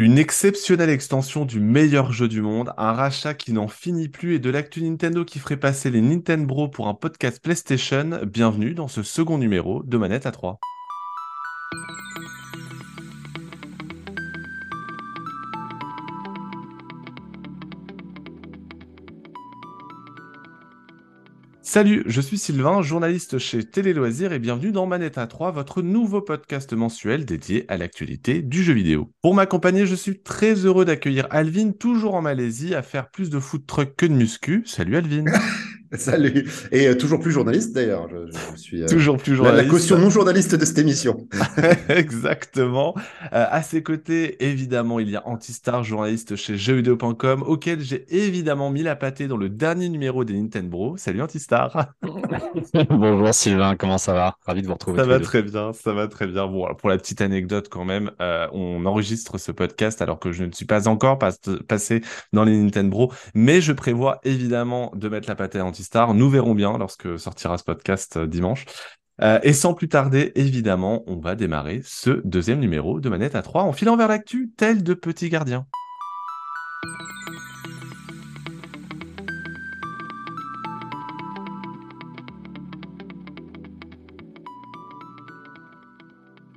Une exceptionnelle extension du meilleur jeu du monde, un rachat qui n'en finit plus et de l'actu Nintendo qui ferait passer les Nintendo Bros pour un podcast PlayStation. Bienvenue dans ce second numéro de Manette à 3. Salut, je suis Sylvain, journaliste chez Télé Loisirs et bienvenue dans Manetta 3, votre nouveau podcast mensuel dédié à l'actualité du jeu vidéo. Pour m'accompagner, je suis très heureux d'accueillir Alvin, toujours en Malaisie, à faire plus de foot truck que de muscu. Salut Alvin. Salut. Et euh, toujours plus journaliste d'ailleurs. Je, suis euh, toujours plus journaliste. La, caution non journaliste de cette émission. Exactement. Euh, à ses côtés, évidemment, il y a Antistar, journaliste chez jeuxvideo.com, auquel j'ai évidemment mis la pâtée dans le dernier numéro des Nintendo Bros. Salut Antistar. Bonjour Sylvain, comment ça va? Ravi de vous retrouver. Ça va très bien, ça va très bien. Bon, pour la petite anecdote quand même, on enregistre ce podcast alors que je ne suis pas encore passé dans les Nintendo Bros, mais je prévois évidemment de mettre la pâtée à Antistar Nous verrons bien lorsque sortira ce podcast euh, dimanche. Euh, et sans plus tarder, évidemment, on va démarrer ce deuxième numéro de Manette à 3 en filant vers l'actu, tel de petits gardiens.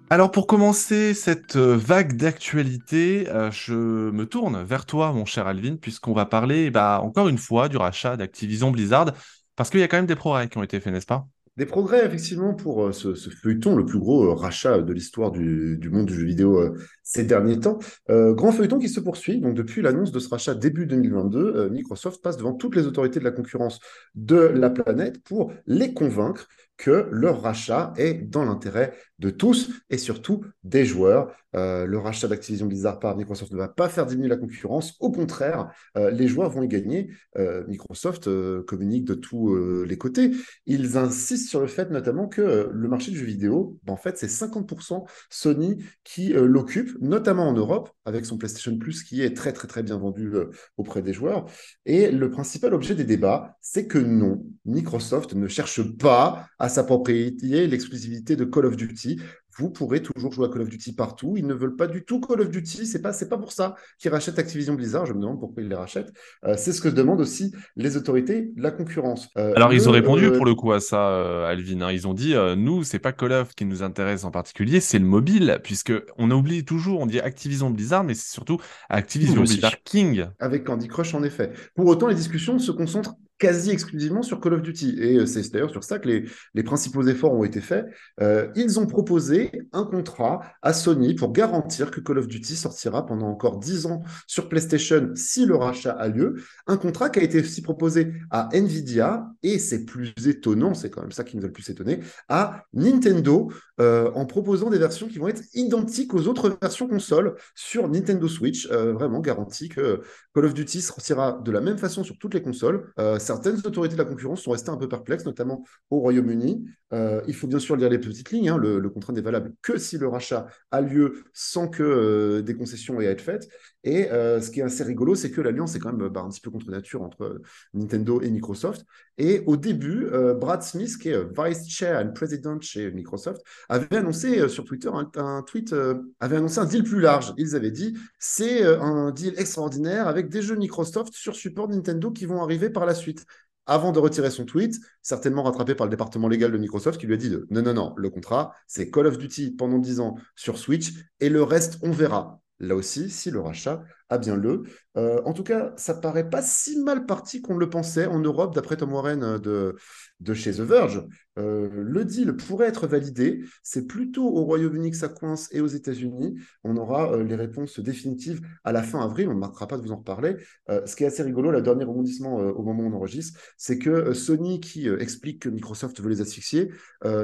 Alors pour commencer cette euh, vague d'actualité, euh, je me tourne vers toi, mon cher Alvin, puisqu'on va parler bah, encore une fois du rachat d'Activision Blizzard, parce qu'il y a quand même des progrès qui ont été faits, n'est-ce pas? Des progrès, effectivement, pour euh, ce, feuilleton, le plus gros rachat de l'histoire du, monde du jeu vidéo ces derniers temps. grand feuilleton qui se poursuit. Donc, depuis l'annonce de ce rachat début 2022, Microsoft passe devant toutes les autorités de la concurrence de la planète pour les convaincre que leur rachat est dans l'intérêt de tous et surtout des joueurs. Euh, le rachat d'Activision Blizzard par Microsoft ne va pas faire diminuer la concurrence. Au contraire, euh, les joueurs vont y gagner. Euh, Microsoft communique de tous les côtés. Ils insistent sur le fait notamment que le marché du jeu vidéo, en fait, c'est 50% Sony qui l'occupe, notamment en Europe, avec son PlayStation Plus qui est très très très bien vendu auprès des joueurs. Et le principal objet des débats, c'est que non, Microsoft ne cherche pas s'approprier l'exclusivité de Call of Duty vous pourrez toujours jouer à Call of Duty partout. Ils ne veulent pas du tout Call of Duty. C'est pas, c'est pas pour ça qu'ils rachètent Activision Blizzard. Je me demande pourquoi ils les rachètent. Euh, c'est ce que demandent aussi les autorités de la concurrence. Euh, Alors ils ont répondu euh, pour le coup à ça, Alvin. Hein. Ils ont dit nous, c'est pas Call of qui nous intéresse en particulier, c'est le mobile, puisque on oublie toujours, on dit Activision Blizzard, mais c'est surtout Activision Blizzard King. Avec Candy Crush en effet. Pour autant, les discussions se concentrent quasi exclusivement sur Call of Duty. Et euh, c'est d'ailleurs sur ça que les, principaux efforts ont été faits. Euh, ils ont proposé un contrat à Sony pour garantir que Call of Duty sortira pendant encore 10 ans sur PlayStation si le rachat a lieu. Un contrat qui a été aussi proposé à Nvidia, et c'est plus étonnant, c'est quand même ça qui nous a le plus étonné, à Nintendo, euh, en proposant des versions qui vont être identiques aux autres versions consoles sur Nintendo Switch. vraiment garanti que Call of Duty sortira de la même façon sur toutes les consoles certaines autorités de la concurrence sont restées un peu perplexes, notamment au Royaume-Uni. Euh, il faut bien sûr lire les petites lignes. Hein. Le, contrat n'est valable que si le rachat a lieu sans que euh, des concessions aient à être faites. Et euh, ce qui est assez rigolo, c'est que l'alliance est quand même bah, un petit peu contre nature entre Nintendo et Microsoft. Et au début, Brad Smith, qui est Vice Chair and President chez Microsoft, avait annoncé sur Twitter un, tweet, avait annoncé un deal plus large. Ils avaient dit c'est un deal extraordinaire avec des jeux Microsoft sur support Nintendo qui vont arriver par la suite avant de retirer son tweet, certainement rattrapé par le département légal de Microsoft qui lui a dit non, non, non, le contrat, c'est Call of Duty pendant 10 ans sur Switch et le reste, on verra. Là aussi, si le rachat a bien le. Euh, en tout cas, ça paraît pas si mal parti qu'on le pensait en Europe, d'après Tom Warren euh, de, de chez The Verge. Euh, le deal pourrait être validé. C'est plutôt au Royaume-Uni que ça coince et aux États-Unis. On aura les réponses définitives à la fin avril. On ne marquera pas de vous en reparler. ce qui est assez rigolo, le dernier rebondissement au moment où on enregistre, c'est que Sony, qui explique que Microsoft veut les asphyxier,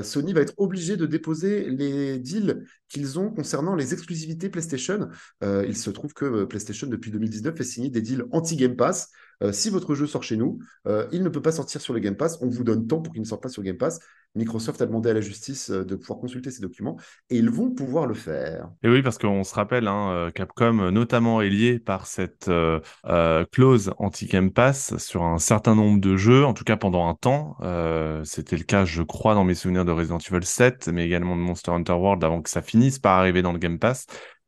Sony va être obligé de déposer les deals qu'ils ont concernant les exclusivités PlayStation. il se trouve que PlayStation depuis 2019 fait signer des deals anti-Game Pass. Euh, si votre jeu sort chez nous, euh, il ne peut pas sortir sur le Game Pass. On vous donne temps pour qu'il ne sorte pas sur Game Pass. Microsoft a demandé à la justice euh, de pouvoir consulter ces documents et ils vont pouvoir le faire. Et oui, parce qu'on se rappelle, hein, Capcom notamment est lié par cette clause anti-Game Pass sur un certain nombre de jeux, en tout cas pendant un temps. C'était le cas, je crois, dans mes souvenirs de Resident Evil 7, mais également de Monster Hunter World avant que ça finisse par arriver dans le Game Pass.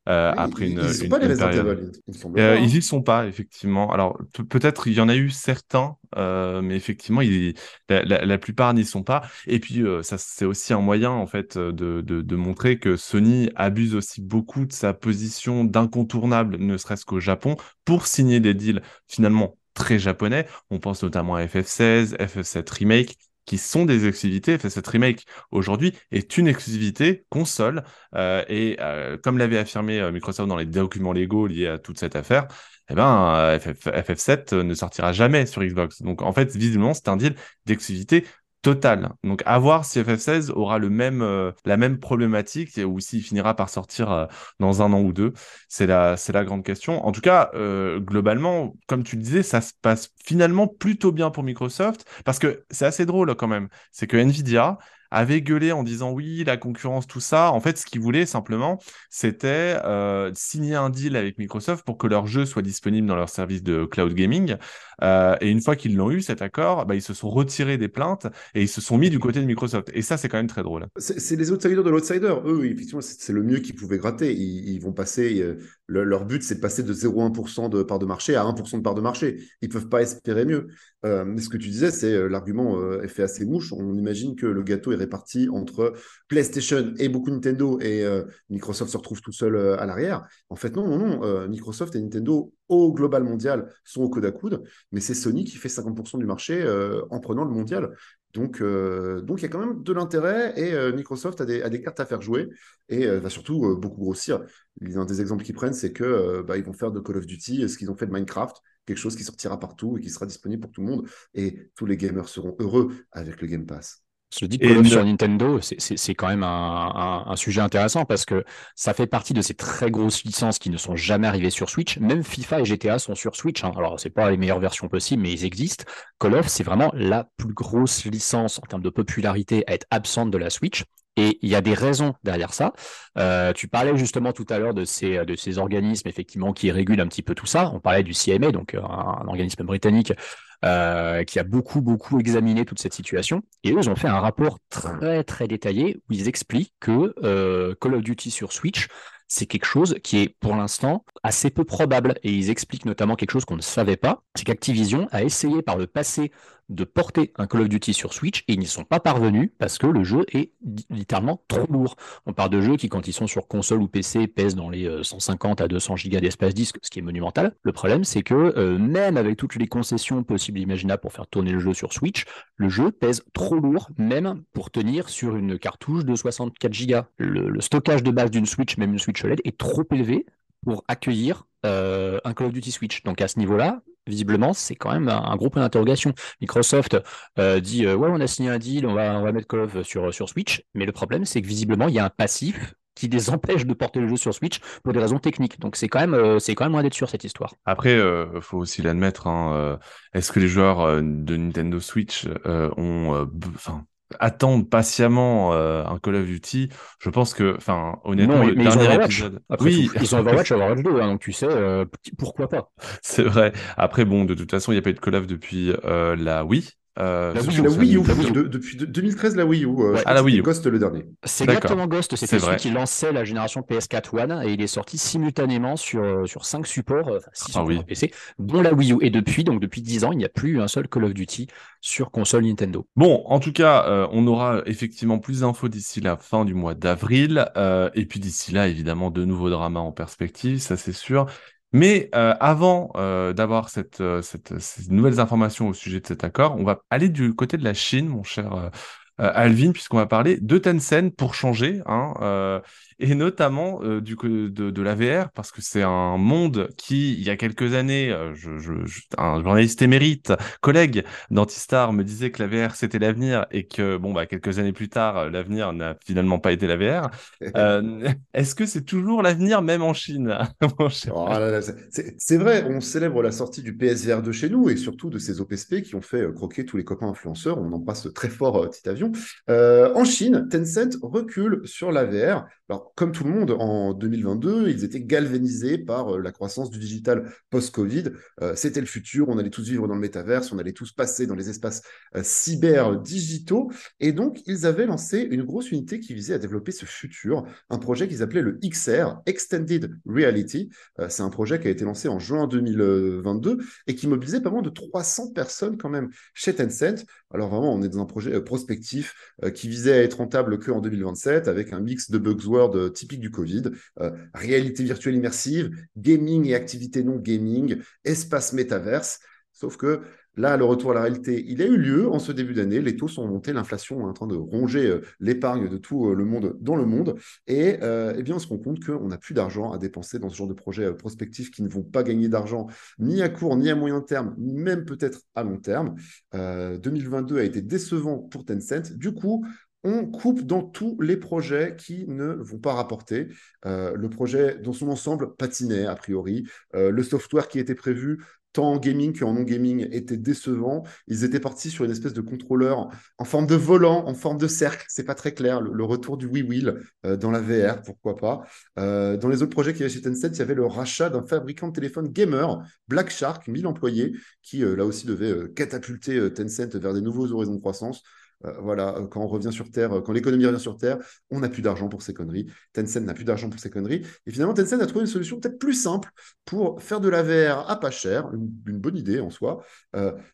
Euh, après une. Ils ne sont une, pas une période. Euh, ils y sont pas, effectivement. Alors, pe- peut-être il y en a eu certains, euh, mais effectivement, il- la, la- la plupart n'y sont pas. Et puis, euh, ça, c'est aussi un moyen, en fait, euh, de, de, de montrer que Sony abuse aussi beaucoup de sa position d'incontournable, ne serait-ce qu'au Japon, pour signer des deals finalement très japonais. On pense notamment à FF16, FF7 Remake, qui sont des exclusivités. FF7 Remake, aujourd'hui, est une exclusivité console. Euh, et euh, comme l'avait affirmé euh, Microsoft dans les documents légaux liés à toute cette affaire, eh ben, FF, FF7 euh, ne sortira jamais sur Xbox. Donc, en fait, visiblement, c'est un deal d'exclusivité totale. Donc, à voir si FF16 aura le même, euh, la même problématique ou s'il finira par sortir euh, dans un an ou deux. C'est la, la grande question. En tout cas, euh, globalement, comme tu le disais, ça se passe finalement plutôt bien pour Microsoft parce que c'est assez drôle quand même. C'est que Nvidia avait gueulé en disant oui, la concurrence, tout ça. En fait, ce qu'ils voulaient simplement, c'était euh, signer un deal avec Microsoft pour que leur jeu soit disponible dans leur service de cloud gaming. Euh, et une fois qu'ils l'ont eu, cet accord, bah, ils se sont retirés des plaintes et ils se sont mis du côté de Microsoft. Et ça, c'est quand même très drôle. C'est les outsiders de l'outsider. Eux, effectivement, c'est le mieux qu'ils pouvaient gratter. Ils, ils vont passer. Le- leur but, c'est de passer de 0,1% de part de marché à 1% de part de marché. Ils peuvent pas espérer mieux. Euh, ce que tu disais, c'est euh, l'argument euh, est fait assez mouche. On imagine que le gâteau est réparti entre PlayStation et beaucoup Nintendo et euh, Microsoft se retrouve tout seul euh, à l'arrière. En fait, non, non, non. Microsoft et Nintendo au global mondial sont au coude à coude, mais c'est Sony qui fait 50% du marché en prenant le mondial. Donc, euh, donc il y a quand même de l'intérêt et euh, Microsoft a des, a des cartes à faire jouer et euh, va surtout beaucoup grossir. L'un des exemples qu'ils prennent, c'est que bah, ils vont faire de Call of Duty ce qu'ils ont fait de Minecraft, quelque chose qui sortira partout et qui sera disponible pour tout le monde. Et tous les gamers seront heureux avec le Game Pass. Je dis Et Call of ne- sur Nintendo, c'est- quand même un, un- un sujet intéressant parce que ça fait partie de ces très grosses licences qui ne sont jamais arrivées sur Switch. Même FIFA et GTA sont sur Switch. hein. Alors, c'est pas les meilleures versions possibles, mais ils existent. Call of, c'est vraiment la plus grosse licence en termes de popularité à être absente de la Switch. Et il y a des raisons derrière ça. Euh, tu parlais justement tout à l'heure de ces, de ces organismes effectivement qui régulent un petit peu tout ça. On parlait du CMA, donc euh, un, organisme britannique euh, qui a beaucoup, beaucoup examiné toute cette situation. Et eux, ils ont fait un rapport très, très détaillé où ils expliquent que Call of Duty sur Switch, c'est quelque chose qui est pour l'instant assez peu probable. Et ils expliquent notamment quelque chose qu'on ne savait pas, c'est qu'Activision a essayé par le passé de porter un Call of Duty sur Switch et ils n'y sont pas parvenus parce que le jeu est li- littéralement trop lourd. On parle de jeux qui, quand ils sont sur console ou PC, pèsent dans les euh, 150 à 200 gigas d'espace disque, ce qui est monumental. Le problème, c'est que euh, même avec toutes les concessions possibles et imaginables pour faire tourner le jeu sur Switch, le jeu pèse trop lourd, même pour tenir sur une cartouche de 64 gigas. Le, le stockage de base d'une Switch, même une Switch OLED, est trop élevé pour accueillir euh, un Call of Duty Switch. Donc à ce niveau-là, visiblement, c'est quand même un, gros point d'interrogation. Microsoft euh, dit euh, ouais, on a signé un deal, on va, mettre Call of sur, sur Switch, mais le problème, c'est que visiblement, il y a un passif qui les empêche de porter le jeu sur Switch pour des raisons techniques. Donc c'est quand même, euh, c'est quand même loin d'être sûr cette histoire. Après, faut aussi l'admettre. hein, Est-ce que les joueurs de Nintendo Switch ont, enfin, attendent patiemment euh, un Call of Duty Je pense que, enfin, honnêtement, Non, le mais dernier épisode. Après oui, tout, ils ont Overwatch, Overwatch 2, hein, donc tu sais, euh, pourquoi pas. c'est vrai. Après, bon, de toute façon, il n'y a pas eu de Call of depuis euh, la Wii. Euh, La Wii La U, Wii U, la Wii U. de- depuis de- 2013, la Wii U. euh, Ouais. Ah, la Wii U. Ghost le dernier. C'est exactement Ghost, C'est celui qui lançait la génération PS4 One et il est sorti simultanément sur, euh, sur 5 supports, euh, enfin 6 Ah supports oui. PC, dont la Wii U. Et depuis, donc depuis 10 ans, il n'y a plus un seul Call of Duty sur console Nintendo. Bon, en tout cas, euh, on aura effectivement plus d'infos d'ici la fin du mois d'avril. euh, et puis d'ici là, évidemment, de nouveaux dramas en perspective, ça c'est sûr. Mais euh, avant euh, d'avoir cette, euh, cette- ces nouvelles informations au sujet de cet accord, on va aller du côté de la Chine, mon cher Alvin, puisqu'on va parler de Tencent pour changer, hein, et notamment euh, du de, de la VR, parce que c'est un monde qui, il y a quelques années, euh, je, je- je- un journaliste émérite, collègue d'Antistar, me disait que la VR c'était l'avenir, et que bon bah quelques années plus tard, euh, l'avenir n'a finalement pas été la VR. Euh, Est-ce que c'est toujours l'avenir, même en Chine, Oh c'est- vrai, on célèbre la sortie du PSVR de chez nous et surtout de ces OPSP qui ont fait croquer tous les copains influenceurs. On embrasse très fort question. Euh, en Chine, Tencent recule sur la VR. Alors, comme tout le monde, en 2022, ils étaient galvanisés par la croissance du digital post-Covid. C'était le futur, on allait tous vivre dans le métaverse, on allait tous passer dans les espaces cyber digitaux. Et donc, ils avaient lancé une grosse unité qui visait à développer ce futur, un projet qu'ils appelaient le XR, Extended Reality. C'est un projet qui a été lancé en juin 2022 et qui mobilisait pas moins de 300 personnes quand même chez Tencent. Alors vraiment, on est dans un projet euh, prospectif euh, qui visait à être rentable qu'en 2027 avec un mix de buzzwords euh, typique du Covid, réalité virtuelle immersive, gaming et activités non gaming, espace métaverse. Sauf que Là, le retour à la réalité, il a eu lieu en ce début d'année. Les taux sont montés, l'inflation est en train de ronger euh, l'épargne de tout euh, le monde dans le monde. Et euh, eh bien, on se rend compte qu'on n'a plus d'argent à dépenser dans ce genre de projets prospectifs qui ne vont pas gagner d'argent ni à court, ni à moyen terme, même peut-être à long terme. 2022 a été décevant pour Tencent. Du coup, on coupe dans tous les projets qui ne vont pas rapporter. le projet dans son ensemble patinait a priori. le software qui était prévu tant en gaming qu'en non-gaming, était décevant. Ils étaient partis sur une espèce de contrôleur en forme de volant, en forme de cercle. C'est pas très clair. Le, retour du Wii euh, dans la VR, pourquoi pas. Euh, dans les autres projets qu'il y avait chez Tencent, il y avait le rachat d'un fabricant de téléphone gamer, Black Shark, 1000 employés, qui euh, là aussi devait catapulter Tencent vers des nouveaux horizons de croissance. Euh, voilà, euh, quand on revient sur Terre, euh, quand l'économie revient sur Terre, on n'a plus d'argent pour ces conneries. Tencent n'a plus d'argent pour ces conneries. Et finalement, Tencent a trouvé une solution peut-être plus simple pour faire de la VR à pas cher, une, bonne idée en soi.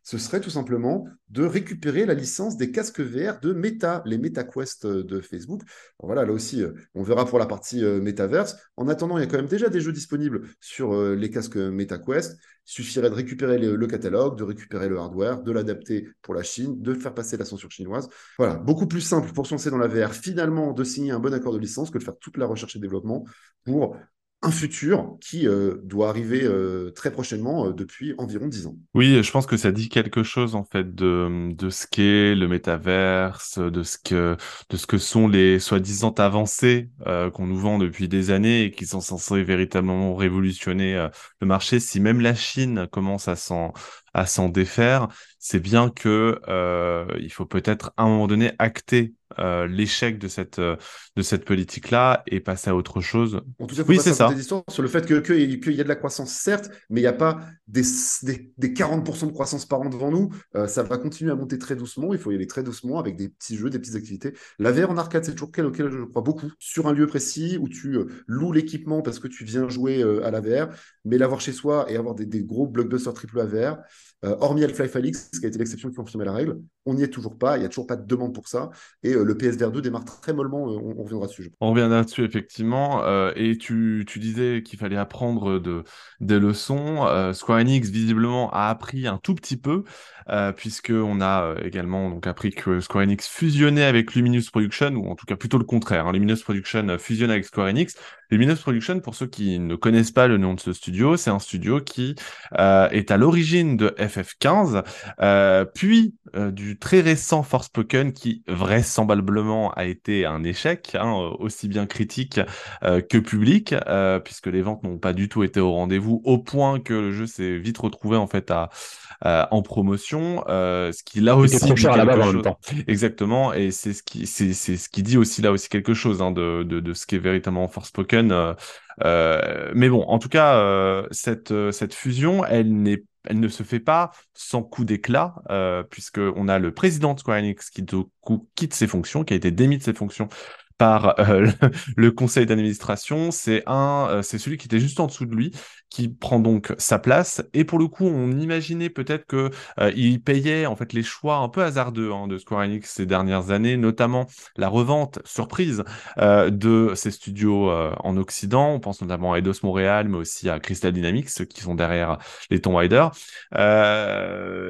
ce serait tout simplement de récupérer la licence des casques VR de Meta, les MetaQuest de Facebook. voilà, là aussi, on verra pour la partie Metaverse. En attendant, il y a quand même déjà des jeux disponibles sur les casques MetaQuest. Suffirait de récupérer le, catalogue, de récupérer le hardware, de l'adapter pour la Chine, de faire passer la censure chinoise. Voilà, beaucoup plus simple pour se lancer dans la VR, finalement, de signer un bon accord de licence que de faire toute la recherche et développement pour un futur qui euh, doit arriver euh, très prochainement euh, depuis environ 10 ans. Oui, je pense que ça dit quelque chose en fait de, de ce qu'est le métaverse, de ce que, de ce que sont les soi-disant avancées qu'on nous vend depuis des années et qui sont censées véritablement révolutionner le marché. Si même la Chine commence à s'en à s'en défaire, c'est bien que il faut peut-être à un moment donné acter euh, l'échec de cette, euh, de cette politique-là et passer à autre chose. En tout cas, oui, c'est ça. Sur le fait qu'il que, y a de la croissance, certes, mais il n'y a pas des, des, 40% de croissance par an devant nous. Euh, ça va continuer à monter très doucement. Il faut y aller très doucement avec des petits jeux, des petites activités. La VR en arcade, c'est toujours quelque auquel je crois beaucoup. Sur un lieu précis où tu loues l'équipement parce que tu viens jouer à la VR, mais l'avoir chez soi et avoir des, des gros blockbusters triple VR, euh, hormis Half-Life Alix, qui a été l'exception qui confirmait la règle, on n'y est toujours pas, il n'y a toujours pas de demande pour ça, et euh, le PSVR 2 démarre très mollement, euh, on, reviendra dessus. On reviendra dessus, effectivement, et tu, disais qu'il fallait apprendre de, des leçons. Square Enix, visiblement, a appris un tout petit peu, puisqu'on a également appris que Square Enix fusionnait avec Luminous Production, ou en tout cas plutôt le contraire, hein, Luminous Production fusionne avec Square Enix. Luminous Production, pour ceux qui ne connaissent pas le nom de ce studio, c'est un studio qui est à l'origine de FF15, euh, puis euh, du très récent Forspoken qui vraisemblablement a été un échec, hein, aussi bien critique euh, que public, puisque les ventes n'ont pas du tout été au rendez-vous, au point que le jeu s'est vite retrouvé en fait à, en promotion, ce qui là aussi trop cher là-bas en même temps. Exactement, et c'est ce qui c'est ce qui dit aussi là aussi quelque chose hein, de, de, de ce qui est véritablement Forspoken. Euh, mais bon, en tout cas, cette cette fusion, elle ne se fait pas sans coup d'éclat, euh, puisqu'on a le président de Square Enix qui quitte ses fonctions, qui a été démis de ses fonctions par euh, le, conseil d'administration. C'est un, euh, c'est celui qui était juste en dessous de lui, qui prend donc sa place. Et pour le coup, on imaginait peut-être que euh, il payait en fait les choix un peu hasardeux hein, de Square Enix ces dernières années, notamment la revente surprise de ses studios en Occident. On pense notamment à Eidos Montréal, mais aussi à Crystal Dynamics, ceux qui sont derrière les Tomb Raider,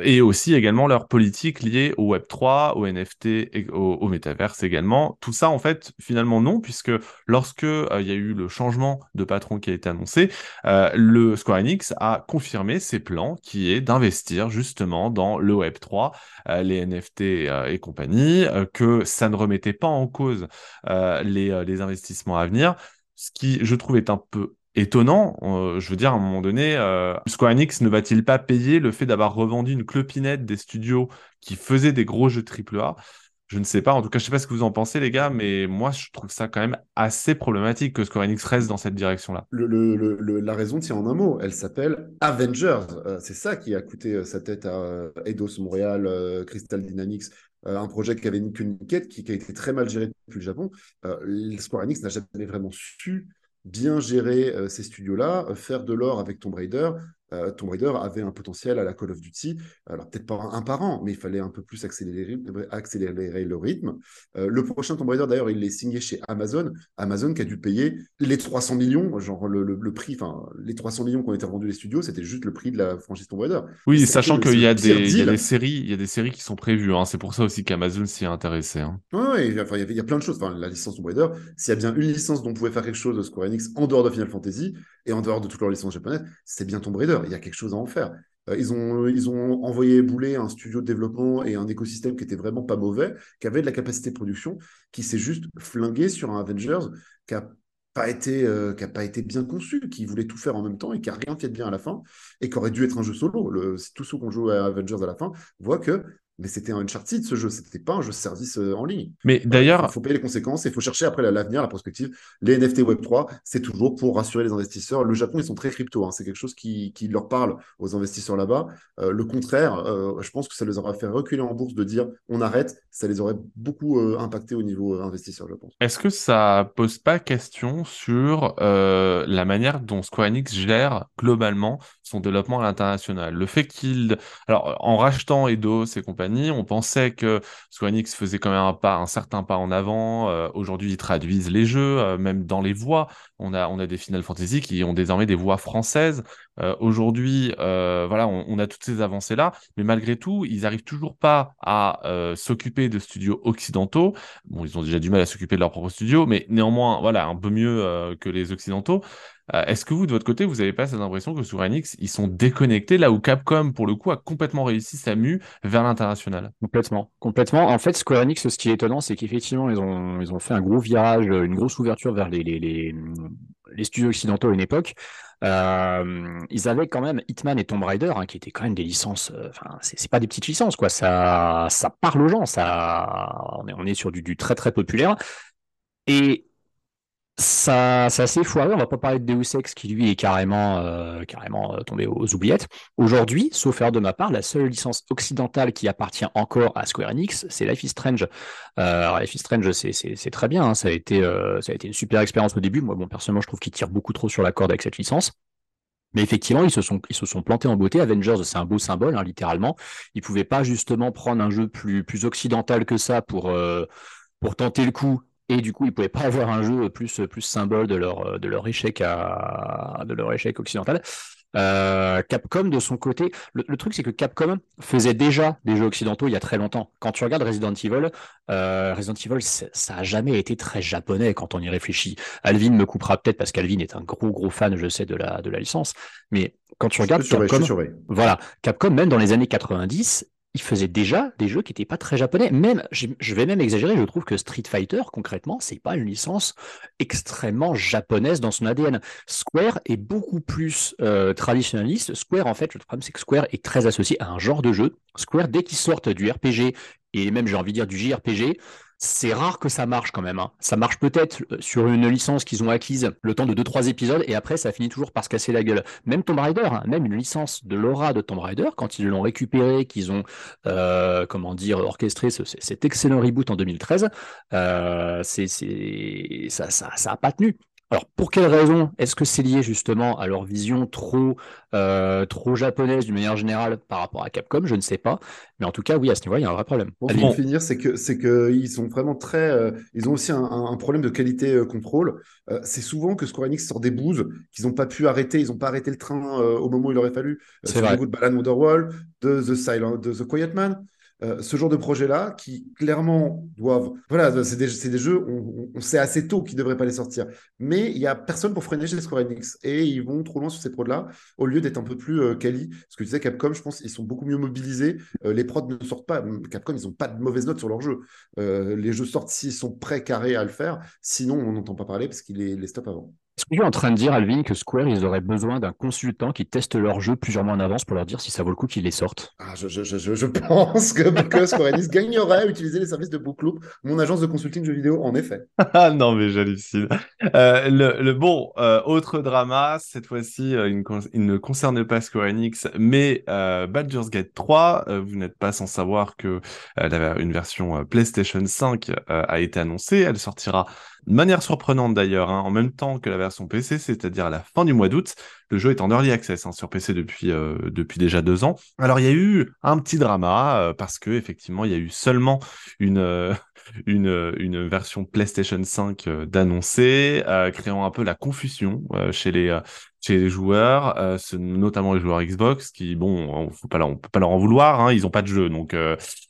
et aussi également leur politique liée au Web 3, au NFT, et au, au Metaverse également. Tout ça, en fait, finalement non, puisque lorsque euh, il y a eu le changement de patron qui a été annoncé, euh, le Square Enix a confirmé ses plans qui est d'investir justement dans le Web 3, euh, les NFT et compagnie, que ça ne remettait pas en cause les, les investissements à venir, ce qui je trouve est un peu étonnant. je veux dire, à un moment donné, Square Enix ne va-t-il pas payer le fait d'avoir revendu une clopinette des studios qui faisaient des gros jeux AAA Je ne sais pas. En tout cas, je ne sais pas ce que vous en pensez, les gars, mais moi, je trouve ça quand même assez problématique que Square Enix reste dans cette direction-là. la raison tient en un mot. Elle s'appelle Avengers. Euh, c'est ça qui a coûté euh, sa tête à Eidos Montréal, Crystal Dynamics, un projet qui avait une, quête qui, qui, a été très mal géré depuis le Japon. Square Enix n'a jamais vraiment su bien gérer ces studios-là, faire de l'or avec Tomb Raider, euh, Tomb Raider avait un potentiel à la Call of Duty, alors peut-être pas un par an, mais il fallait un peu plus accélérer, accélérer le rythme. Euh, le prochain Tomb Raider, d'ailleurs, il est signé chez Amazon. Amazon qui a dû payer les 300 millions, genre le, prix, enfin, les 300 millions qui ont été rendus les studios, c'était juste le prix de la franchise Tomb Raider. Oui, sachant qu'il y, a des séries, il y a des séries qui sont prévues. Hein. C'est pour ça aussi qu'Amazon s'y est intéressé. Hein. Oui, il, y y, a plein de choses. Enfin, la licence Tomb Raider, s'il y a bien une licence dont on pouvait faire quelque chose de Square Enix en dehors de Final Fantasy et en dehors de toutes leurs licences japonaises, c'est bien Tomb Raider. Il y a quelque chose à en faire. Euh, ils, ont, ils ont envoyé bouler un studio de développement et un écosystème qui était vraiment pas mauvais, qui avait de la capacité de production, qui s'est juste flingué sur un Avengers qui pas été, euh, pas été bien conçu, qui voulait tout faire en même temps et qui a rien fait de bien à la fin et qui aurait dû être un jeu solo. Le, tous ceux qui ont joué à Avengers à la fin voient que mais c'était un Uncharted ce jeu, c'était pas un jeu service euh, en ligne. Mais d'ailleurs, il faut payer les conséquences et il faut chercher après l'avenir, la prospective. Les NFT Web 3, c'est toujours pour rassurer les investisseurs. Le Japon, ils sont très crypto, hein. c'est quelque chose qui, qui, leur parle aux investisseurs là-bas. Euh, le contraire, euh, je pense que ça les aura fait reculer en bourse de dire on arrête, ça les aurait beaucoup impacté au niveau investisseur, je pense. Est-ce que ça pose pas question sur la manière dont Square Enix gère globalement son développement à l'international? Le fait qu'il, alors en rachetant Eidos et compagnie on pensait que Enix faisait quand même un pas, un certain pas en avant. Euh, aujourd'hui, ils traduisent les jeux, euh, même dans les voix. On a, des Final Fantasy qui ont désormais des voix françaises. Euh, aujourd'hui, voilà, on, a toutes ces avancées là, mais malgré tout, ils n'arrivent toujours pas à s'occuper de studios occidentaux. Ils ont déjà du mal à s'occuper de leur propre studio, mais néanmoins, voilà, un peu mieux que les occidentaux. Euh, est-ce que vous, de votre côté, vous n'avez pas cette impression que sur Enix, ils sont déconnectés là où Capcom, pour le coup, a complètement réussi sa mue vers l'international? Complètement. Complètement. En fait, Square Enix, ce qui est étonnant, c'est qu'effectivement, ils ont, ils ont fait un gros virage, une grosse ouverture vers les, les, les, studios occidentaux à une époque. Euh, ils avaient quand même Hitman et Tomb Raider, hein, qui étaient quand même des licences. Euh, enfin, c'est pas des petites licences, quoi. Ça, ça parle aux gens. Ça, on est, on est sur du, du très très populaire. Et ça, c'est assez foireux. On va pas parler de Deus Ex qui lui est carrément, euh, carrément euh, tombé aux oubliettes. Aujourd'hui, sauf erreur de ma part, la seule licence occidentale qui appartient encore à Square Enix, c'est Life is Strange. Euh, Life is Strange, c'est très bien. Hein. Ça a été, ça a été une super expérience au début. Moi, bon, personnellement, je trouve qu'il tire beaucoup trop sur la corde avec cette licence. Mais effectivement, ils se sont, ils se sont plantés en beauté. Avengers, c'est un beau symbole, hein, littéralement. Ils pouvaient pas justement prendre un jeu plus, plus occidental que ça pour, pour tenter le coup et du coup, ils pouvaient pas avoir un jeu plus, plus symbole de leur, de leur, échec, à, de leur échec occidental. Euh, Capcom, de son côté, le, truc, c'est que Capcom faisait déjà des jeux occidentaux il y a très longtemps. Quand tu regardes Resident Evil, euh, Resident Evil, ça a jamais été très japonais quand on y réfléchit. Alvin me coupera peut-être parce qu'Alvin est un gros, gros fan, je sais, de la, de la licence. Mais quand tu regardes Capcom, voilà, Capcom, même dans les années 90, il faisait déjà des jeux qui n'étaient pas très japonais. Même, je vais même exagérer, je trouve que Street Fighter, concrètement, c'est pas une licence extrêmement japonaise dans son ADN. Square est beaucoup plus euh, traditionnaliste. Square, en fait, le problème, c'est que Square est très associé à un genre de jeu. Square, dès qu'ils sortent du RPG, et même, j'ai envie de dire, du JRPG, c'est rare que ça marche quand même. Hein. Ça marche peut-être euh, sur une licence qu'ils ont acquise le temps de 2-3 épisodes et après ça finit toujours par se casser la gueule. Même Tomb Raider, hein, même une licence de l'aura de Tomb Raider, quand ils l'ont récupéré, qu'ils ont euh, comment dire orchestré cet excellent reboot en 2013, euh, c'est, ça, ça, ça pas tenu. Alors, pour quelles raisons Est-ce que c'est lié justement à leur vision trop, euh, trop japonaise d'une manière générale par rapport à Capcom? Je ne sais pas. Mais en tout cas, oui, à ce niveau-là, il y a un vrai problème. Pour finir, c'est que c'est que ils sont vraiment très. Euh, ils ont aussi un, problème de qualité euh, contrôle. c'est souvent que Square Enix sort des bouses qu'ils n'ont pas pu arrêter. Ils n'ont pas arrêté le train au moment où il aurait fallu. c'est vrai. de Balan Wonderwall, de The Silent, de The Quiet Man. Euh, ce genre de projet-là qui clairement doivent. Voilà, c'est des, jeux, on, sait assez tôt qu'ils ne devraient pas les sortir. Mais il n'y a personne pour freiner chez Square Enix. Et ils vont trop loin sur ces prods-là au lieu d'être un peu plus euh, quali. Ce que tu disais, Capcom, je pense, ils sont beaucoup mieux mobilisés. Euh, les prods ne sortent pas. Capcom, ils n'ont pas de mauvaises notes sur leur jeu. les jeux sortent s'ils sont prêts, carrés à le faire. Sinon, on n'entend pas parler parce qu'ils les stoppent avant. Est-ce que tu es en train de dire, Alvin, que Square, ils auraient besoin d'un consultant qui teste leur jeu plusieurs mois en avance pour leur dire si ça vaut le coup qu'ils les sortent? Ah, je, je, je, je, pense que, que Square Enix gagnerait à utiliser les services de Bookloop, mon agence de consulting jeux vidéo, en effet. Ah non, mais j'hallucine. Euh, le, le, bon, euh, autre drama, cette fois-ci, euh, il, il, ne concerne pas Square Enix, mais euh, Baldur's Gate 3. Euh, vous n'êtes pas sans savoir que une version PlayStation 5 a été annoncée. Elle sortira de manière surprenante d'ailleurs, hein, en même temps que la version PC, c'est-à-dire à la fin du mois d'août. Le jeu est en early access hein, sur PC depuis, euh, depuis déjà deux ans. Alors il y a eu un petit drama euh, parce que effectivement il y a eu seulement une, euh, une, version PlayStation 5 d'annoncer, créant un peu la confusion chez les chez les joueurs, notamment les joueurs Xbox, qui bon, on faut peut pas leur en vouloir, hein, ils ont pas de jeu, donc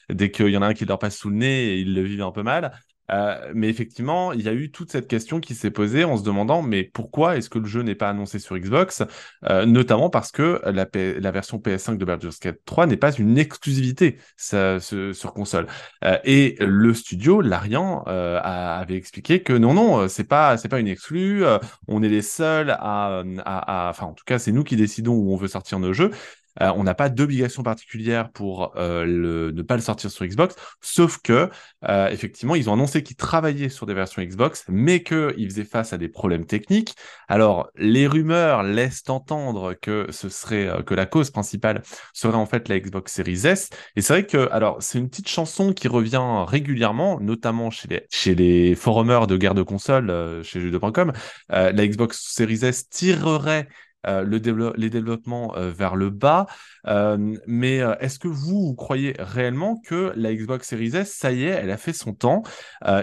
dès qu'il y en a un qui leur passe sous le nez, ils le vivent un peu mal. Euh, mais effectivement, il y a eu toute cette question qui s'est posée en se demandant mais pourquoi est-ce que le jeu n'est pas annoncé sur Xbox? Euh, Notamment parce que la, la, version PS5 de Baldur's Gate 3 n'est pas une exclusivité ça, ce, sur console. Euh, et le studio, Larian, euh, avait expliqué que non, non, c'est pas, c'est pas une exclue. on est les seuls à, enfin, en tout cas, c'est nous qui décidons où on veut sortir nos jeux. Euh, on n'a pas d'obligation particulière pour euh, le, ne pas le sortir sur Xbox, sauf que euh, effectivement, ils ont annoncé qu'ils travaillaient sur des versions Xbox, mais qu'ils faisaient face à des problèmes techniques. Alors, les rumeurs laissent entendre que ce serait que la cause principale serait en fait la Xbox Series S. Et c'est vrai que, alors, c'est une petite chanson qui revient régulièrement, notamment chez les chez les forumers de guerre de console, chez jeux2.com. la Xbox Series S tirerait euh, le les développements euh, vers le bas. Euh, mais est-ce que vous, croyez réellement que la Xbox Series S, ça y est, elle a fait son temps,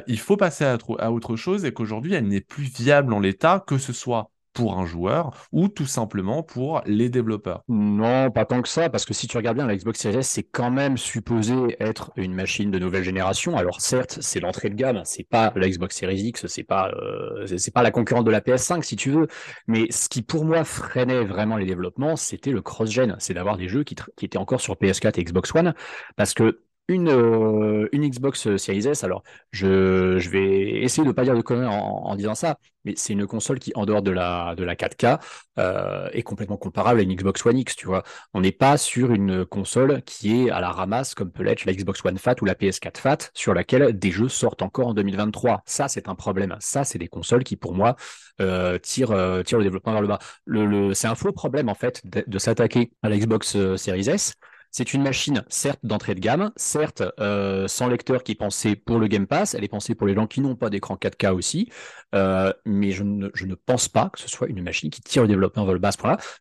il faut passer à autre chose et qu'aujourd'hui, elle n'est plus viable en l'état, que ce soit pour un joueur ou tout simplement pour les développeurs Non, pas tant que ça, parce que si tu regardes bien, la Xbox Series S, c'est quand même supposé être une machine de nouvelle génération. Alors certes, c'est l'entrée de gamme, c'est pas la Xbox Series X, c'est pas euh, c'est pas la concurrente de la PS5 si tu veux, mais ce qui pour moi freinait vraiment les développements, c'était le cross-gen, c'est d'avoir des jeux qui, qui étaient encore sur PS4 et Xbox One, parce que une, euh, une Xbox Series S. Alors, je, vais essayer de ne pas dire de conneries en, disant ça, mais c'est une console qui, en dehors de la, de la 4K, euh, est complètement comparable à une Xbox One X, tu vois. On n'est pas sur une console qui est à la ramasse, comme peut l'être la Xbox One Fat ou la PS4 Fat, sur laquelle des jeux sortent encore en 2023. Ça, c'est un problème. Ça, c'est des consoles qui, pour moi, euh, tirent, euh, le développement vers le bas. C'est un faux problème, en fait, de, de s'attaquer à la Xbox euh, Series S c'est une machine, certes, d'entrée de gamme, certes, euh, sans lecteur qui est pensée pour le Game Pass, elle est pensée pour les gens qui n'ont pas d'écran 4K aussi, euh, mais je ne, pense pas que ce soit une machine qui tire le développement vers le bas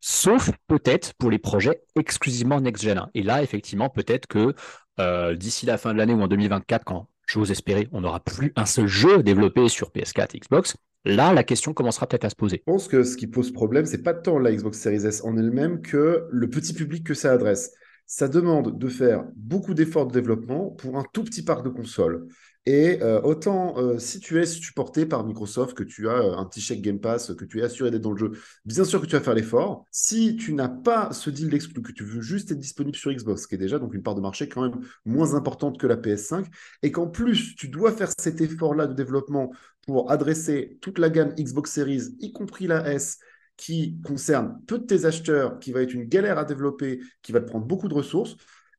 sauf peut-être pour les projets exclusivement next-gen. Et là, effectivement, peut-être que euh, d'ici la fin de l'année ou en 2024, quand j'ose espérer, on n'aura plus un seul jeu développé sur PS4 et Xbox, Là, la question commencera peut-être à se poser. Je pense que ce qui pose problème, c'est pas tant la Xbox Series S en elle-même que le petit public que ça adresse ça demande de faire beaucoup d'efforts de développement pour un tout petit parc de consoles. Et euh, autant euh, si tu es supporté par Microsoft, que tu as euh, un petit chèque Game Pass, que tu es assuré d'être dans le jeu, bien sûr que tu vas faire l'effort. Si tu n'as pas ce deal d'exclus, que tu veux juste être disponible sur Xbox, qui est déjà donc une part de marché quand même moins importante que la PS5, et qu'en plus tu dois faire cet effort-là de développement pour adresser toute la gamme Xbox Series, y compris la S, qui concerne peu de tes acheteurs, qui va être une galère à développer, qui va te prendre beaucoup de ressources,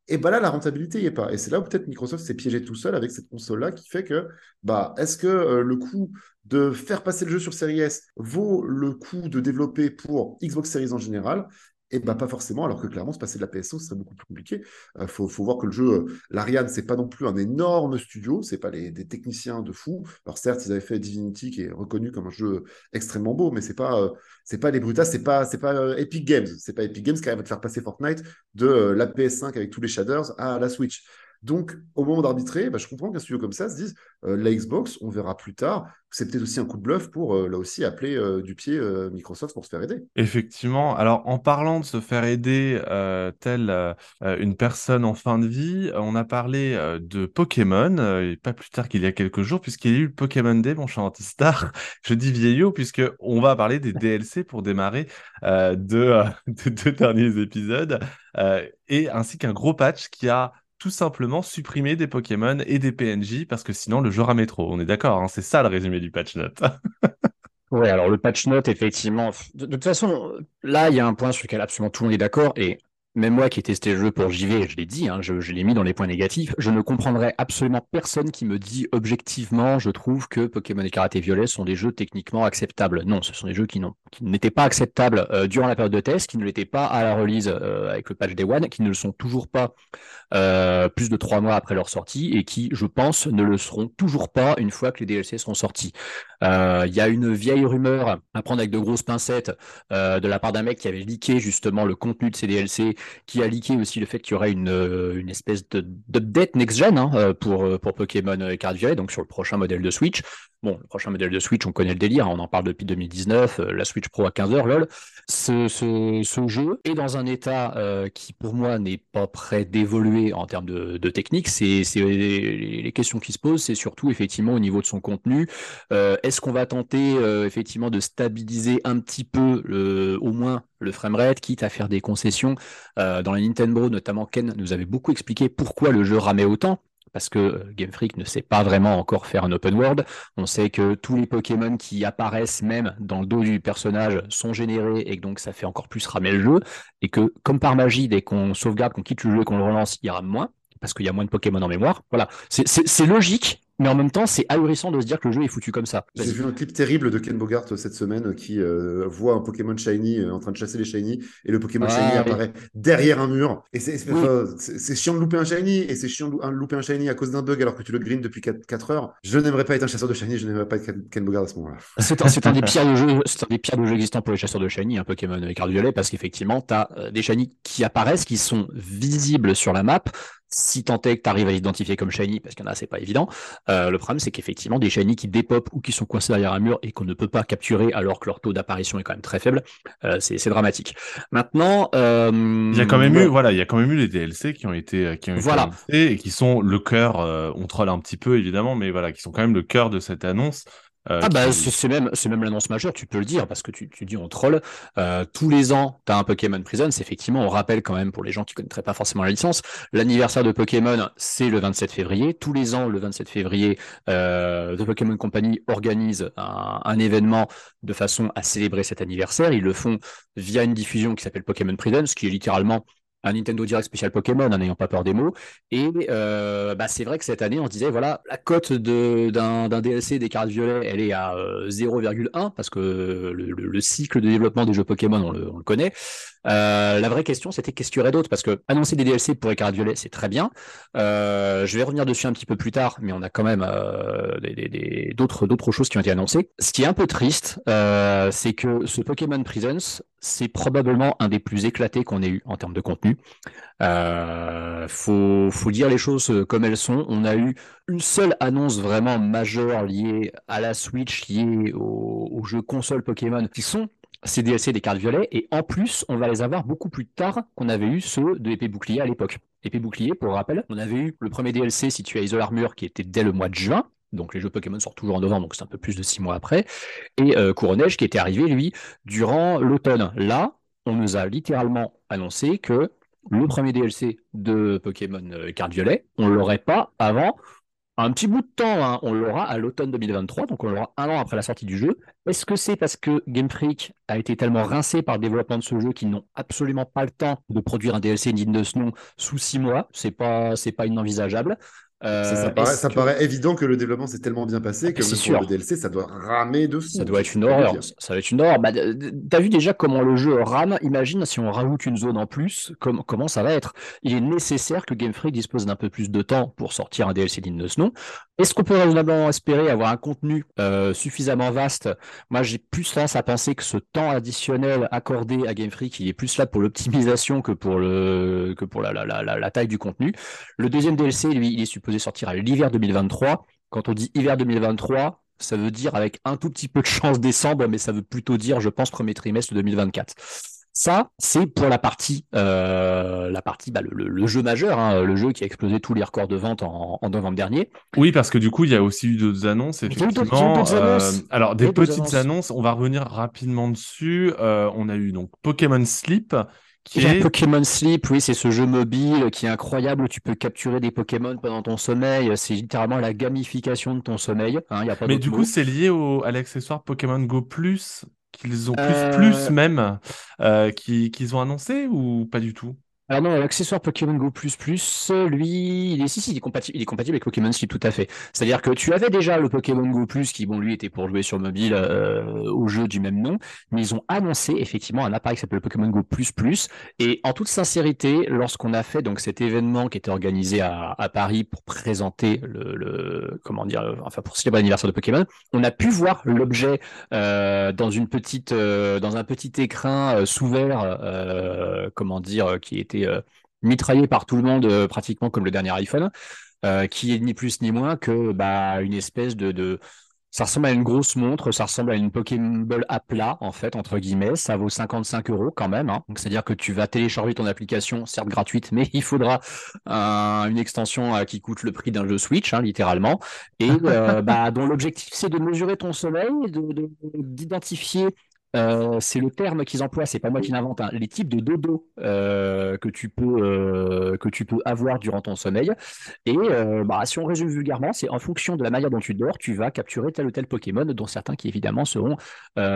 et bah là, la rentabilité n'y est pas. Et c'est là où peut-être Microsoft s'est piégé tout seul avec cette console-là qui fait que, bah, est-ce que euh, le coût de faire passer le jeu sur Series S vaut le coût de développer pour Xbox Series en général? Et bah pas forcément, alors que clairement, se passer de la PSO, ce serait beaucoup plus compliqué. Il euh, faut, voir que le jeu, euh, l'Ariane, c'est pas non plus un énorme studio, c'est pas les, des techniciens de fou. Alors certes, ils avaient fait Divinity, qui est reconnu comme un jeu extrêmement beau, mais c'est pas, euh, c'est pas les Brutas, c'est pas, c'est pas Epic Games, c'est pas Epic Games qui arrive à te faire passer Fortnite de la PS5 avec tous les shaders à la Switch. Donc, au moment d'arbitrer, bah, je comprends qu'un studio comme ça se dise euh, la Xbox, on verra plus tard. C'est peut-être aussi un coup de bluff pour, euh, là aussi, appeler euh, du pied Microsoft pour se faire aider. Effectivement. Alors, en parlant de se faire aider, telle une personne en fin de vie, on a parlé de Pokémon, et pas plus tard qu'il y a quelques jours, puisqu'il y a eu le Pokémon Day, mon cher Antistar. Je dis vieillot, puisqu'on va parler des DLC pour démarrer de, de deux derniers épisodes, et ainsi qu'un gros patch qui a tout simplement supprimer des Pokémon et des PNJ parce que sinon le jeu ramet trop. On est d'accord, hein, c'est ça le résumé du patch note. Oui, alors le patch note, effectivement, de, toute façon, là, il y a un point sur lequel absolument tout le monde est d'accord, et même moi qui ai testé le jeu pour JV, je l'ai dit, hein, je, l'ai mis dans les points négatifs, je ne comprendrais absolument personne qui me dit objectivement, je trouve que Pokémon et Karaté Violet sont des jeux techniquement acceptables. Non, ce sont des jeux qui, n'étaient pas acceptables euh, durant la période de test, qui ne l'étaient pas à la release euh, avec le patch Day One, qui ne le sont toujours pas euh, plus de trois mois après leur sortie, et qui, je pense, ne le seront toujours pas une fois que les DLC seront sortis. Il y a une vieille rumeur à prendre avec de grosses pincettes de la part d'un mec qui avait leaké justement le contenu de ces DLC qui a leaké aussi le fait qu'il y aurait une, euh, une espèce d'update next-gen hein, euh, pour, euh, pour Pokémon Card Violet, donc sur le prochain modèle de Switch. Bon, le prochain modèle de Switch, on connaît le délire, hein, on en parle depuis 2019, la Switch Pro à 15h, lol. Ce, jeu est dans un état qui, pour moi, n'est pas prêt d'évoluer en termes de, technique. C'est les, questions qui se posent, c'est surtout effectivement au niveau de son contenu. Est-ce qu'on va tenter effectivement de stabiliser un petit peu, au moins, le framerate, quitte à faire des concessions? Euh, dans la Nintendo, notamment, Ken nous avait beaucoup expliqué pourquoi le jeu ramait autant. Parce que euh, Game Freak ne sait pas vraiment encore faire un open world. On sait que tous les Pokémon qui apparaissent même dans le dos du personnage sont générés et que donc ça fait encore plus ramer le jeu. Et que, comme par magie, dès qu'on sauvegarde, qu'on quitte le jeu et qu'on le relance, il rame moins parce qu'il y a moins de Pokémon en mémoire. Voilà, c'est logique, mais en même temps, c'est ahurissant de se dire que le jeu est foutu comme ça. J'ai vu un clip terrible de Ken Bogart euh, cette semaine euh, qui euh, voit un Pokémon Shiny en train de chasser les Shiny et le Pokémon Shiny apparaît derrière un mur. Et c'est chiant de louper un Shiny et c'est chiant de louper un Shiny à cause d'un bug alors que tu le green depuis 4, heures. Je n'aimerais pas être un chasseur de Shiny, je n'aimerais pas être Ken Bogart à ce moment-là. C'est un, des pires de jeux, un des pires de jeux existants pour les chasseurs de Shiny, un Pokémon carte violet, parce qu'effectivement, tu as des Shiny qui apparaissent, qui sont visibles sur la map si tant est que tu arrives à l'identifier comme shiny, parce qu'il y en a, c'est pas évident. Euh, le problème, c'est qu'effectivement, des shiny qui dépopent ou qui sont coincés derrière un mur et qu'on ne peut pas capturer alors que leur taux d'apparition est quand même très faible, euh, c'est dramatique. Maintenant, euh, il y a quand même eu, voilà, il y a quand même eu les DLC qui ont été, qui ont voilà. et qui sont le cœur. on troll un petit peu évidemment, mais voilà, qui sont quand même le cœur de cette annonce. Euh, ah bah c'est même c'est même l'annonce majeure, tu peux le dire parce que tu, tu dis on troll. Euh, tous les ans, tu as un Pokémon Prison. C'est effectivement, on rappelle quand même pour les gens qui connaîtraient pas forcément la licence, l'anniversaire de Pokémon, c'est le 27 février. Tous les ans, le 27 février, euh, The Pokémon Company organise un, un, événement de façon à célébrer cet anniversaire. Ils le font via une diffusion qui s'appelle Pokémon Prison, ce qui est littéralement un Nintendo Direct spécial Pokémon, en n'ayant pas peur des mots. Et euh, bah, c'est vrai que cette année, on se disait, voilà, la cote d'un DLC des cartes violets, elle est à 0,1, euh, parce que le, cycle de développement des jeux Pokémon, on le, connaît. Euh, la vraie question, c'était qu'est-ce qu'il y aurait d'autre? Parce que annoncer des DLC pour les cartes violets, c'est très bien. je vais revenir dessus un petit peu plus tard, mais on a quand même d'autres choses qui ont été annoncées. Ce qui est un peu triste, c'est que ce Pokémon Prisons, c'est probablement un des plus éclatés qu'on ait eu en termes de contenu. Euh, faut, faut dire les choses comme elles sont. On a eu une seule annonce vraiment majeure liée à la Switch, liée aux jeux console Pokémon, qui sont ces DLC des cartes violettes, et en plus, on va les avoir beaucoup plus tard qu'on avait eu ceux de épée bouclier à l'époque. Épée bouclier, pour rappel, on avait eu le premier DLC situé à Isol Armure qui était dès le mois de juin, donc les jeux Pokémon sortent toujours en novembre, donc c'est un peu plus de six mois après. Et euh, Couronneige qui était arrivé, lui, durant l'automne. Là, on nous a littéralement annoncé que le premier DLC de Pokémon euh, Carte Violet, on ne l'aurait pas avant un petit bout de temps. Hein. On l'aura à l'automne 2023, donc on l'aura un an après la sortie du jeu. Est-ce que c'est parce que Game Freak a été tellement rincé par le développement de ce jeu qu'ils n'ont absolument pas le temps de produire un DLC digne de ce nom sous six mois? C'est pas, c'est pas inenvisageable. Euh, ça, paraît, évident que le développement s'est tellement bien passé que pour le DLC, ça doit ramer de fou. Ça doit être une horreur. Ça va être une horreur. Bah, T'as vu déjà comment le jeu rame? Imagine si on rajoute une zone en plus, comment ça va être? Il est nécessaire que Game Freak dispose d'un peu plus de temps pour sortir un DLC digne de ce nom. Est-ce qu'on peut raisonnablement espérer avoir un contenu euh, suffisamment vaste? Moi, j'ai plus tendance à penser que ce temps additionnel accordé à Game Freak, il est plus là pour l'optimisation que pour le que pour la, la, la, la, taille du contenu. Le deuxième DLC, lui, il est supposé sortir à l'hiver 2023. Quand on dit hiver 2023, ça veut dire avec un tout petit peu de chance décembre, mais ça veut plutôt dire, je pense, premier trimestre 2024. Ça, c'est pour la partie, euh, la partie, bah, le, jeu majeur, hein, le jeu qui a explosé tous les records de vente en, novembre dernier. Oui, parce que du coup, il y a aussi eu d'autres annonces, effectivement. Euh, alors, des petites annonces. on va revenir rapidement dessus. Euh, on a eu donc Pokémon Sleep, Pokémon Sleep, oui, c'est ce jeu mobile qui est incroyable. Tu peux capturer des Pokémon pendant ton sommeil. C'est littéralement la gamification de ton sommeil. Hein, y a pas Mais du coup, c'est lié au, à l'accessoire Pokémon Go Plus qu'ils ont plus plus même euh, qu'ils ont annoncé ou pas du tout? Alors non, l'accessoire Pokémon Go++, lui, il est, si, si, il est compatible, il est compatible avec Pokémon Sleep, tout à fait. C'est-à-dire que tu avais déjà le Pokémon Go+, qui, bon, lui, était pour jouer sur mobile euh, au jeu du même nom, mais ils ont annoncé effectivement un appareil qui s'appelle le Pokémon Go++, et en toute sincérité, lorsqu'on a fait donc cet événement qui était organisé à, à Paris pour présenter le, le, comment dire, enfin pour célébrer l'anniversaire de Pokémon, on a pu voir l'objet euh, dans une petite, euh, dans un petit écrin euh, sous verre, euh, comment dire, qui était euh, mitraillé par tout le monde, euh, pratiquement comme le dernier iPhone, euh, qui est ni plus ni moins que bah, une espèce de, Ça ressemble à une grosse montre, ça ressemble à une Pokéball à plat, en fait, entre guillemets. Ça vaut 55 euros quand même. Hein. Donc, c'est-à-dire que tu vas télécharger ton application, certes gratuite, mais il faudra une extension qui coûte le prix d'un jeu Switch, hein, littéralement. Et bah, dont l'objectif, c'est de mesurer ton sommeil, d'identifier euh, c'est le terme qu'ils emploient, c'est pas moi qui l'invente, hein. les types de dodo euh, que, tu peux, euh, que tu peux avoir durant ton sommeil. Et bah, si on résume vulgairement, c'est en fonction de la manière dont tu dors, tu vas capturer tel ou tel Pokémon, dont certains qui évidemment seront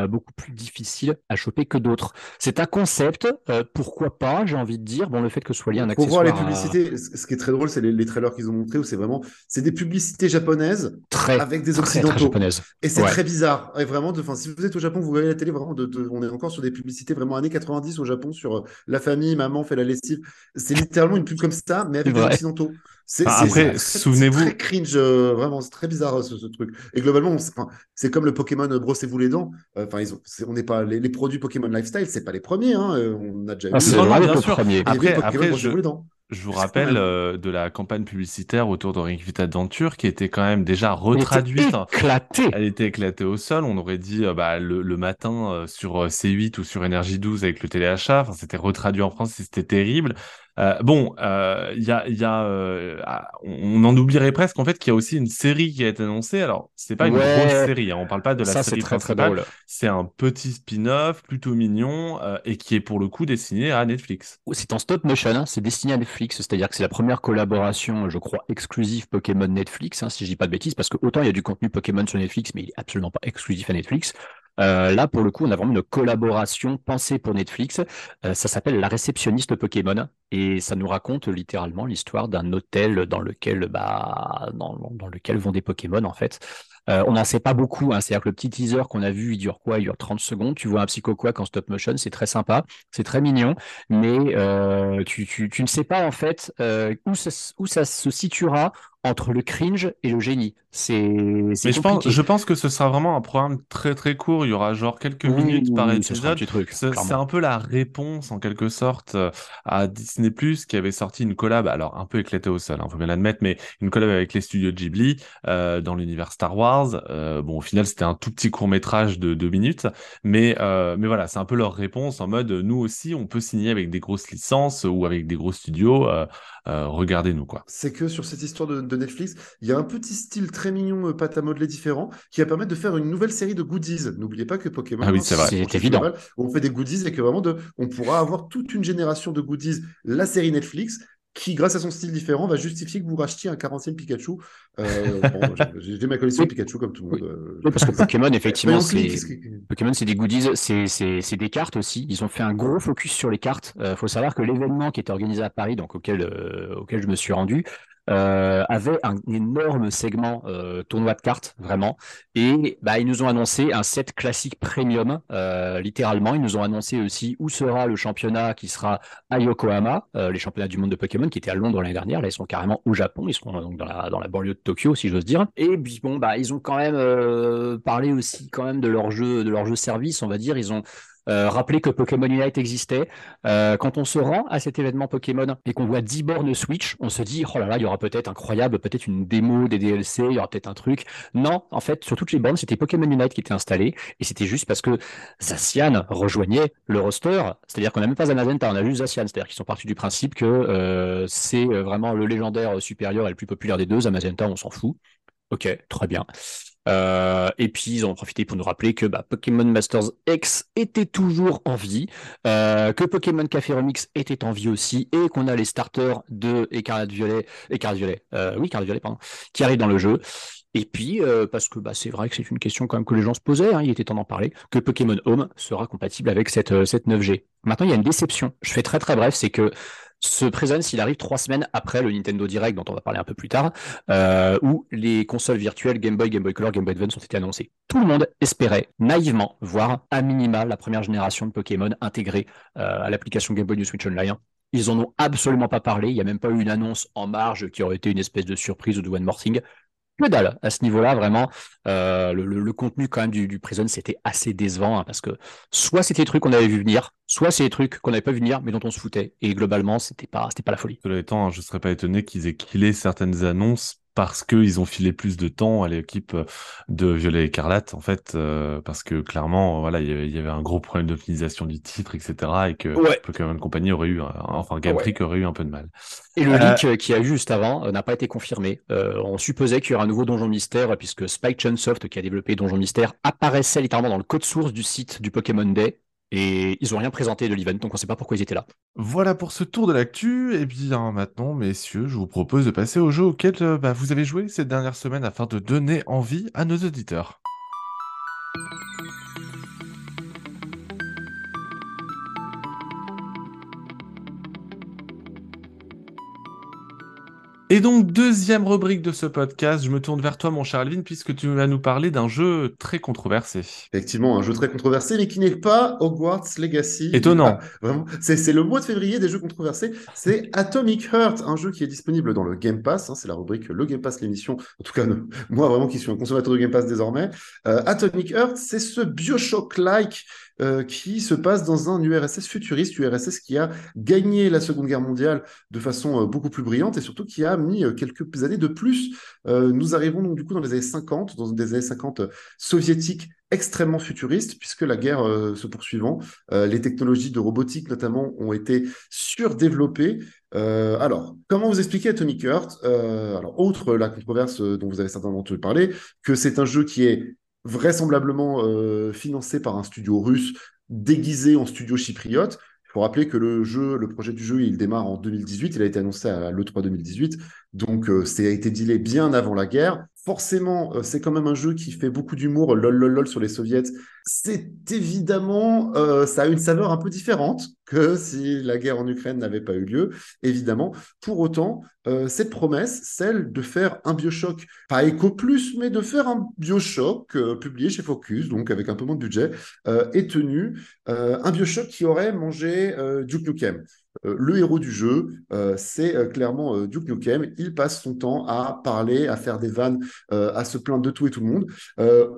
beaucoup plus difficiles à choper que d'autres. C'est un concept, pourquoi pas, j'ai envie de dire, bon, le fait que ce soit lié à un accessoire. Pour voir les publicités, ce qui est très drôle, c'est les, trailers qu'ils ont montrés où c'est vraiment, c'est des publicités japonaises très, avec des occidentaux. Et c'est très bizarre. Et vraiment, de, si vous êtes au Japon, vous voyez la télé vraiment on est encore sur des publicités vraiment années 90 au Japon sur euh, la famille, maman fait la lessive. C'est littéralement une pub comme ça, mais avec des occidentaux. C'est, après, souvenez-vous. très cringe, euh, vraiment, c'est très bizarre ce, truc. Et globalement, c'est comme le Pokémon euh, brossez-vous les dents. Enfin, ils ont, on n'est pas les, produits Pokémon Lifestyle, c'est pas les premiers. Hein. On a déjà ah, eu. C'est bien sûr. Après, après je... les dents. Je vous rappelle euh, de la campagne publicitaire autour de Ring Fit Adventure qui était quand même déjà retraduite. Elle était éclatée. Elle était éclatée au sol. On aurait dit euh, bah, le, le, matin euh, sur C8 ou sur Énergie 12 avec le téléachat. Enfin, c'était retraduit en France, c'était terrible. Euh, bon, il euh, y a, y a euh, ah, on en oublierait presque en fait qu'il y a aussi une série qui a été annoncée. Alors, c'est pas une grosse série, hein, on parle pas de la ça, série très. Très c'est un petit spin-off plutôt mignon et qui est pour le coup destiné à Netflix. C'est en stop motion, hein, c'est destiné à Netflix, c'est-à-dire que c'est la première collaboration, je crois, exclusive Pokémon Netflix, hein, si je dis pas de bêtises, parce que autant il y a du contenu Pokémon sur Netflix, mais il est absolument pas exclusif à Netflix. Euh, là, pour le coup, on a vraiment une collaboration pensée pour Netflix. Euh, ça s'appelle La réceptionniste Pokémon et ça nous raconte littéralement l'histoire d'un hôtel dans lequel, bah, dans, dans, lequel vont des Pokémon en fait. Euh, on n'en sait pas beaucoup, hein. c'est-à-dire que le petit teaser qu'on a vu, il dure quoi? Il dure 30 secondes. Tu vois un Psychoquack en stop motion, c'est très sympa, c'est très mignon, mais euh, tu, tu, tu, ne sais pas en fait euh, où, ça, où ça se situera entre le cringe et le génie. C'est. Mais je pense, je pense que ce sera vraiment un programme très très court. Il y aura genre quelques minutes par épisode. C'est un peu la réponse en quelque sorte à Disney qui avait sorti une collab, alors un peu éclatée au sol, il hein, faut bien l'admettre, mais une collab avec les studios Ghibli euh, dans l'univers Star Wars. Euh, bon, au final, c'était un tout petit court métrage de deux minutes, mais euh, mais voilà, c'est un peu leur réponse en mode nous aussi, on peut signer avec des grosses licences ou avec des gros studios. Euh, regardez-nous quoi. C'est que sur cette histoire de, Netflix, il y a un petit style très mignon, euh, pâte à modeler différent, qui va permettre de faire une nouvelle série de goodies. N'oubliez pas que Pokémon, ah oui, c'est vrai, c'est évident. on fait des goodies et que vraiment de, on pourra avoir toute une génération de goodies. La série Netflix, qui, grâce à son style différent, va justifier que vous rachetiez un 40e Pikachu. Euh, j'ai ma collection de Pikachu comme tout le monde. Euh, parce que Pokémon, effectivement, c'est Pokémon, c'est des goodies, c'est des cartes aussi. Ils ont fait un gros focus sur les cartes. Il faut savoir que l'événement qui était organisé à Paris, donc auquel, auquel je me suis rendu, euh, avait un énorme segment euh, tournoi de cartes, vraiment. Et bah, ils nous ont annoncé un set classique premium, euh, littéralement. Ils nous ont annoncé aussi où sera le championnat qui sera à Yokohama, euh, les championnats du monde de Pokémon qui étaient à Londres l'année dernière. Là, ils sont carrément au Japon. Ils seront donc dans la, dans la banlieue de Tokyo, si j'ose dire. Et puis bon, bah, ils ont quand même euh, parlé aussi quand même de leur jeu, de leur jeu service, on va dire. Ils ont euh, rappelez que Pokémon Unite existait. Euh, quand on se rend à cet événement Pokémon et qu'on voit 10 bornes Switch, on se dit, oh là là, il y aura peut-être incroyable, peut-être une démo des DLC, il y aura peut-être un truc. Non, en fait, sur toutes les bornes, c'était Pokémon Unite qui était installé et c'était juste parce que Zacian rejoignait le roster. C'est-à-dire qu'on n'a même pas Amazenta, on a juste Zacian. C'est-à-dire qu'ils sont partis du principe que euh, c'est vraiment le légendaire supérieur et le plus populaire des deux. Amazenta, on s'en fout. Ok, très bien. Et puis ils ont profité pour nous rappeler que bah, Pokémon Masters X était toujours en vie, que Pokémon Café Remix était en vie aussi, et qu'on a les starters de Écarlate Violet, Écarlate Violet, oui, Écarlate Violet, qui arrivent dans le jeu. Et puis, parce que bah, c'est vrai que c'est une question quand même que les gens se posaient, hein, il était temps d'en parler, que Pokémon Home sera compatible avec cette, cette 9G. Maintenant, il y a une déception. Je fais très très bref, c'est que ce Presence, il arrive trois semaines après le Nintendo Direct, dont on va parler un peu plus tard, euh, où les consoles virtuelles Game Boy, Game Boy Color, Game Boy Advance ont été annoncées. Tout le monde espérait naïvement voir à minima la première génération de Pokémon intégrée euh, à l'application Game Boy du Switch Online. Ils en ont absolument pas parlé. Il n'y a même pas eu une annonce en marge qui aurait été une espèce de surprise ou de one more que dalle à ce niveau-là, vraiment. Euh, le, contenu quand même du, Prison, c'était assez décevant hein, parce que soit c'était des trucs qu'on avait vu venir, soit c'est des trucs qu'on n'avait pas vu venir mais dont on se foutait. Et globalement, c'était pas, pas la folie. Cela étant, je serais pas étonné qu'ils aient killé certaines annonces parce qu'ils ont filé plus de temps à l'équipe de Violet Écarlate, en fait, euh, parce que clairement, voilà, il y, avait un gros problème d'optimisation du titre, etc., et que Pokémon Company aurait eu, enfin, Game aurait eu un peu de mal. Et le leak euh, qui a eu juste avant euh, n'a pas été confirmé. on supposait qu'il y aurait un nouveau Donjon Mystère, puisque Spike Chunsoft, qui a développé Donjon Mystère, apparaissait littéralement dans le code source du site du Pokémon Day, et ils n'ont rien présenté de l'event, donc on ne sait pas pourquoi ils étaient là. Voilà pour ce tour de l'actu. Et bien maintenant, messieurs, je vous propose de passer au jeu auquel euh, bah, vous avez joué cette dernière semaine afin de donner envie à nos auditeurs. Et donc, deuxième rubrique de ce podcast, je me tourne vers toi, mon cher Alvin, puisque tu vas nous parler d'un jeu très controversé. Effectivement, un jeu très controversé, mais qui n'est pas Hogwarts Legacy. Étonnant. vraiment, c'est le mois de février des jeux controversés. C'est Atomic Heart, un jeu qui est disponible dans le Game Pass. Hein, c'est la rubrique Le Game Pass, l'émission. En tout cas, moi, vraiment, qui suis un consommateur de Game Pass désormais. Euh, Atomic Heart, c'est ce Bioshock-like euh, qui se passe dans un URSS futuriste, URSS qui a gagné la Seconde Guerre mondiale de façon euh, beaucoup plus brillante et surtout qui a mis euh, quelques années de plus. nous arrivons donc du coup dans les années 50, dans des années 50 soviétiques extrêmement futuristes, puisque la guerre se poursuivant, les technologies de robotique notamment ont été surdéveloppées. alors, comment vous expliquer Atomic Heart Alors, outre la controverse dont vous avez certainement entendu parler, que c'est un jeu qui est vraisemblablement euh, financé par un studio russe déguisé en studio chypriote. Il faut rappeler que le jeu, le projet du jeu, il démarre en 2018. Il a été annoncé à l'E3 2018. Donc, euh, ça a été dealé bien avant la guerre. Forcément, euh, c'est quand même un jeu qui fait beaucoup d'humour, lol, lol, lol sur les soviets. C'est évidemment, euh, ça a une saveur un peu différente que si la guerre en Ukraine n'avait pas eu lieu, évidemment. Pour autant, euh, cette promesse, celle de faire un Bioshock, pas Echo Plus, mais de faire un Bioshock publié chez Focus, donc avec un peu moins de budget, est tenue. un Bioshock qui aurait mangé Duke Nukem. Euh, le héros du jeu, euh, c'est euh, clairement Duke Nukem. Il passe son temps à parler, à faire des vannes, à se plaindre de tout et tout le monde.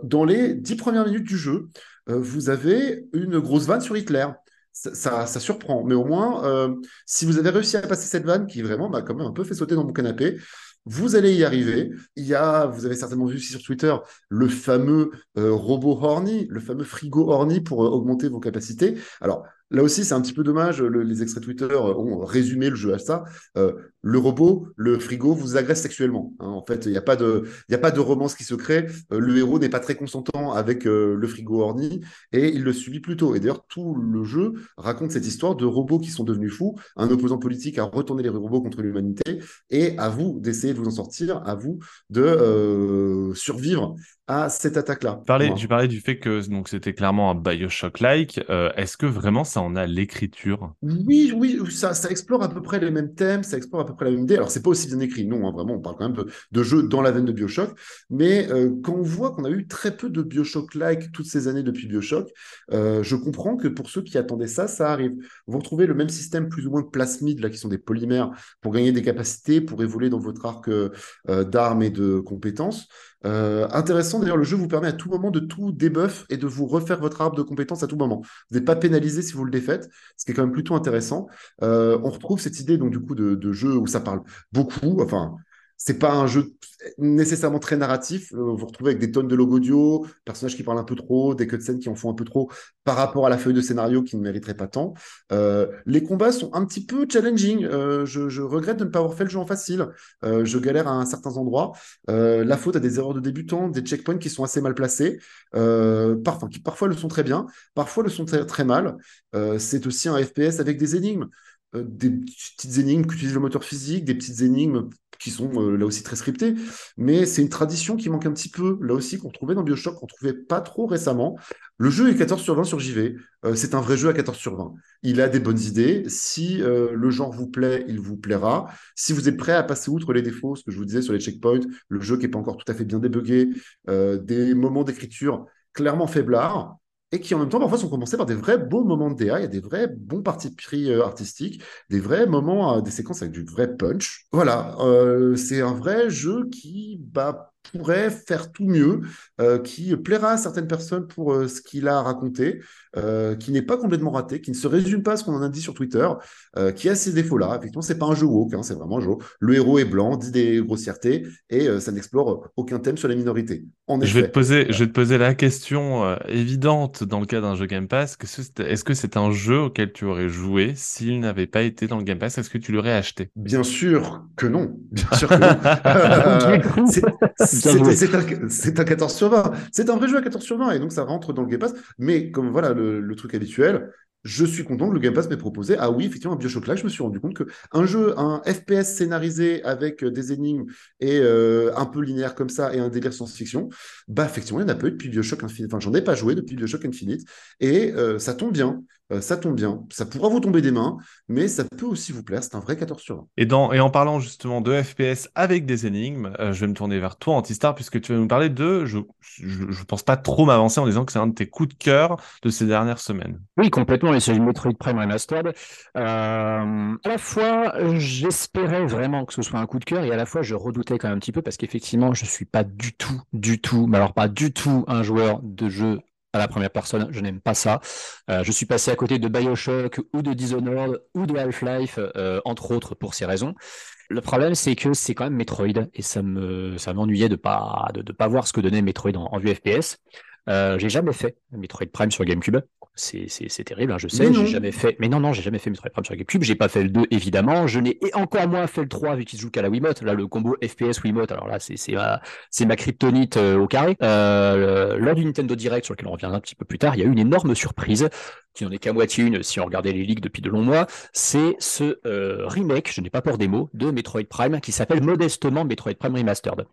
dans les dix premières minutes du jeu, vous avez une grosse vanne sur Hitler. Ça, surprend, mais au moins, si vous avez réussi à passer cette vanne qui vraiment m'a quand même un peu fait sauter dans mon canapé, vous allez y arriver. Il y a, vous avez certainement vu sur Twitter, le fameux robot Horny, le fameux frigo Horny pour augmenter vos capacités. Alors, Là aussi, c'est un petit peu dommage. les extraits Twitter ont résumé le jeu à ça. Euh, le robot, le frigo, vous agresse sexuellement. Hein. En fait, il n'y a pas de, a pas de romance qui se crée. Euh, le héros n'est pas très consentant avec euh, le frigo orni et il le subit plutôt. Et d'ailleurs, tout le jeu raconte cette histoire de robots qui sont devenus fous. Un opposant politique a retourné les robots contre l'humanité et à vous d'essayer de vous en sortir, à vous de survivre à cette attaque-là. Tu parlais du fait que donc c'était clairement un Bioshock-like. Est-ce que vraiment ça en a l'écriture Oui, oui, ça, ça explore à peu près les mêmes thèmes, ça explore à peu près la même idée. Alors, c'est pas aussi bien écrit, non, hein, vraiment, on parle quand même de, jeux dans la veine de Bioshock. Mais euh, quand on voit qu'on a eu très peu de Bioshock-like toutes ces années depuis Bioshock, euh, je comprends que pour ceux qui attendaient ça, ça arrive. Vous retrouvez le même système plus ou moins de plasmides, là, qui sont des polymères, pour gagner des capacités, pour évoluer dans votre arc euh, d'armes et de compétences. Euh, intéressant, d'ailleurs, le jeu vous permet à tout moment de tout débuff et de vous refaire votre arbre de compétences à tout moment. Vous n'êtes pas pénalisé si vous le défaites, ce qui est quand même plutôt intéressant. Euh, on retrouve cette idée, donc, du coup, de, jeu où ça parle beaucoup, enfin, c'est pas un jeu nécessairement très narratif. vous vous retrouvez avec des tonnes de logos audio, personnages qui parlent un peu trop, des cutscenes qui en font un peu trop par rapport à la feuille de scénario qui ne mériterait pas tant. les combats sont un petit peu challenging. Je, je, regrette de ne pas avoir fait le jeu en facile. je galère à certains endroits. la faute à des erreurs de débutants, des checkpoints qui sont assez mal placés, parfois, qui parfois le sont très bien, parfois le sont très, très mal. c'est aussi un FPS avec des énigmes. Euh, des petites énigmes qu'utilise le moteur physique, des petites énigmes qui sont euh, là aussi très scriptées, mais c'est une tradition qui manque un petit peu, là aussi, qu'on trouvait dans Bioshock, qu'on trouvait pas trop récemment. Le jeu est 14 sur 20 sur JV, euh, c'est un vrai jeu à 14 sur 20. Il a des bonnes idées, si le genre vous plaît, il vous plaira. Si vous êtes prêt à passer outre les défauts, ce que je vous disais sur les checkpoints, le jeu qui n'est pas encore tout à fait bien débugué, des moments d'écriture clairement faiblards, et qui en même temps parfois sont commencés par des vrais beaux moments de DA, il y a des vrais bons partis pris euh, artistiques, des vrais moments, euh, des séquences avec du vrai punch. Voilà, euh, c'est un vrai jeu qui bah, pourrait faire tout mieux, qui plaira à certaines personnes pour ce qu'il a raconté, qui n'est pas complètement raté, qui ne se résume pas à ce qu'on en a dit sur Twitter, qui a ces défauts-là. Effectivement, c'est pas un jeu woke, hein, c'est vraiment un jeu. Le héros est blanc, dit des grossièretés, et ça n'explore aucun thème sur les minorités. je, vais te poser, je vais te poser la question évidente dans le cas d'un jeu Game Pass. Est-ce que c'est un jeu auquel tu aurais joué s'il n'avait pas été dans le Game Pass? Est-ce que tu l'aurais acheté? Bien sûr que non. Bien sûr que non. c'est un, 14 sur 20. C'est un vrai jeu à 14 sur 20 et donc ça rentre dans le Game Pass. Mais comme voilà le truc habituel, je suis content que le Game Pass m'ait proposé. Ah oui, effectivement, un Bioshock là, je me suis rendu compte qu'un jeu, un FPS scénarisé avec euh, des énigmes et euh, un peu linéaire comme ça et un délire science-fiction, bah effectivement, il y en a peu depuis Bioshock Infinite. Enfin, j'en ai pas joué depuis Bioshock Infinite et euh, ça tombe bien. Ça tombe bien. Ça pourra vous tomber des mains, mais ça peut aussi vous plaire. C'est un vrai 14 sur 20. Et, dans, et en parlant justement de FPS avec des énigmes, je vais me tourner vers toi, Antistar, puisque tu vas nous parler de. Je ne pense pas trop m'avancer en disant que c'est un de tes coups de cœur de ces dernières semaines. Oui, complètement il s'agit de Metroid Prime Remastered. Euh, à la fois, j'espérais vraiment que ce soit un coup de cœur et à la fois, je redoutais quand même un petit peu parce qu'effectivement, je suis pas du tout, du tout, mais alors pas du tout un joueur de jeu à la première personne. Je n'aime pas ça. Euh, je suis passé à côté de Bioshock ou de Dishonored ou de Half-Life, euh, entre autres, pour ces raisons. Le problème, c'est que c'est quand même Metroid et ça me ça m'ennuyait de pas de, pas voir ce que donnait Metroid en, en vue FPS. Euh, j'ai jamais fait Metroid Prime sur GameCube. C'est terrible, hein, je sais. J'ai jamais fait. Mais non, non, j'ai jamais fait Metroid Prime sur GameCube. J'ai pas fait le 2, évidemment. Je n'ai encore moins fait le 3 vu qu'il se joue qu'à la Wiimote. Là, le combo FPS Wiimote, alors là, c'est ma, ma kryptonite euh, au carré. Euh, lors du Nintendo Direct, sur lequel on reviendra un petit peu plus tard, il y a eu une énorme surprise, qui n'en est qu'à moitié une si on regardait les leaks depuis de longs mois. C'est ce remake, je n'ai pas peur des mots, de Metroid Prime qui s'appelle modestement Metroid Prime Remastered.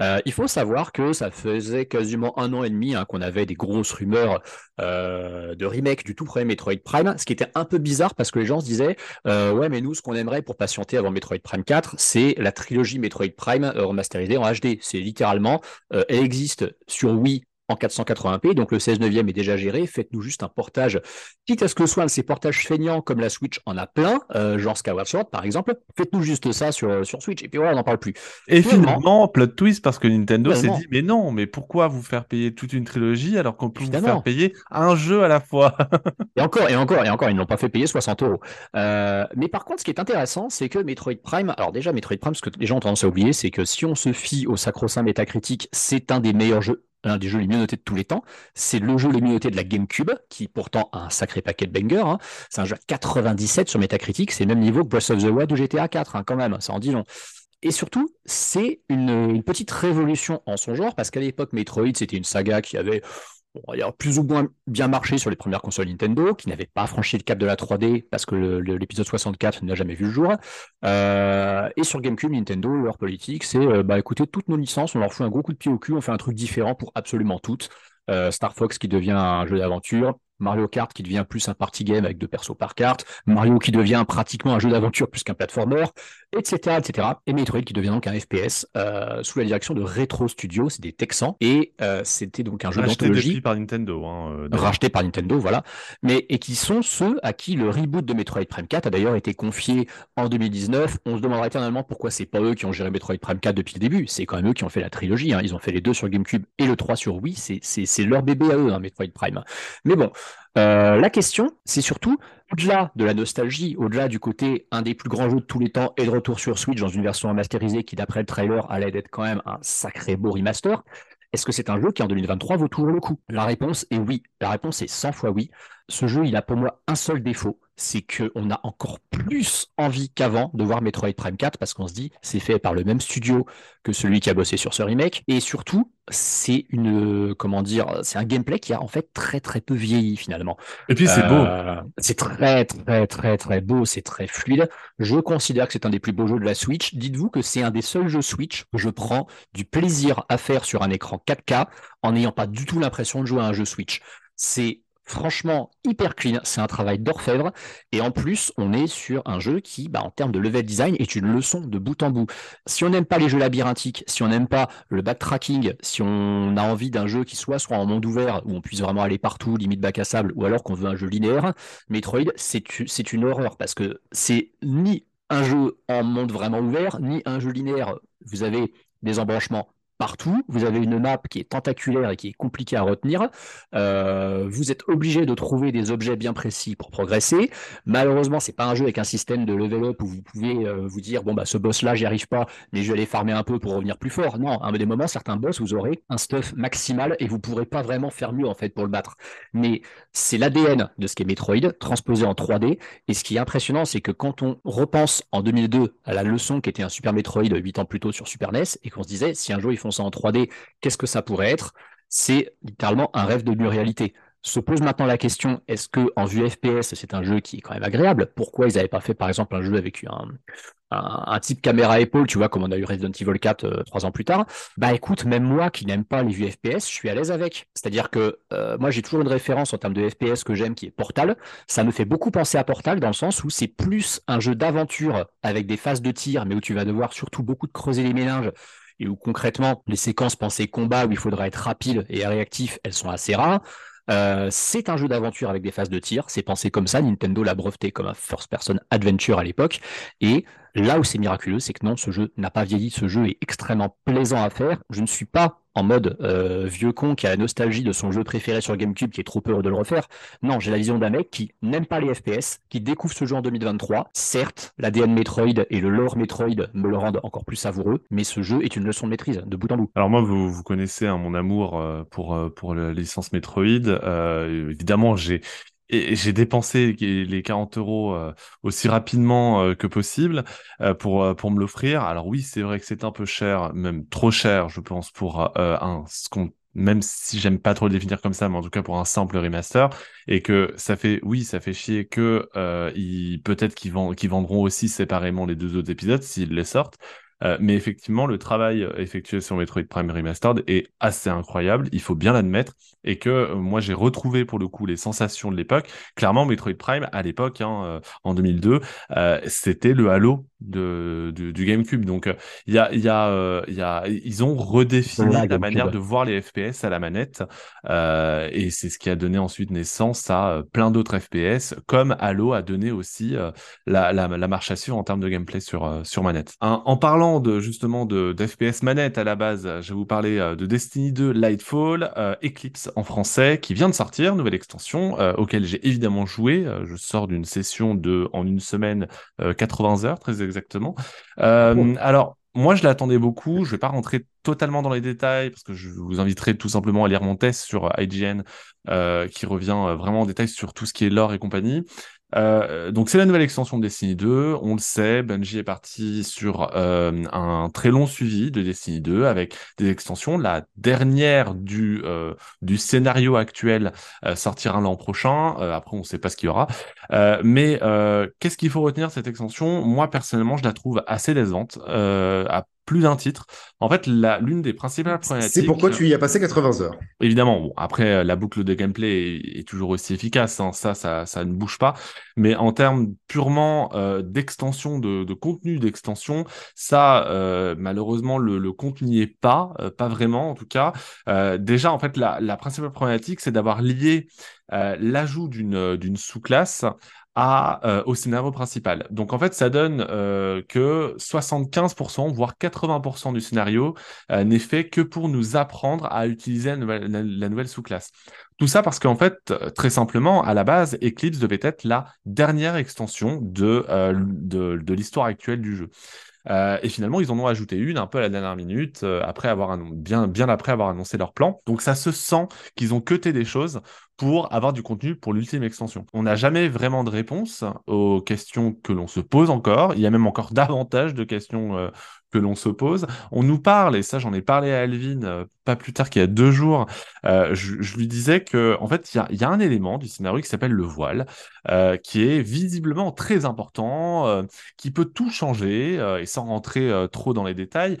Euh, il faut savoir que ça faisait quasiment un an et demi hein, qu'on avait des grosses rumeurs euh, de remake du tout premier Metroid Prime, ce qui était un peu bizarre parce que les gens se disaient euh, ouais mais nous ce qu'on aimerait pour patienter avant Metroid Prime 4, c'est la trilogie Metroid Prime remasterisée en HD. C'est littéralement, elle existe sur Wii en 480p, donc le 16 neuvième est déjà géré. Faites-nous juste un portage, quitte à ce que ce soit un de ces portages feignants comme la Switch en a plein, euh, genre Skyward Sword par exemple. Faites-nous juste ça sur, sur Switch, et puis voilà, on n'en parle plus. Et finalement, plot twist, parce que Nintendo s'est dit, mais non, mais pourquoi vous faire payer toute une trilogie alors qu'on peut vous faire payer un jeu à la fois? Et encore, et encore, et encore, ils n'ont pas fait payer 60 euros. Euh, mais par contre, ce qui est intéressant, c'est que Metroid Prime, alors déjà, Metroid Prime, ce que les gens ont tendance à oublier, c'est que si on se fie au sacro-saint métacritique, c'est un des meilleurs jeux un des jeux les mieux notés de tous les temps. C'est le jeu le mieux noté de la GameCube, qui pourtant a un sacré paquet de bangers. Hein. C'est un jeu à 97 sur Metacritic, c'est le même niveau que Breath of the Wild ou GTA 4, hein, quand même, ça en dit long. Et surtout, c'est une, petite révolution en son genre, parce qu'à l'époque, Metroid, c'était une saga qui avait a plus ou moins bien marché sur les premières consoles Nintendo, qui n'avaient pas franchi le cap de la 3D parce que l'épisode 64 n'a jamais vu le jour. Euh, et sur GameCube, Nintendo, leur politique, c'est euh, bah écoutez, toutes nos licences, on leur fout un gros coup de pied au cul, on fait un truc différent pour absolument toutes. Euh, Star Fox qui devient un jeu d'aventure, Mario Kart qui devient plus un party game avec deux persos par carte, Mario qui devient pratiquement un jeu d'aventure plus qu'un platformer, etc., etc. Et Metroid qui devient donc un FPS euh, sous la direction de Retro Studios, c'est des Texans, et euh, c'était donc un jeu d'anthologie. par Nintendo. Hein, euh, racheté par Nintendo, voilà. Mais, et qui sont ceux à qui le reboot de Metroid Prime 4 a d'ailleurs été confié en 2019. On se demandera éternellement pourquoi c'est pas eux qui ont géré Metroid Prime 4 depuis le début. C'est quand même eux qui ont fait la trilogie. Hein. Ils ont fait les deux sur GameCube et le 3 sur Wii. C'est leur bébé à eux, hein, Metroid Prime. Mais bon, la question, c'est surtout au-delà de la nostalgie, au-delà du côté un des plus grands jeux de tous les temps et de retour sur Switch dans une version remasterisée qui, d'après le trailer, allait être quand même un sacré beau remaster. Est-ce que c'est un jeu qui en 2023 vaut toujours le coup? La réponse est oui. La réponse est 100 fois oui. Ce jeu, il a pour moi un seul défaut, c'est qu'on a encore plus envie qu'avant de voir Metroid Prime 4 parce qu'on se dit c'est fait par le même studio que celui qui a bossé sur ce remake et surtout c'est une comment dire c'est un gameplay qui a en fait très très peu vieilli finalement. Et puis c'est beau. Euh, c'est très très très très beau, c'est très fluide. Je considère que c'est un des plus beaux jeux de la Switch. Dites-vous que c'est un des seuls jeux Switch que je prends du plaisir à faire sur un écran 4K en n'ayant pas du tout l'impression de jouer à un jeu Switch. C'est franchement hyper clean. C'est un travail d'orfèvre. Et en plus, on est sur un jeu qui, bah, en termes de level design, est une leçon de bout en bout. Si on n'aime pas les jeux labyrinthiques, si on n'aime pas le backtracking, si on a envie d'un jeu qui soit soit en monde ouvert, où on puisse vraiment aller partout, limite bac à sable, ou alors qu'on veut un jeu linéaire, Metroid, c'est une horreur parce que c'est ni un jeu en monde vraiment ouvert, ni un jeu linéaire. Vous avez des embranchements partout. Vous avez une map qui est tentaculaire et qui est compliquée à retenir. Euh, vous êtes obligé de trouver des objets bien précis pour progresser. Malheureusement, c'est pas un jeu avec un système de level up où vous pouvez euh, vous dire bon bah ce boss là j'y arrive pas, mais je vais aller farmer un peu pour revenir plus fort. Non, à des moments, certains boss vous aurez un stuff maximal et vous pourrez pas vraiment faire mieux en fait pour le battre. Mais c'est l'ADN de ce qu'est Metroid transposé en 3D. Et ce qui est impressionnant, c'est que quand on repense en 2002 à la leçon qui était un Super Metroid 8 ans plus tôt sur Super NES et qu'on se disait si un jour ils font en 3D, qu'est-ce que ça pourrait être? C'est littéralement un rêve de réalité. Se pose maintenant la question, est-ce que en vue FPS, c'est un jeu qui est quand même agréable? Pourquoi ils n'avaient pas fait par exemple un jeu avec un, un, type caméra épaule, tu vois, comme on a eu Resident Evil 4 euh, trois ans plus tard, bah écoute, même moi qui n'aime pas les vues FPS, je suis à l'aise avec. C'est-à-dire que euh, moi j'ai toujours une référence en termes de FPS que j'aime qui est Portal. Ça me fait beaucoup penser à Portal dans le sens où c'est plus un jeu d'aventure avec des phases de tir, mais où tu vas devoir surtout beaucoup de creuser les méninges et où concrètement les séquences pensées combat où il faudra être rapide et réactif, elles sont assez rares. Euh, c'est un jeu d'aventure avec des phases de tir, c'est pensé comme ça, Nintendo l'a breveté comme un first-person adventure à l'époque, et là où c'est miraculeux, c'est que non, ce jeu n'a pas vieilli, ce jeu est extrêmement plaisant à faire. Je ne suis pas en mode euh, vieux con qui a la nostalgie de son jeu préféré sur GameCube, qui est trop heureux de le refaire. Non, j'ai la vision d'un mec qui n'aime pas les FPS, qui découvre ce jeu en 2023. Certes, l'ADN Metroid et le lore Metroid me le rendent encore plus savoureux, mais ce jeu est une leçon de maîtrise, de bout en bout. Alors moi, vous, connaissez hein, mon amour euh, pour, euh, pour la licence Metroid. évidemment, j'ai et j'ai dépensé les 40 euros aussi rapidement que possible pour, pour me l'offrir. Alors oui, c'est vrai que c'est un peu cher, même trop cher, je pense, pour un ce qu'on même si j'aime pas trop le définir comme ça, mais en tout cas pour un simple remaster, et que ça fait, oui, ça fait chier que euh, peut-être qu'ils vendront aussi séparément les deux autres épisodes s'ils les sortent, euh, mais effectivement, le travail euh, effectué sur Metroid Prime Remastered est assez incroyable, il faut bien l'admettre, et que euh, moi j'ai retrouvé pour le coup les sensations de l'époque. Clairement, Metroid Prime à l'époque, hein, en 2002, c'était le Halo de, du GameCube. Donc il y a, y a, y a, ils ont redéfini la, manière de voir les FPS à la manette, et c'est ce qui a donné ensuite naissance à plein d'autres FPS, comme Halo a donné aussi la, la, la, marche à suivre en termes de gameplay sur, sur manette. en parlant de justement de d'FPS manette à la base, je vais vous parler euh, de Destiny 2 Lightfall, euh, Eclipse en français, qui vient de sortir, nouvelle extension, euh, auquel j'ai évidemment joué. je sors d'une session de en une semaine 80 heures très exactement. Alors moi, je l'attendais beaucoup. Je vais pas rentrer totalement dans les détails parce que je vous inviterai tout simplement à lire mon test sur IGN qui revient vraiment en détail sur tout ce qui est lore et compagnie. Euh, donc c'est la nouvelle extension de Destiny 2, on le sait, Bungie est parti sur euh, un très long suivi de Destiny 2 avec des extensions. La dernière du, euh, du scénario actuel sortira l'an prochain, après on ne sait pas ce qu'il y aura. mais qu'est-ce qu'il faut retenir cette extension? Moi personnellement je la trouve assez décevante, à plus d'un titre. En fait, l'une des principales problématiques. C'est pourquoi tu y as passé 80 heures. Évidemment, bon, après, la boucle de gameplay est, toujours aussi efficace, hein, ça, ça, ça, ne bouge pas. Mais en termes purement euh, d'extension, de, contenu d'extension, ça, euh, malheureusement, le, le contenu n'y est pas, euh, pas vraiment en tout cas. déjà, en fait, la, la principale problématique, c'est d'avoir lié l'ajout d'une sous-classe à, au scénario principal. Donc en fait, ça donne que 75%, voire 80% du scénario n'est fait que pour nous apprendre à utiliser la nouvelle sous-classe. Tout ça parce qu'en fait, très simplement, à la base, Eclipse devait être la dernière extension de, euh, de, l'histoire actuelle du jeu. Euh, et finalement, ils en ont ajouté une un peu à la dernière minute, euh, après avoir bien, bien après avoir annoncé leur plan. Donc ça se sent qu'ils ont cuté des choses pour avoir du contenu pour l'ultime extension. On n'a jamais vraiment de réponse aux questions que l'on se pose encore. Il y a même encore davantage de questions que l'on se pose. On nous parle, et ça j'en ai parlé à Alvin euh, pas plus tard qu'il y a deux jours, euh, je, lui disais que en fait il y, a, un élément du scénario qui s'appelle le voile, euh, qui est visiblement très important, qui peut tout changer, et sans rentrer trop dans les détails,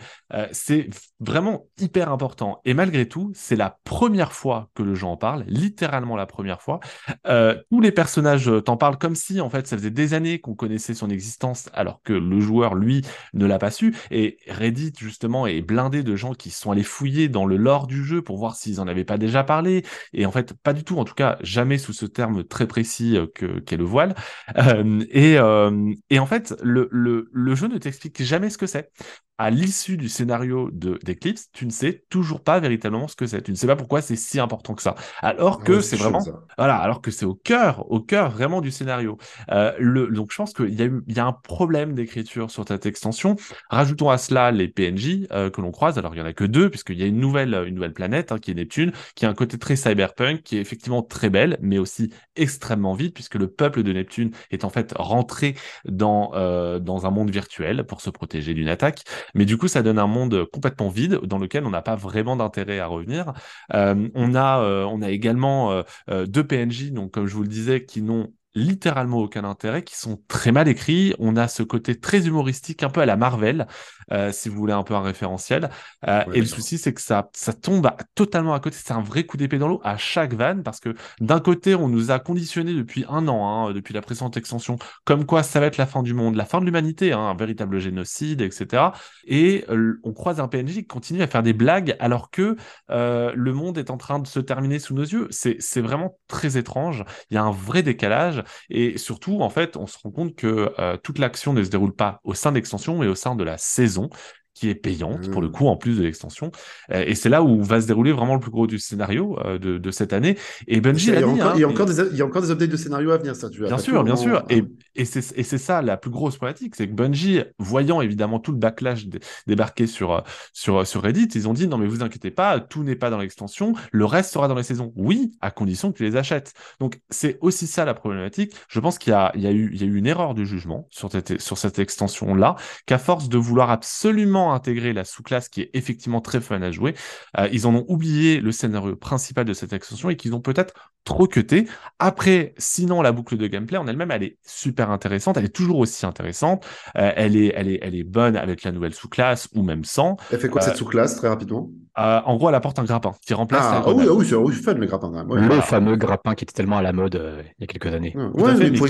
c'est vraiment hyper important. Et malgré tout, c'est la première fois que le jeu en parle, littéralement la première fois. tous les personnages t'en parlent comme si en fait ça faisait des années qu'on connaissait son existence, alors que le joueur lui ne l'a pas su. Et Reddit, justement, est blindé de gens qui sont allés fouiller dans le lore du jeu pour voir s'ils en avaient pas déjà parlé. Et en fait, pas du tout, en tout cas, jamais sous ce terme très précis euh, que qu'est le voile. Euh, et, euh, et en fait, le, le, le jeu ne t'explique jamais ce que c'est à l'issue du scénario d'Eclipse, tu ne sais toujours pas véritablement ce que c'est. Tu ne sais pas pourquoi c'est si important que ça. Alors que c'est vraiment, voilà, alors que c'est au cœur, au cœur vraiment du scénario. Euh, le, donc je pense qu'il y a eu, il y a un problème d'écriture sur cette extension. Rajoutons à cela les PNJ euh, que l'on croise. Alors il y en a que deux puisqu'il y a une nouvelle, une nouvelle planète hein, qui est Neptune, qui a un côté très cyberpunk, qui est effectivement très belle, mais aussi extrêmement vite puisque le peuple de Neptune est en fait rentré dans euh, dans un monde virtuel pour se protéger d'une attaque. Mais du coup, ça donne un monde complètement vide dans lequel on n'a pas vraiment d'intérêt à revenir. Euh, on, a, euh, on a également euh, deux PNJ, donc comme je vous le disais, qui n'ont littéralement aucun intérêt, qui sont très mal écrits. On a ce côté très humoristique, un peu à la Marvel, euh, si vous voulez un peu un référentiel. Euh, et le souci, c'est que ça, ça tombe totalement à côté. C'est un vrai coup d'épée dans l'eau à chaque vanne, parce que d'un côté, on nous a conditionné depuis un an, hein, depuis la précédente extension, comme quoi ça va être la fin du monde, la fin de l'humanité, hein, un véritable génocide, etc. Et euh, on croise un PNJ qui continue à faire des blagues alors que le monde est en train de se terminer sous nos yeux. C'est vraiment très étrange. Il y a un vrai décalage. Et surtout, en fait, on se rend compte que euh, toute l'action ne se déroule pas au sein de l'extension, mais au sein de la saison qui est payante pour le mmh. coup en plus de l'extension. Euh, et c'est là où va se dérouler vraiment le plus gros du scénario euh, de, de, cette année. Et Bungie il, y a, encore, il, y a encore des, il y a encore des updates de scénario à venir, ça. Tu bien sûr, bien sûr. Et, et c'est ça la plus grosse problématique, c'est que Bungie, voyant évidemment tout le backlash débarquer sur, sur, sur Reddit, ils ont dit non mais vous inquiétez pas, tout n'est pas dans l'extension, le reste sera dans les saisons. Oui, à condition que tu les achètes. Donc c'est aussi ça la problématique. Je pense qu'il y a, il y a eu, il y a eu une erreur de jugement sur cette, sur cette extension là, qu'à force de vouloir absolument intégrer la sous-classe qui est effectivement très fun à jouer. Euh, ils en ont oublié le scénario principal de cette extension et qu'ils ont peut-être trop cuté. Après, sinon, la boucle de gameplay en elle-même, elle est super intéressante. Elle est toujours aussi intéressante. Euh, elle, est, elle, est, elle est bonne avec la nouvelle sous-classe ou même sans. Elle fait quoi cette euh, sous-classe, très rapidement? Euh, en gros, elle apporte un grappin qui remplace. Ah, ah oui, ah oui c'est fun le grappin quand même. le fameux grappin qui était tellement à la mode euh, il y a quelques années. Ouais, mais pour,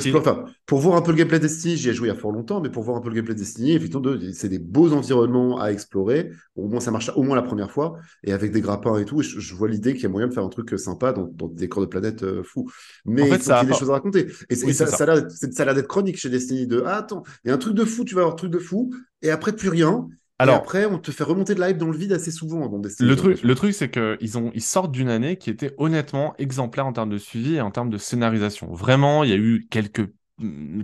pour, voir un peu le gameplay Destiny, j'y ai joué il y a fort longtemps, mais pour voir un peu le gameplay Destiny, effectivement, c'est des beaux environnements à explorer. Au moins, ça marche au moins la première fois, et avec des grappins et tout, je, vois l'idée qu'il y a moyen de faire un truc sympa dans, des décors de planète euh, fou. Mais il y a des choses à raconter. Et, ça, ça, a l'air d'être chronique chez Destiny de ah, attends, il y a un truc de fou, tu vas avoir un truc de fou, et après plus rien. Alors, et après, on te fait remonter de la hype dans le vide assez souvent dans Le truc, le truc, c'est qu'ils ont, ils sortent d'une année qui était honnêtement exemplaire en termes de suivi et en termes de scénarisation. Vraiment, il y a eu quelques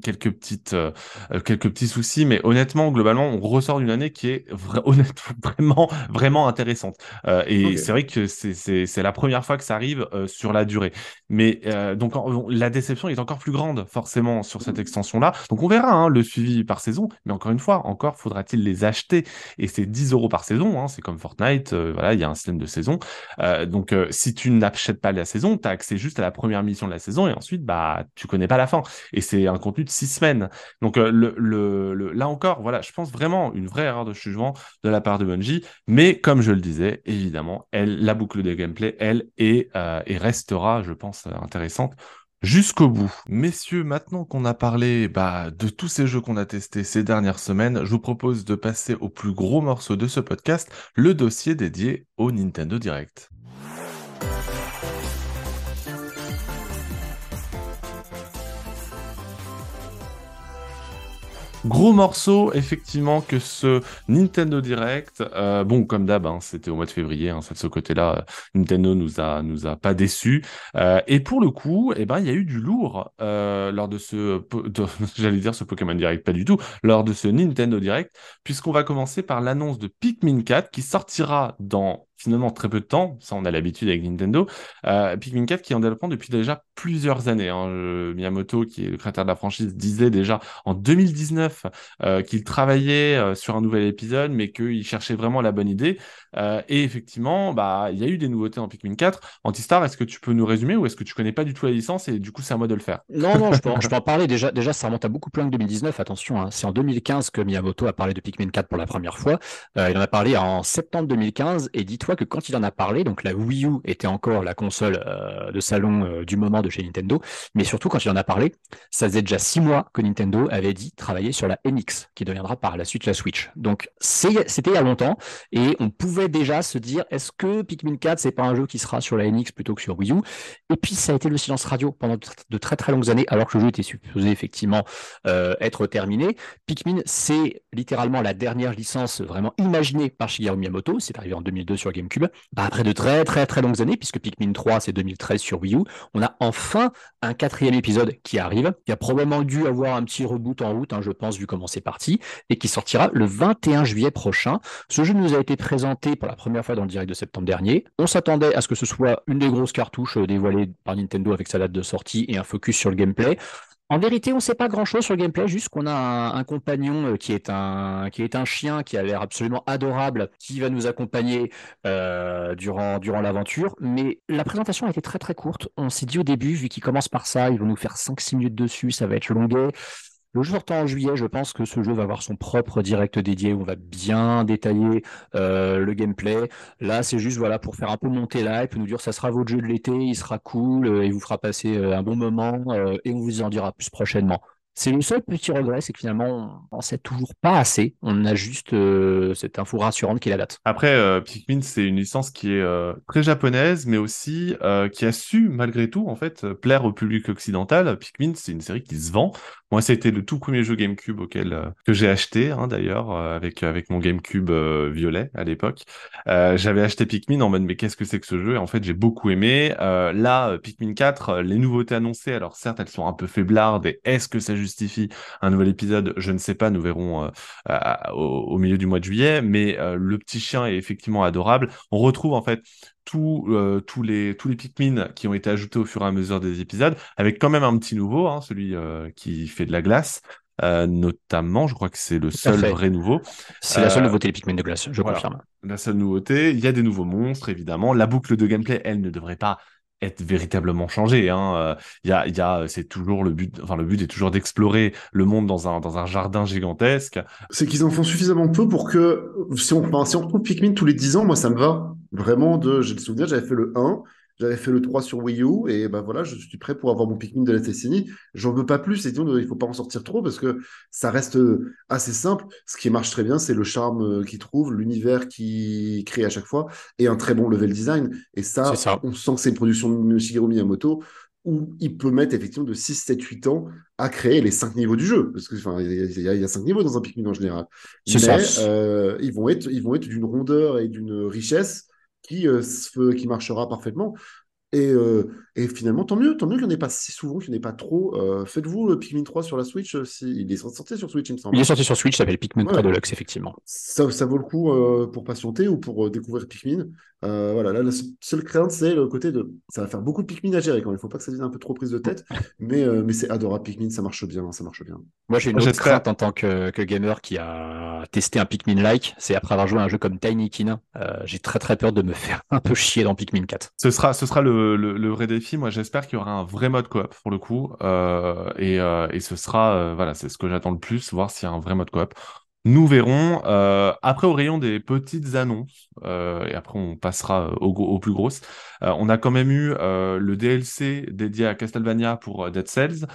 quelques petites euh, euh, quelques petits soucis mais honnêtement globalement on ressort d'une année qui est honnêtement vraiment vraiment intéressante. Euh, et c'est vrai que c'est la première fois que ça arrive sur la durée. Mais donc la déception est encore plus grande forcément sur cette extension là donc on verra hein, le suivi par saison. Mais encore une fois encore faudra-t-il les acheter. Et c'est 10 euros par saison hein, c'est comme Fortnite voilà il y a un système de saison. Donc si tu n'achètes pas la saison tu as accès juste à la première mission de la saison et ensuite bah tu connais pas la fin. Et c'est un contenu de six semaines. Donc euh, là encore, voilà, je pense vraiment une vraie erreur de jugement de la part de Bungie. Mais comme je le disais, évidemment, elle, la boucle de gameplay, elle est euh, et restera, je pense, intéressante jusqu'au bout. Messieurs, maintenant qu'on a parlé bah, de tous ces jeux qu'on a testés ces dernières semaines, je vous propose de passer au plus gros morceau de ce podcast, le dossier dédié au Nintendo Direct. Gros morceau, effectivement, que ce Nintendo Direct. Euh, bon, comme d'hab, hein, c'était au mois de février. Hein, de ce côté-là, euh, Nintendo nous a nous a pas déçus. Euh, et pour le coup, eh ben, il y a eu du lourd euh, lors de ce, j'allais dire ce Pokémon Direct, pas du tout, lors de ce Nintendo Direct, puisqu'on va commencer par l'annonce de Pikmin 4 qui sortira dans finalement très peu de temps, ça on a l'habitude avec Nintendo. Euh, Pikmin 4 qui en développement depuis déjà plusieurs années. Hein. Miyamoto, qui est le créateur de la franchise, disait déjà en 2019 euh, qu'il travaillait euh, sur un nouvel épisode, mais qu'il cherchait vraiment la bonne idée. Euh, et effectivement, bah, il y a eu des nouveautés en Pikmin 4. Antistar, est-ce que tu peux nous résumer ou est-ce que tu connais pas du tout la licence et du coup c'est à moi de le faire? Non, non, je peux, en, parler. Déjà, déjà, ça remonte à beaucoup plus loin que 2019. Attention, hein. c'est en 2015 que Miyamoto a parlé de Pikmin 4 pour la première fois. Euh, il en a parlé en septembre 2015 et que quand il en a parlé, donc la Wii U était encore la console euh, de salon euh, du moment de chez Nintendo, mais surtout quand il en a parlé, ça faisait déjà six mois que Nintendo avait dit travailler sur la NX, qui deviendra par la suite la Switch. Donc c'était il y a longtemps et on pouvait déjà se dire est-ce que Pikmin 4 c'est pas un jeu qui sera sur la NX plutôt que sur Wii U? Et puis ça a été le silence radio pendant de très très longues années, alors que le jeu était supposé effectivement euh, être terminé. Pikmin c'est littéralement la dernière licence vraiment imaginée par Shigeru Miyamoto. C'est arrivé en 2002 sur GameCube. Bah, après de très très très longues années, puisque Pikmin 3 c'est 2013 sur Wii U, on a enfin un quatrième épisode qui arrive, qui a probablement dû avoir un petit reboot en route, hein, je pense, vu comment c'est parti, et qui sortira le 21 juillet prochain. Ce jeu nous a été présenté pour la première fois dans le direct de septembre dernier. On s'attendait à ce que ce soit une des grosses cartouches euh, dévoilées par Nintendo avec sa date de sortie et un focus sur le gameplay. En vérité, on ne sait pas grand-chose sur le gameplay, juste qu'on a un, compagnon euh, qui est un, chien qui a l'air absolument adorable, qui va nous accompagner euh, durant, durant l'aventure. Mais la présentation a été très très courte. On s'est dit au début, vu qu'il commence par ça, ils vont nous faire 5-6 minutes dessus, ça va être longuet. Le jeu sortant en juillet, je pense que ce jeu va avoir son propre direct dédié où on va bien détailler euh, le gameplay. Là, c'est juste voilà pour faire un peu monter l'hype, nous dire ça sera votre jeu de l'été, il sera cool, euh, il vous fera passer euh, un bon moment euh, et on vous en dira plus prochainement. C'est le seul petit regret, c'est que finalement, on n'en sait toujours pas assez. On a juste euh, cette info rassurante qui est la date. Après, euh, Pikmin, c'est une licence qui est euh, très japonaise, mais aussi euh, qui a su, malgré tout, en fait, plaire au public occidental. Pikmin, c'est une série qui se vend. Moi, c'était le tout premier jeu GameCube auquel euh, que j'ai acheté, hein, d'ailleurs, euh, avec avec mon GameCube violet à l'époque. J'avais acheté Pikmin en mode mais qu'est-ce que c'est que ce jeu? Et en fait, j'ai beaucoup aimé. là, Pikmin 4, les nouveautés annoncées, alors certes, elles sont un peu faiblardes. Et est-ce que ça justifie un nouvel épisode? Je ne sais pas. Nous verrons au, milieu du mois de juillet. Mais le petit chien est effectivement adorable. On retrouve en fait tous, euh, tous, les, tous les Pikmin qui ont été ajoutés au fur et à mesure des épisodes, avec quand même un petit nouveau, hein, celui euh, qui fait de la glace. Euh, notamment, je crois que c'est le seul vrai nouveau. C'est la seule nouveauté, les Pikmin de glace, je voilà, confirme. La seule nouveauté. Il y a des nouveaux monstres, évidemment. La boucle de gameplay, elle ne devrait pas être véritablement changé. Hein. Il y a, il y a, c'est toujours le but. Enfin, le but est toujours d'explorer le monde dans un dans un jardin gigantesque. C'est qu'ils en font suffisamment peu pour que si on, si on retrouve Pikmin tous les 10 ans, moi ça me va. Vraiment de, j'ai le souvenir, j'avais fait le 1, j'avais fait le 3 sur Wii U et ben voilà, je suis prêt pour avoir mon Pikmin de la décennie. J'en veux pas plus, et donc il faut pas en sortir trop parce que ça reste assez simple. Ce qui marche très bien, c'est le charme qu'il trouve, l'univers qu'il crée à chaque fois et un très bon level design. Et ça, ça. on sent que c'est une production de Shigeru Miyamoto où il peut mettre effectivement de 6, 7, 8 ans à créer les 5 niveaux du jeu. Parce que enfin, il y, y, a 5 niveaux dans un Pikmin en général. Mais euh, ils vont être, ils vont être d'une rondeur et d'une richesse qui, euh, qui marchera parfaitement. Et, euh, et, finalement, tant mieux, tant mieux qu'il n'y en ait pas si souvent, qu'il n'y en ait pas trop. Euh, Faites-vous le Pikmin 3 sur la Switch, si... il est sorti sur Switch, il me semble. Il est sorti sur Switch, ça s'appelle Pikmin 3 ouais. Deluxe, effectivement. Ça, ça vaut le coup euh, pour patienter ou pour découvrir Pikmin. voilà, là, la seule crainte, c'est le côté de. Ça va faire beaucoup de Pikmin à gérer quand même. Il ne faut pas que ça devienne un peu trop prise de tête. mais mais c'est adorable, Pikmin, ça marche bien, ça marche bien. Moi, j'ai une autre crainte en tant que, que, gamer qui a testé un Pikmin-like. C'est après avoir joué à un jeu comme Tiny Kin. j'ai très très peur de me faire un peu chier dans Pikmin 4. Ce sera, ce sera le, le, le vrai défi. Moi, j'espère qu'il y aura un vrai mode coop pour le coup. Euh, et, euh, et, ce sera, euh, voilà, c'est ce que j'attends le plus, voir s'il y a un vrai mode coop. Nous verrons. Euh, après, au rayon des petites annonces, euh, et après on passera aux, aux plus grosses, euh, on a quand même eu euh, le DLC dédié à Castlevania pour euh, Dead Cells,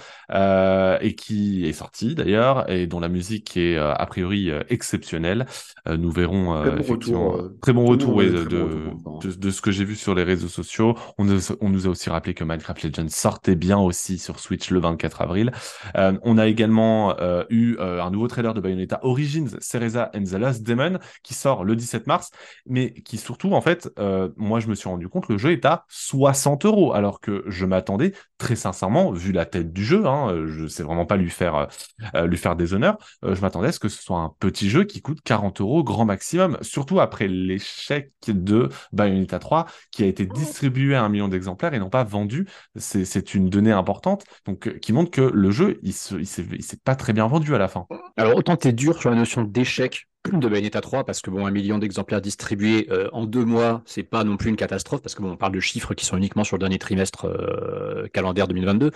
et qui est sorti d'ailleurs, et dont la musique est a priori exceptionnelle. nous verrons Très bon effectivement retour, très bon retour de, très bon retour pour l'instant. de, de ce que j'ai vu sur les réseaux sociaux. On nous, on nous a aussi rappelé que Minecraft Legends sortait bien aussi sur Switch le 24 avril. Euh, on a également euh, eu euh, un nouveau trailer de Bayonetta Origins, Cereza the Last Demon, qui sort le 17 mars, mais qui surtout, en fait, euh, moi je me suis rendu compte, le jeu est à 60 euros, alors que je m'attendais très sincèrement, vu la tête du jeu, hein, je sais vraiment pas lui faire, euh, lui faire des honneurs, euh, je m'attendais à ce que ce soit un petit jeu qui coûte 40 euros grand maximum, surtout après l'échec de Bayonetta 3, qui a été distribué à un million d'exemplaires et non pas vendu. C'est une donnée importante, donc euh, qui montre que le jeu, il se, il s'est pas très bien vendu à la fin. Alors, autant t'es dur sur la notion d'échec de Bayonetta 3, parce que bon, un million d'exemplaires distribués euh, en deux mois, c'est pas non plus une catastrophe, parce que bon, on parle de chiffres qui sont uniquement sur le dernier trimestre euh, calendaire 2022.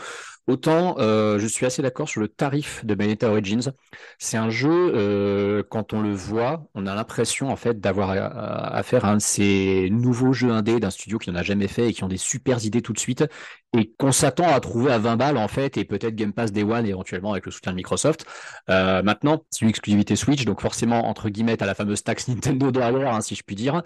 Autant euh, je suis assez d'accord sur le tarif de Bayonetta Origins. C'est un jeu, euh, quand on le voit, on a l'impression en fait d'avoir affaire à un de ces nouveaux jeux indés d'un studio qui n'en a jamais fait et qui ont des super idées tout de suite et qu'on s'attend à trouver à 20 balles en fait et peut-être Game Pass Day One éventuellement avec le soutien de Microsoft. Euh, maintenant, c'est une exclusivité Switch, donc forcément entre guillemets à la fameuse taxe Nintendo derrière, hein, si je puis dire.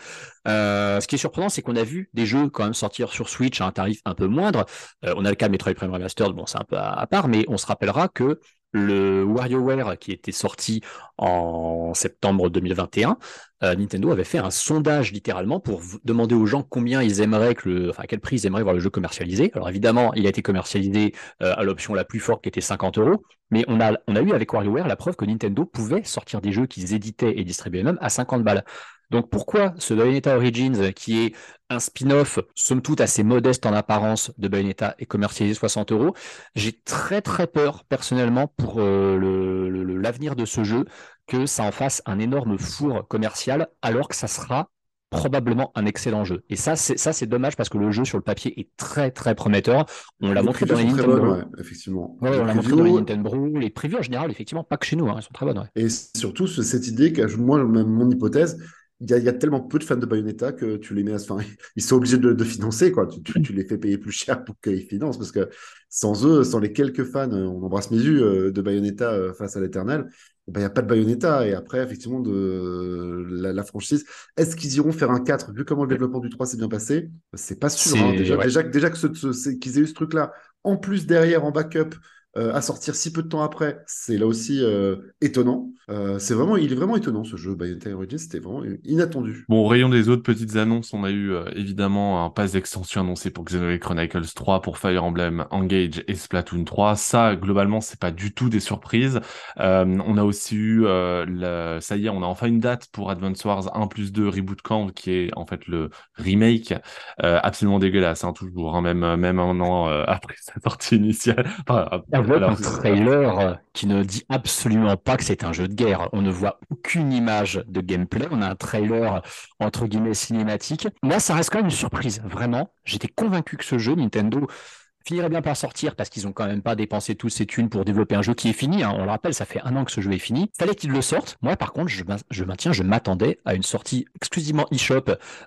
Euh, ce qui est surprenant, c'est qu'on a vu des jeux quand même sortir sur Switch à un tarif un peu moindre. Euh, on a le cas de Metroid Prime Remastered, bon c'est un peu à, part, mais on se rappellera que le WarioWare qui était sorti en septembre 2021, euh, Nintendo avait fait un sondage littéralement pour demander aux gens combien ils aimeraient que le, enfin à quel prix ils aimeraient voir le jeu commercialisé. Alors évidemment, il a été commercialisé euh, à l'option la plus forte qui était 50 euros, mais on a, on a eu avec WarioWare la preuve que Nintendo pouvait sortir des jeux qu'ils éditaient et distribuaient même à 50 balles. Donc pourquoi ce Bayonetta Origins, qui est un spin-off, somme toute assez modeste en apparence de Bayonetta, est commercialisé 60 euros? J'ai très très peur personnellement pour euh, l'avenir de ce jeu que ça en fasse un énorme four commercial alors que ça sera probablement un excellent jeu. Et ça, c'est ça, c'est dommage parce que le jeu sur le papier est très très prometteur. On l'a montré dans les Nintendo. bonnes, ouais, effectivement. Ouais, Les on l'a montré dans les Nintendo. Les previews en général, effectivement, pas que chez nous, hein, elles sont très bonnes. ouais. Et surtout, ce- cette idée que moi, même mon hypothèse, il y, a, il y a tellement peu de fans de Bayonetta que tu les mets à... Enfin, ils sont obligés de, de financer, quoi. Tu, tu- tu les fais payer plus cher pour qu'ils financent, parce que sans eux, sans les quelques fans, euh, on embrasse mes yeux, euh, de Bayonetta euh, face à l'Éternel, eh ben, il n'y a pas de Bayonetta. Et après, effectivement, de la, la franchise, est-ce qu'ils iront faire un 4 Vu comment le développement du 3 s'est bien passé, c'est pas sûr. hein. Déjà, ouais. déjà, que- déjà que ce- ce- c'est- qu'ils aient eu ce truc-là, en plus derrière, en backup, euh, à sortir si peu de temps après, c'est là aussi euh, étonnant. Euh, c'est vraiment, il est vraiment étonnant ce jeu. Bayonetta Origins, c'était vraiment inattendu. Bon, au rayon des autres petites annonces, on a eu euh, évidemment un pass d'extension annoncé pour Xenoblade Chronicles 3, pour Fire Emblem Engage et Splatoon 3. Ça, globalement, c'est pas du tout des surprises. Euh, on a aussi eu, euh, le- ça y est, on a enfin une date pour Advance Wars 1 plus 2 Reboot Camp, qui est en fait le remake, euh, absolument dégueulasse, hein, toujours, hein, même, même un an euh, après sa sortie initiale. Enfin, Avec alors, un trailer qui ne dit absolument pas que c'est un jeu de On ne voit aucune image de gameplay. On a un trailer entre guillemets cinématique. Moi, ça reste quand même une surprise. Vraiment, j'étais convaincu que ce jeu, Nintendo, finirait bien par sortir parce qu'ils ont quand même pas dépensé tous ces thunes pour développer un jeu qui est fini. hein. On le rappelle, ça fait un an que ce jeu est fini. Fallait qu'ils le sortent. Moi, par contre, je, main- je maintiens, je m'attendais à une sortie exclusivement eShop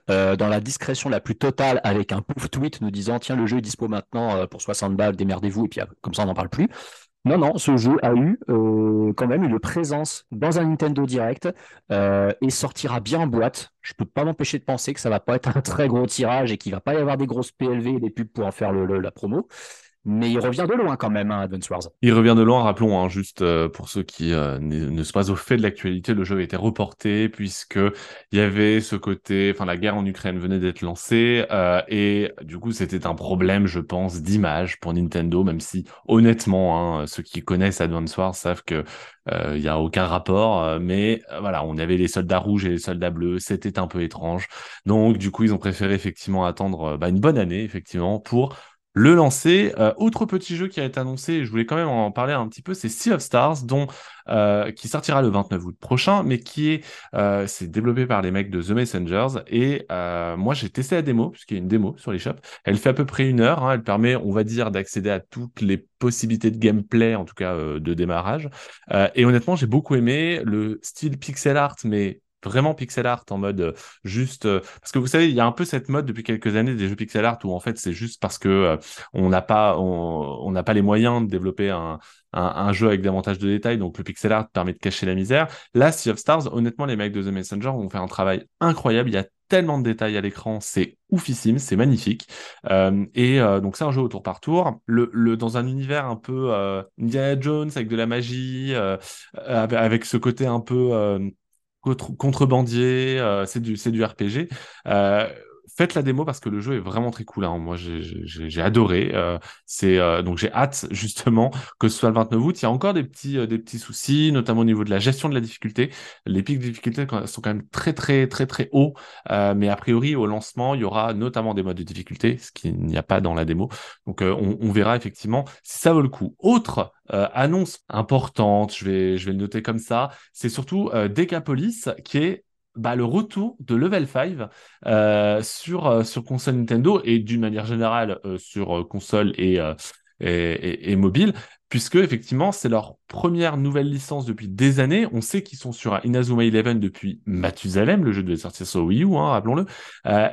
euh, dans la discrétion la plus totale avec un pouf tweet nous disant tiens, le jeu est dispo maintenant euh, pour 60 balles, démerdez-vous, et puis euh, comme ça, on n'en parle plus. Non, non, ce jeu a eu euh, quand même une présence dans un Nintendo Direct euh, et sortira bien en boîte. Je peux pas m'empêcher de penser que ça va pas être un très gros tirage et qu'il va pas y avoir des grosses PLV et des pubs pour en faire le- la promo. Mais il revient de loin quand même, hein, Advance Wars. Il revient de loin, rappelons, hein, juste euh, pour ceux qui euh, ne sont pas au fait de l'actualité, le jeu a été reporté puisque il y avait ce côté, enfin la guerre en Ukraine venait d'être lancée euh, et du coup c'était un problème, je pense, d'image pour Nintendo, même si honnêtement, hein, ceux qui connaissent Advance Wars savent que il y a aucun rapport, mais voilà, on avait les soldats rouges et les soldats bleus, c'était un peu étrange, donc du coup ils ont préféré effectivement attendre bah, une bonne année effectivement pour le lancer. autre petit jeu qui a été annoncé, je voulais quand même en parler un petit peu, c'est Sea of Stars, dont qui sortira le 29 août prochain, mais qui est c'est développé par les mecs de The Messengers. Et moi, j'ai testé la démo puisqu'il y a une démo sur l'eShop. Elle fait à peu près une heure. Hein, elle permet, on va dire, d'accéder à toutes les possibilités de gameplay, en tout cas de démarrage. et honnêtement, j'ai beaucoup aimé le style pixel art, mais vraiment pixel art en mode euh, juste euh, parce que vous savez il y a un peu cette mode depuis quelques années des jeux pixel art où en fait c'est juste parce que euh, on n'a pas on n'a pas les moyens de développer un, un, jeu avec davantage de détails. Donc le pixel art permet de cacher la misère. Là Sea of Stars honnêtement les mecs de The Messenger ont fait un travail incroyable. Il y a tellement de détails à l'écran, c'est oufissime, c'est magnifique. et donc c'est un jeu au tour par tour, le, le dans un univers un peu Indiana Jones avec de la magie, avec, ce côté un peu contrebandier, euh, c'est du, du RPG. Euh, faites la démo parce que le jeu est vraiment très cool. Hein. Moi, j'ai adoré. Euh, c'est euh, donc j'ai hâte justement que ce soit le 29 août. Il y a encore des petits euh, des petits soucis, notamment au niveau de la gestion de la difficulté. Les pics de difficulté sont quand même très très très très hauts, mais a priori au lancement, il y aura notamment des modes de difficulté, ce qu'il n'y a pas dans la démo. Donc on, on, verra effectivement si ça vaut le coup. Autre annonce importante, je vais je vais le noter comme ça, c'est surtout Decapolis qui est bah, le retour de Level 5 euh, sur, euh, sur console Nintendo et d'une manière générale euh, sur console et, et, et, mobile, puisque effectivement c'est leur première nouvelle licence depuis des années. On sait qu'ils sont sur Inazuma Eleven depuis Mathusalem, le jeu devait sortir sur Wii U, hein, rappelons-le,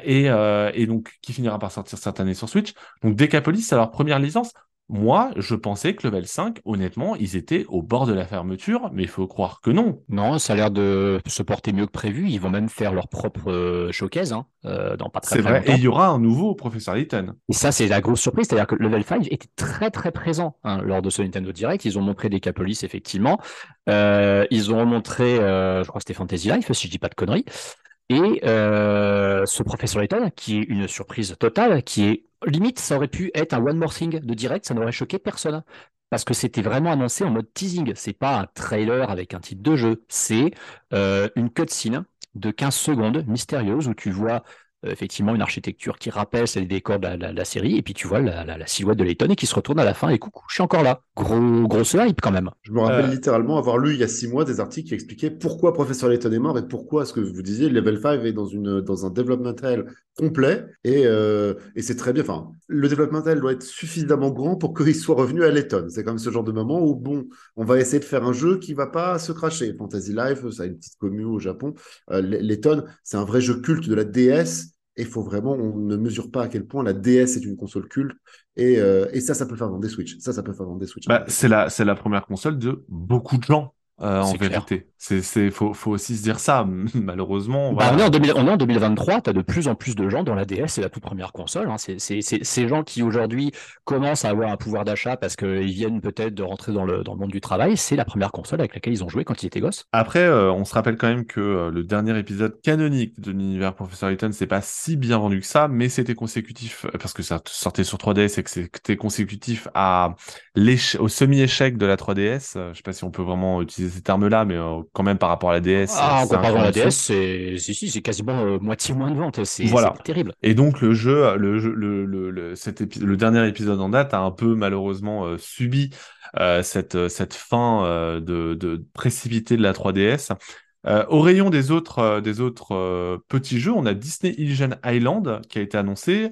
et, et donc qui finira par sortir cette année sur Switch. Donc Decapolis, c'est leur première licence. Moi, je pensais que level 5, honnêtement, ils étaient au bord de la fermeture, mais il faut croire que non. Non, ça a l'air de se porter mieux que prévu. Ils vont même faire leur propre euh, showcase hein, euh, dans pas très, C'est vrai, et il y aura un nouveau professeur Layton. Et ça, c'est la grosse surprise, c'est-à-dire que level 5 était très très présent hein, lors de ce Nintendo Direct. Ils ont montré des Capolis, effectivement. Euh, ils ont montré, je crois que c'était Fantasy Life, si je dis pas de conneries. Et euh, ce professeur Layton, qui est une surprise totale, qui est limite, ça aurait pu être un one more thing de direct, ça n'aurait choqué personne. Parce que c'était vraiment annoncé en mode teasing. C'est pas un trailer avec un titre de jeu. C'est euh, une cutscene de 15 secondes mystérieuse où tu vois effectivement une architecture qui rappelle celle des décors de la, série, et puis tu vois la, silhouette de Layton et qui se retourne à la fin et coucou, je suis encore là. Gros, grosse hype quand même. Je me rappelle euh. littéralement avoir lu il y a six mois des articles qui expliquaient pourquoi Professeur Layton est mort et pourquoi, ce que vous disiez, Level 5 est dans, une, dans un developmental complet et, euh, et c'est très bien. Enfin, le developmental doit être suffisamment grand pour qu'il soit revenu à Layton. C'est comme ce genre de moment où, bon, on va essayer de faire un jeu qui va pas se cracher. Fantasy Life, ça a une petite commune au Japon. Layton, c'est un vrai jeu culte de la DS et il faut vraiment, on ne mesure pas à quel point la DS est une console culte. Et, euh, et ça, ça peut faire vendre des Switch. Ça, ça peut faire vendre des Switch. Bah, c'est la, c'est la première console de beaucoup de gens. Euh, en vérité. C'est, c'est, faut, faut aussi se dire ça, malheureusement. Bah, on, est en 2000, on, est en 2023, tu as de plus en plus de gens dont la DS c'est la toute première console. Hein. C'est, c'est, c'est, ces gens qui aujourd'hui commencent à avoir un pouvoir d'achat parce qu'ils viennent peut-être de rentrer dans le, dans le monde du travail, c'est la première console avec laquelle ils ont joué quand ils étaient gosses. Après, euh, on se rappelle quand même que euh, le dernier épisode canonique de l'univers Professeur Layton, c'est pas si bien vendu que ça, mais c'était consécutif, parce que ça sortait sur 3DS et que c'était consécutif à au semi-échec de la 3DS. je sais pas si on peut vraiment utiliser ces termes-là, mais euh, quand même par rapport à la DS. Ah, en à la DS, c'est si, c'est quasiment euh, moitié moins de ventes. C'est voilà. terrible. Et donc le jeu, le, jeu, le, le, le, cet le dernier épisode en date a un peu malheureusement euh, subi cette, cette fin de, de précipité de la 3DS. au rayon des autres, des autres petits jeux, on a Disney Illusion Island qui a été annoncé,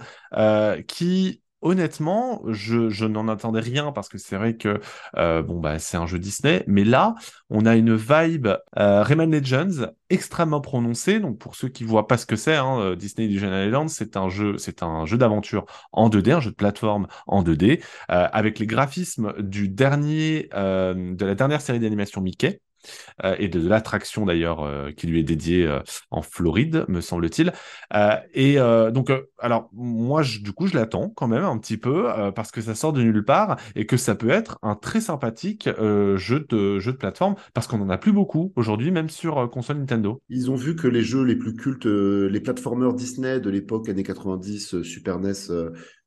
qui honnêtement, je, n'en attendais rien parce que c'est vrai que euh, bon bah c'est un jeu Disney, mais là on a une vibe euh, Rayman Legends extrêmement prononcée. Donc pour ceux qui voient pas ce que c'est, hein, euh, Disney Illusion Island, c'est un jeu, c'est un jeu d'aventure en 2D, un jeu de plateforme en 2D avec les graphismes du dernier de la dernière série d'animation Mickey. Euh, et de, l'attraction d'ailleurs euh, qui lui est dédiée euh, en Floride, me semble-t-il. et donc, alors moi, du coup, je l'attends quand même un petit peu parce que ça sort de nulle part et que ça peut être un très sympathique jeu de jeu de plateforme parce qu'on en a plus beaucoup aujourd'hui, même sur console Nintendo. Ils ont vu que les jeux les plus cultes, les platformers Disney de l'époque années 90, Super NES,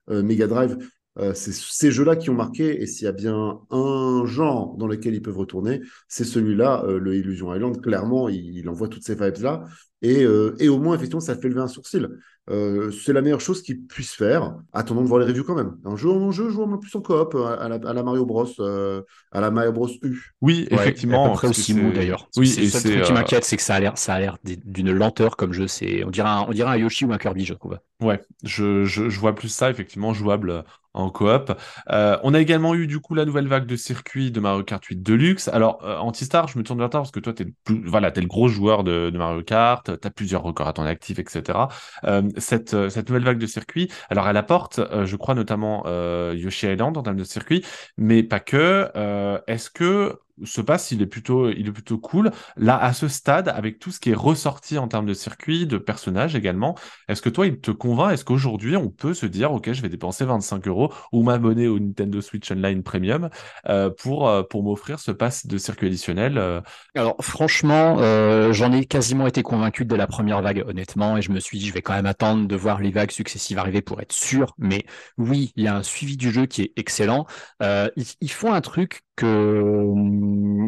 Mega Drive Euh, c'est ces jeux-là qui ont marqué, et s'il y a bien un genre dans lequel ils peuvent retourner, c'est celui-là, euh, le Illusion Island. Clairement, il, envoie toutes ces vibes-là, et, euh, et, au moins, effectivement, ça fait lever un sourcil. c'est la meilleure chose qu'ils puissent faire. Attendons de voir les reviews quand même. Un jeu en jeu, jouons plus en coop, à, la, à la, Mario Bros, à la Mario Bros U. Oui, effectivement. À peu près aussi mou d'ailleurs. Oui, c'est truc qui m'inquiète, c'est que ça a l'air, ça a l'air d'une lenteur comme jeu. C'est, on dirait, un, on dirait un Yoshi ou un Kirby, je trouve. Ouais, je, je, je vois plus ça effectivement jouable en coop. Euh, on a également eu du coup la nouvelle vague de circuits de Mario Kart 8 Deluxe. Alors, euh, Antistar, je me tourne vers toi parce que toi, tu es, le voilà, es le gros joueur de, Mario Kart, tu as plusieurs records à ton actif, etc. Euh, cette, cette nouvelle vague de circuits, alors elle apporte, je crois, notamment Yoshi Island en termes de circuits, mais pas que. Est-ce que se passe, il est plutôt, il est plutôt cool. Là, à ce stade, avec tout ce qui est ressorti en termes de circuit, de personnages également, est-ce que toi, il te convainc? Est-ce qu'aujourd'hui, on peut se dire, OK, je vais dépenser 25 euros ou m'abonner au Nintendo Switch Online Premium euh, pour, euh, pour m'offrir ce pass de circuit additionnel euh? Alors, franchement, j'en ai quasiment été convaincu dès la première vague, honnêtement, et je me suis dit, je vais quand même attendre de voir les vagues successives arriver pour être sûr. Mais oui, il y a un suivi du jeu qui est excellent. ils font un truc que,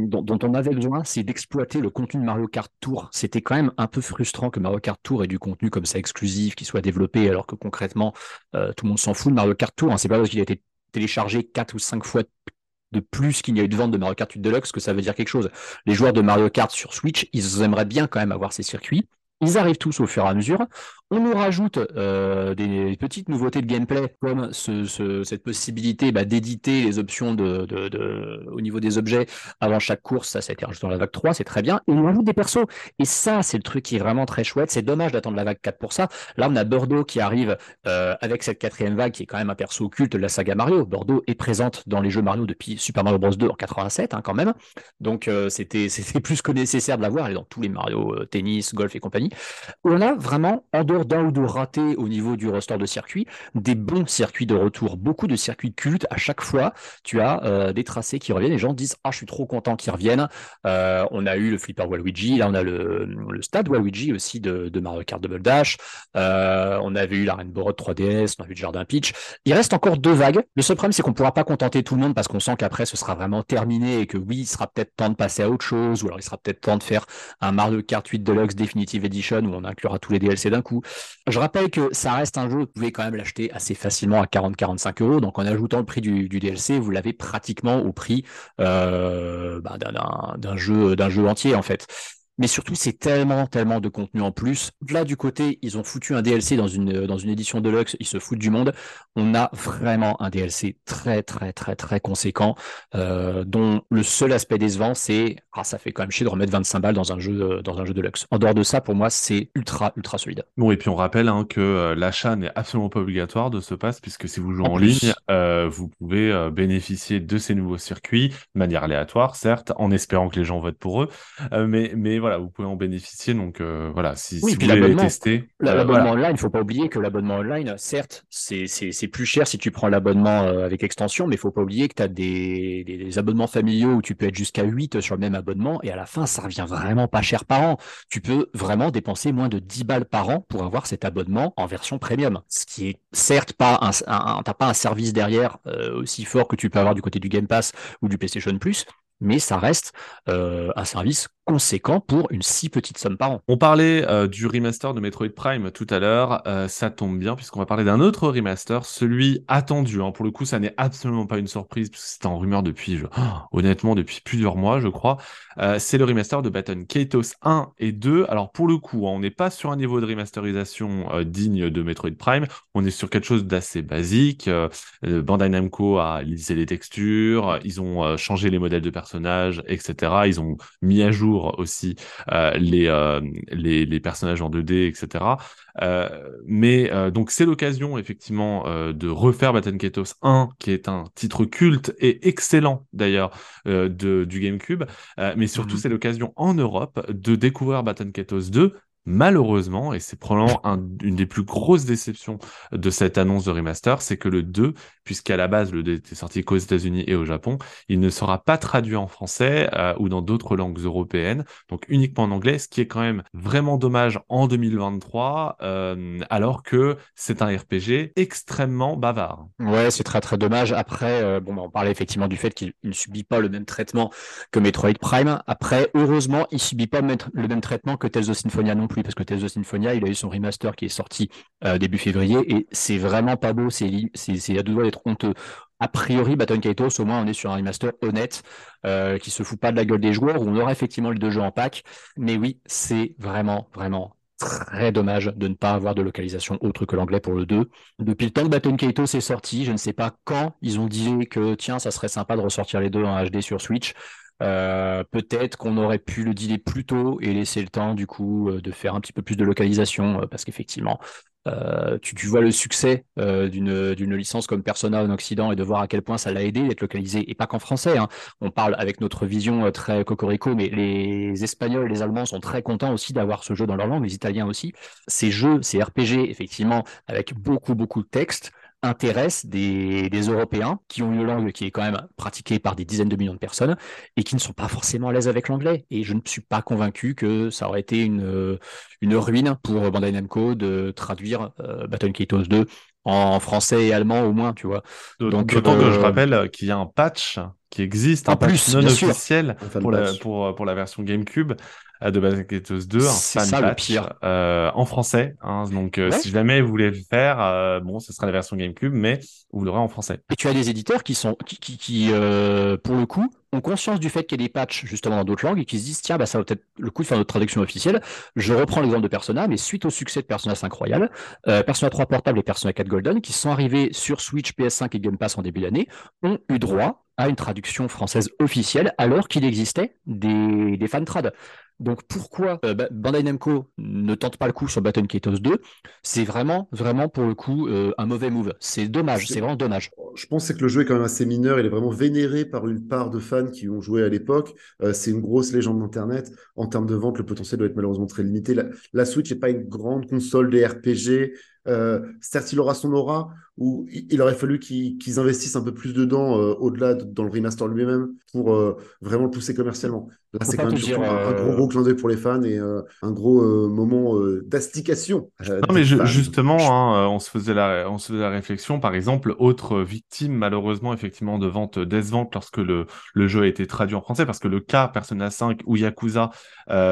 dont, on avait besoin, c'est d'exploiter le contenu de Mario Kart Tour. C'était quand même un peu frustrant que Mario Kart Tour ait du contenu comme ça exclusif qui soit développé, alors que concrètement, euh, tout le monde s'en fout de Mario Kart Tour. Hein. C'est pas parce qu'il a été téléchargé 4 ou 5 fois de plus qu'il n'y a eu de vente de Mario Kart 8 Deluxe que ça veut dire quelque chose. Les joueurs de Mario Kart sur Switch, ils aimeraient bien quand même avoir ces circuits. Ils arrivent tous au fur et à mesure. On nous rajoute euh, des petites nouveautés de gameplay, comme cette possibilité bah, d'éditer les options au niveau des objets avant chaque course. Ça, ça a été rajouté dans la vague 3, c'est très bien. Et on rajoute des persos. Et ça, c'est le truc qui est vraiment très chouette. C'est dommage d'attendre la vague 4 pour ça. Là, on a Bordeaux qui arrive euh, avec cette quatrième vague, qui est quand même un perso occulte de la saga Mario. Bordeaux est présente dans les jeux Mario depuis Super Mario Bros 2 en 87, hein, quand même. Donc, euh, c'était plus que nécessaire de la voir. Elle est dans tous les Mario, tennis, golf et compagnie. On a vraiment, en dehors d'un ou deux ratés au niveau du roster de circuits, des bons circuits de retour, beaucoup de circuits cultes. À chaque fois, tu as euh, des tracés qui reviennent. Les gens disent Ah, je suis trop content qu'ils reviennent. Euh, on a eu le Flipper Waluigi, là, on a le, Stade Waluigi aussi de, Mario Kart Double Dash. Euh, on avait eu la Rainbow Road 3DS, on a eu le Jardin Peach. Il reste encore deux vagues. Le seul problème, c'est qu'on ne pourra pas contenter tout le monde parce qu'on sent qu'après, ce sera vraiment terminé et que oui, il sera peut-être temps de passer à autre chose ou alors il sera peut-être temps de faire un Mario Kart 8 Deluxe Definitive Edition où on inclura tous les DLC d'un coup. Je rappelle que ça reste un jeu, vous pouvez quand même l'acheter assez facilement à 40-45 euros. Donc en ajoutant le prix du, DLC, vous l'avez pratiquement au prix euh, bah, d'un jeu, d'un jeu entier en fait. Mais surtout, c'est tellement, tellement de contenu en plus. Là, du côté, ils ont foutu un DLC dans une, dans une édition deluxe, ils se foutent du monde. On a vraiment un DLC très, très, très, très conséquent, euh, dont le seul aspect décevant, c'est, ah, ça fait quand même chier de remettre 25 balles dans un jeu, dans un jeu deluxe. En dehors de ça, pour moi, c'est ultra, ultra solide. Bon, et puis on rappelle hein, que euh, l'achat n'est absolument pas obligatoire de ce pass, puisque si vous jouez en, ligne, euh, vous pouvez bénéficier de ces nouveaux circuits de manière aléatoire, certes, en espérant que les gens votent pour eux. mais, mais voilà, vous pouvez en bénéficier. Donc euh, voilà, si, vous voulez tester. Euh, l'abonnement online, il ne faut pas oublier que l'abonnement online, certes, c'est plus cher si tu prends l'abonnement euh, avec extension, mais il ne faut pas oublier que tu as des, des, abonnements familiaux où tu peux être jusqu'à 8 sur le même abonnement et à la fin, ça revient vraiment pas cher par an. Tu peux vraiment dépenser moins de 10 balles par an pour avoir cet abonnement en version premium. Ce qui est certes pas un, pas un service derrière aussi fort que tu peux avoir du côté du Game Pass ou du PlayStation Plus, mais ça reste un service conséquent pour une si petite somme par an. On parlait euh, du remaster de Metroid Prime tout à l'heure, euh, ça tombe bien puisqu'on va parler d'un autre remaster, celui attendu. Hein. Pour le coup, ça n'est absolument pas une surprise puisque c'était en rumeur depuis, honnêtement, depuis plusieurs mois, je crois. Euh, c'est le remaster de Baton Kaitos 1 et 2. Alors pour le coup, hein, on n'est pas sur un niveau de remasterisation digne de Metroid Prime, on est sur quelque chose d'assez basique. Bandai Namco a lissé les textures, ils ont changé les modèles de personnages, etc. Ils ont mis à jour aussi euh, les, euh, les, les, personnages en 2D, etc. Euh, mais donc c'est l'occasion effectivement de refaire Batten Kaitos 1, qui est un titre culte et excellent d'ailleurs du GameCube. mais surtout, mhm. c'est l'occasion en Europe de découvrir Batten Kaitos 2 malheureusement, et c'est probablement une des plus grosses déceptions de cette annonce de remaster, c'est que le 2, puisqu'à la base le 2 était sorti qu'aux États-Unis et au Japon, il ne sera pas traduit en français euh, ou dans d'autres langues européennes, donc uniquement en anglais, ce qui est quand même vraiment dommage en 2023, euh, alors que c'est un RPG extrêmement bavard. Ouais, c'est très très dommage. Après, euh, bon, bah, on parlait effectivement du fait qu'il ne subit pas le même traitement que Metroid Prime. Après, heureusement, il subit pas le même traitement que Tales of Symphonia non parce que Tales of Symphonia, il a eu son remaster qui est sorti début février, et c'est vraiment pas beau, c'est à deux doigts d'être honteux. A priori, Baton Kaitos, au moins, on est sur un remaster honnête, euh, qui se fout pas de la gueule des joueurs, où on aura effectivement les deux jeux en pack. Mais oui, c'est vraiment, vraiment très dommage de ne pas avoir de localisation autre que l'anglais pour le 2. Depuis le temps que Baton Kaitos est sorti, je ne sais pas quand ils ont dit que tiens, ça serait sympa de ressortir les deux en HD sur Switch. Euh, peut-être qu'on aurait pu le dealer plus tôt et laisser le temps du coup euh, de faire un petit peu plus de localisation euh, parce qu'effectivement tu, vois le succès d'une licence comme Persona en Occident et de voir à quel point ça l'a aidé d'être localisé et pas qu'en français. Hein. On parle avec notre vision très cocorico, mais les Espagnols, les Allemands sont très contents aussi d'avoir ce jeu dans leur langue, les Italiens aussi. Ces jeux, ces RPG, effectivement, avec beaucoup beaucoup de textes intéresse des, Européens qui ont une langue qui est quand même pratiquée par des dizaines de millions de personnes et qui ne sont pas forcément à l'aise avec l'anglais. Et je ne suis pas convaincu que ça aurait été une, une ruine pour Bandai Namco de traduire euh, Battle Kaitos 2 en français et allemand au moins, tu vois. Donc, D'autant que je euh, rappelle qu'il y a un patch qui existe, un patch non officiel pour la, pour, pour la version GameCube de Basketos 2, un fan ça, patch, pire. Euh, en français. Hein, donc, euh, si jamais vous voulez le faire, euh, bon, ce sera la version GameCube, mais vous l'aurez en français. Et tu as des éditeurs qui sont, qui, qui, qui pour le coup, ont conscience du fait qu'il y a des patchs justement dans d'autres langues et qui se disent tiens bah ça va peut-être le coup de faire notre traduction officielle. Je reprends l'exemple de Persona, mais suite au succès de Persona 5 Royal, euh, Persona 3 Portable et Persona 4 Golden, qui sont arrivés sur Switch, PS5 et Game Pass en début d'année, ont eu droit à une traduction française officielle alors qu'il existait des, des fan trad. Donc pourquoi euh, Bandai Namco ne tente pas le coup sur Baton Kaitos 2 C'est vraiment, vraiment pour le coup euh, un mauvais move. C'est dommage, c'est vraiment dommage. Je pense que le jeu est quand même assez mineur. Il est vraiment vénéré par une part de fans qui ont joué à l'époque. Euh, c'est une grosse légende d'Internet. En termes de vente, le potentiel doit être malheureusement très limité. La, Switch n'est pas une grande console des RPG. certes, il aura son aura, ou il aurait fallu qu'ils investissent un peu plus dedans, au-delà dans le remaster lui-même, pour vraiment le pousser commercialement. Là, c'est quand même surtout un, gros, gros clin d'œil pour les fans et euh, un gros euh, moment euh, d'astication. non, mais justement, hein, on, se faisait la, on se faisait la réflexion, par exemple, autre victime, malheureusement, effectivement, de vente décevante lorsque le, le jeu a été traduit en français, parce que le cas Persona 5 ou Yakuza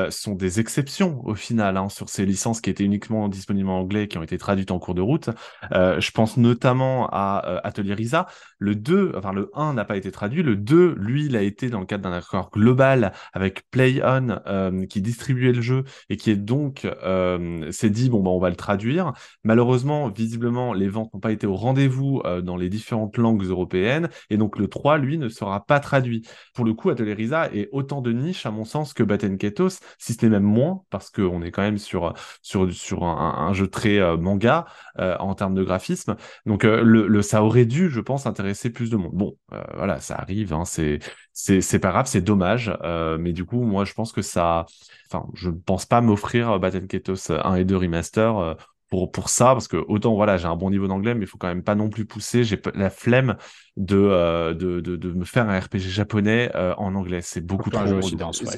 sont des exceptions au final hein, sur ces licences qui étaient uniquement disponibles en anglais, qui ont été traduites en cours de route. je pense notamment à Atelier Risa. Le 2, enfin le 1 n'a pas été traduit, le 2, lui, il a été dans le cadre d'un accord global avec PlayOn euh, qui distribuait le jeu et qui est donc euh, s'est dit bon bah on va le traduire. Malheureusement, visiblement, les ventes n'ont pas été au rendez-vous euh, dans les différentes langues européennes et donc le 3 lui ne sera pas traduit. Pour le coup, Atelier Risa est autant de niche à mon sens que Batten Ketos, si ce n'est même moins parce qu'on est quand même sur sur sur un, jeu très manga en termes de graphisme. Donc le, le, ça aurait dû, je pense, intéresser plus de monde. Bon, voilà, ça arrive, hein, c'est c'est pas grave, c'est dommage. Euh, mais du coup, moi, je pense que ça. Enfin, je ne pense pas m'offrir Battle Ketos 1 et 2 remaster euh, pour, pour ça, parce que autant, voilà, j'ai un bon niveau d'anglais, mais il faut quand même pas non plus pousser. J'ai la flemme euh, de, de, de, me faire un RPG japonais euh, en anglais. C'est beaucoup trop.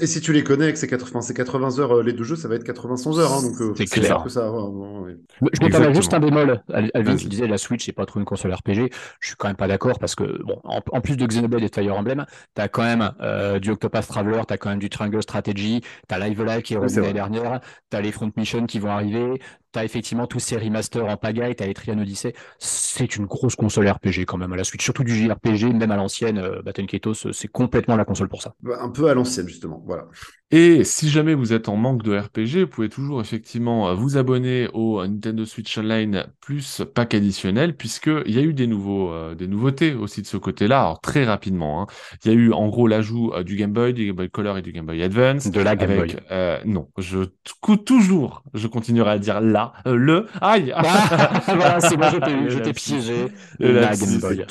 Et si tu les connais, que c'est 80, 80 heures euh, les deux jeux, ça va être 80 heures. Hein, donc c'est clair. Que ça, Je me permets juste un bémol. Alvin qui disait la Switch c'est pas trop une console RPG. Je suis quand même pas d'accord parce que bon, en, plus de Xenoblade et Fire Emblem, tu as quand même du Octopath Traveler, tu as quand même du Triangle Strategy, tu as Live Live qui est revenu l'année dernière, tu as les Front Mission qui vont arriver, tu as effectivement tous ces remasters en pagaille, tu as Etrian Odyssey. C'est une grosse console RPG quand même à la Switch, surtout du JRPG, même à l'ancienne, euh, Ketos, c'est complètement la console pour ça. Bah, un peu à l'ancienne, justement. Voilà. Et si jamais vous êtes en manque de RPG, vous pouvez toujours effectivement euh, vous abonner au Nintendo Switch Online plus pack additionnel, puisqu'il y a eu des, nouveaux, euh, des nouveautés aussi de ce côté-là, alors très rapidement. Hein. Il y a eu en gros l'ajout du Game Boy, du Game Boy Color et du Game Boy Advance. De la Game Boy. non, je toujours, je continuerai à dire là, le, aïe ah, Voilà, c'est moi, je t'ai piégé. La Game Boy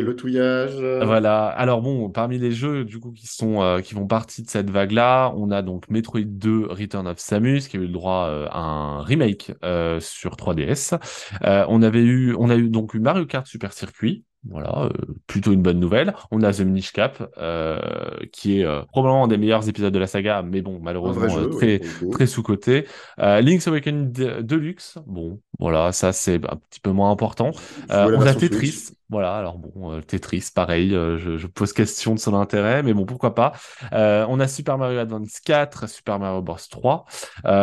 le touillage. Voilà. Alors bon, parmi les jeux du coup qui sont euh, qui font partie de cette vague-là, on a donc Metroid 2 Return of Samus qui a eu le droit euh, à un remake euh, sur 3DS. on avait eu on a eu donc eu Mario Kart Super Circuit voilà, euh, plutôt une bonne nouvelle. On a The Minish Cap, euh, qui est euh, probablement un des meilleurs épisodes de la saga, mais bon, malheureusement très, très sous-côté. Link's Awakening Deluxe, bon, voilà, ça c'est un petit peu moins important. on a Tetris, voilà, alors bon, euh, Tetris, pareil, euh, je, pose question de son intérêt, mais bon, pourquoi pas. Euh, on a Super Mario Advance 4, Super Mario Bros 3,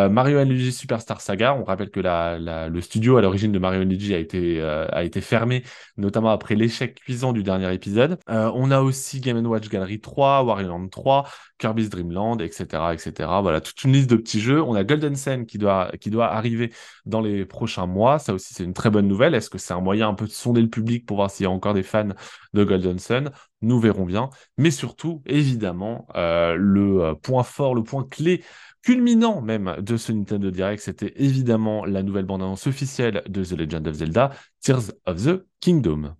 Mario Luigi Superstar Saga. On rappelle que la, le studio à l'origine de Mario Luigi a été, a été fermé, notamment après l'échec cuisant du dernier épisode. on a aussi Game Watch Gallery 3, Wario Land 3, Kirby's Dream Land, etc., etc. Voilà, toute une liste de petits jeux. On a Golden Sun qui doit, qui doit arriver dans les prochains mois. Ça aussi, c'est une très bonne nouvelle. Est-ce que c'est un moyen un peu de sonder le public pour voir s'il y a encore des fans de Golden Sun. Nous verrons bien. Mais surtout, évidemment, euh, le euh, point fort, le point clé culminant même de ce Nintendo Direct, c'était évidemment la nouvelle bande-annonce officielle de The Legend of Zelda, Tears of the Kingdom.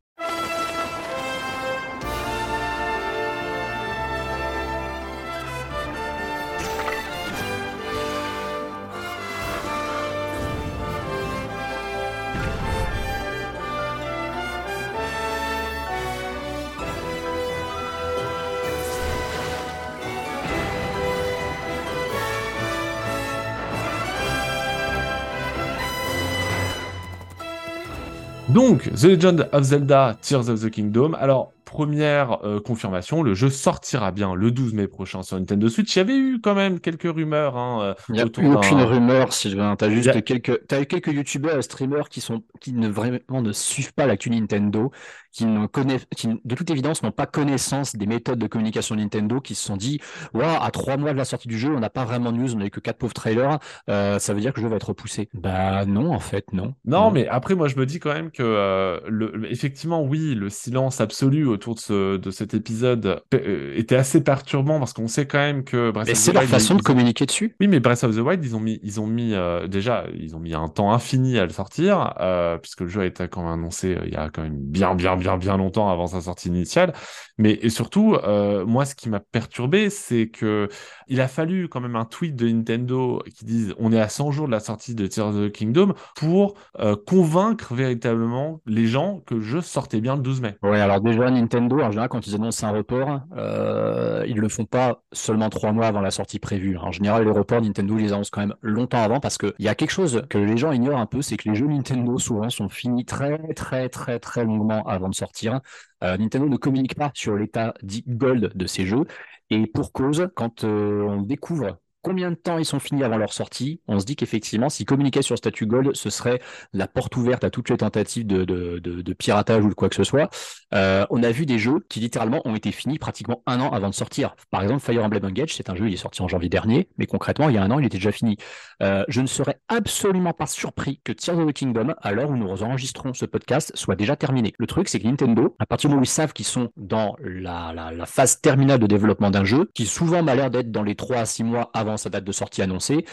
Donc, The Legend of Zelda Tears of the Kingdom. Alors, première euh, confirmation, le jeu sortira bien le 12 mai prochain sur Nintendo Switch. Il y avait eu quand même quelques rumeurs. Hein, euh, Il n'y a aucune rumeur, Sylvain. Tu as juste quelques, as quelques youtubeurs et streamers qui, sont, qui ne vraiment ne suivent pas l'actu Nintendo, qui, ne connaissent, qui de toute évidence n'ont pas connaissance des méthodes de communication Nintendo, qui se sont dit Waouh, à trois mois de la sortie du jeu, on n'a pas vraiment de news, on n'a que quatre pauvres trailers, euh, ça veut dire que le jeu va être repoussé. Bah non, en fait, non. Non, mais après, moi je me dis quand même que, le, effectivement, oui, le silence absolu autour de, de cet épisode euh, était assez perturbant parce qu'on sait quand même que Breath mais c'est leur façon de communiquer dessus. Oui, mais Breath of the Wild, ils ont mis, ils ont mis euh, déjà, ils ont mis un temps infini à le sortir euh, puisque le jeu a été quand même annoncé il y a quand même bien, bien, bien, bien longtemps avant sa sortie initiale. Mais et surtout, moi, ce qui m'a perturbé, c'est que il a fallu quand même un tweet de Nintendo qui dise on est à 100 jours de la sortie de Tears of the Kingdom pour convaincre véritablement les gens que le jeu sortait bien le 12 mai. Oui, alors déjà Nintendo en général, quand ils annoncent un report, euh, ils le font pas seulement trois mois avant la sortie prévue. En général, les reports, Nintendo les annonce quand même longtemps avant parce qu'il y a quelque chose que les gens ignorent un peu, c'est que les jeux Nintendo souvent sont finis très, très, très, très longuement avant sortir. Euh, Nintendo ne communique pas sur l'état dit gold de ces jeux. Et pour cause, quand euh, on découvre combien de temps ils sont finis avant leur sortie, on se dit qu'effectivement, s'ils communiquaient sur Statue Gold, ce serait la porte ouverte à toutes les tentatives de, piratage ou de quoi que ce soit. Euh, on a vu des jeux qui littéralement ont été finis pratiquement un an avant de sortir. Par exemple, Fire Emblem Engage, c'est un jeu, il est sorti en janvier dernier, mais concrètement, il y a un an, il était déjà fini. Euh, je ne serais absolument pas surpris que Tears of the Kingdom, à l'heure où nous enregistrons ce podcast, soit déjà terminé. Le truc, c'est que Nintendo, à partir du moment où ils savent qu'ils sont dans la phase terminale de développement d'un jeu, qui souvent m'a l'air d'être dans les 3 à 6 mois avant sa date de sortie annoncée,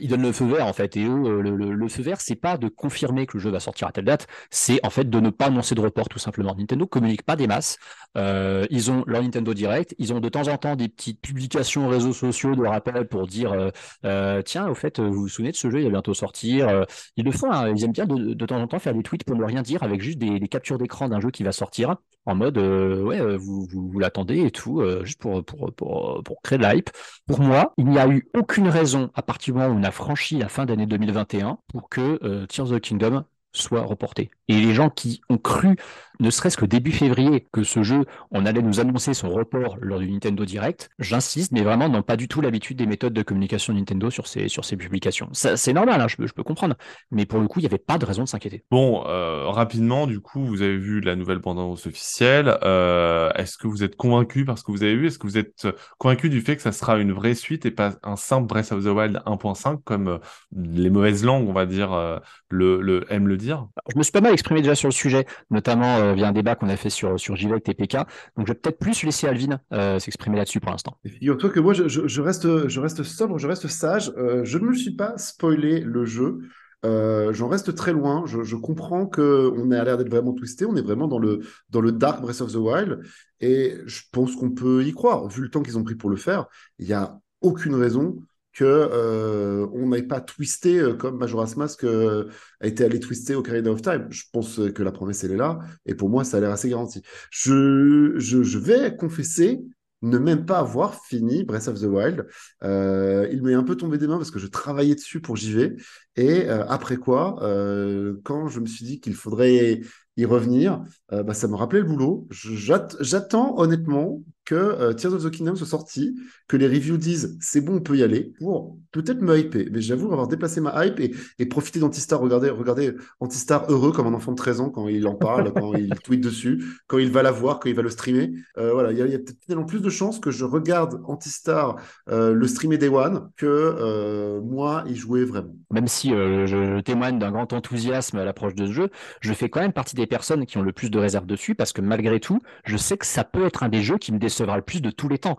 ils donnent le feu vert en fait. Et eux, le, feu vert, c'est pas de confirmer que le jeu va sortir à telle date, c'est en fait de ne pas annoncer de report tout simplement. Nintendo communique pas des masses. Euh, ils ont leur Nintendo Direct, ils ont de temps en temps des petites publications réseaux sociaux de rappel pour dire euh, tiens, au fait, vous vous souvenez de ce jeu, il va bientôt sortir. ils le font, hein. ils aiment bien de, temps en temps faire des tweets pour ne rien dire avec juste des, captures d'écran d'un jeu qui va sortir en mode ouais vous, vous, l'attendez et tout juste pour, pour, pour, pour créer de la hype. Pour moi, il n'y a eu aucune raison à partir du moment où on a franchi la fin d'année 2021 pour que Tears of the Kingdom soit reporté. Et les gens qui ont cru, ne serait-ce que début février, que ce jeu, on allait nous annoncer son report lors du Nintendo Direct, j'insiste, mais vraiment n'ont pas du tout l'habitude des méthodes de communication Nintendo sur ces, sur ces publications. C'est normal, hein, je, peux, je, peux comprendre, mais pour le coup, il n'y avait pas de raison de s'inquiéter. Bon, euh, rapidement, du coup, vous avez vu la nouvelle bande-annonce officielle. Euh, Est-ce que vous êtes convaincu par ce que vous avez vu? Est-ce que vous êtes convaincu du fait que ça sera une vraie suite et pas un simple Breath of the Wild 1.5 comme euh, les mauvaises langues, on va dire, le, le, aiment le dire? Je me suis pas mal exprimé déjà sur le sujet, notamment euh, via un débat qu'on a fait sur, sur JV avec TPK. Donc je vais peut-être plus laisser Alvin euh, s'exprimer là-dessus pour l'instant. Figure-toi que moi, je, je, reste, je reste sobre, je reste sage. Euh, je ne me suis pas spoilé le jeu. J'en reste très loin. Je, comprends qu'on a l'air d'être vraiment twisté. On est vraiment dans le, dans le dark Breath of the Wild. Et je pense qu'on peut y croire. Vu le temps qu'ils ont pris pour le faire, il n'y a aucune raison que euh, on n'ait pas twisté euh, comme Majora's Mask a été allé twister au Ocarina of Time. Je pense que la promesse, elle est là. Et pour moi, ça a l'air assez garanti. Je, je, vais confesser ne même pas avoir fini Breath of the Wild. Euh, il m'est un peu tombé des mains parce que je travaillais dessus pour JV. Et euh, après quoi, euh, quand je me suis dit qu'il faudrait y revenir, bah, ça me rappelait le boulot. J'attends honnêtement que euh, Tears of the Kingdom soit sorti, que les reviews disent c'est bon, on peut y aller, pour peut-être me hyper. Mais j'avoue avoir déplacé ma hype et, et profiter d'Antistar. Regardez, regardez Antistar heureux comme un enfant de 13 ans quand il en parle, quand il tweet dessus, quand il va la voir, quand il va le streamer. Euh, voilà, il y a, a peut-être finalement plus de chances que je regarde Antistar euh, le streamer Day One que moi y jouer vraiment. Même si je, témoigne d'un grand enthousiasme à l'approche de ce jeu, je fais quand même partie des personnes qui ont le plus de réserve dessus parce que malgré tout, je sais que ça peut être un des jeux qui me déçoit le plus de tous les temps.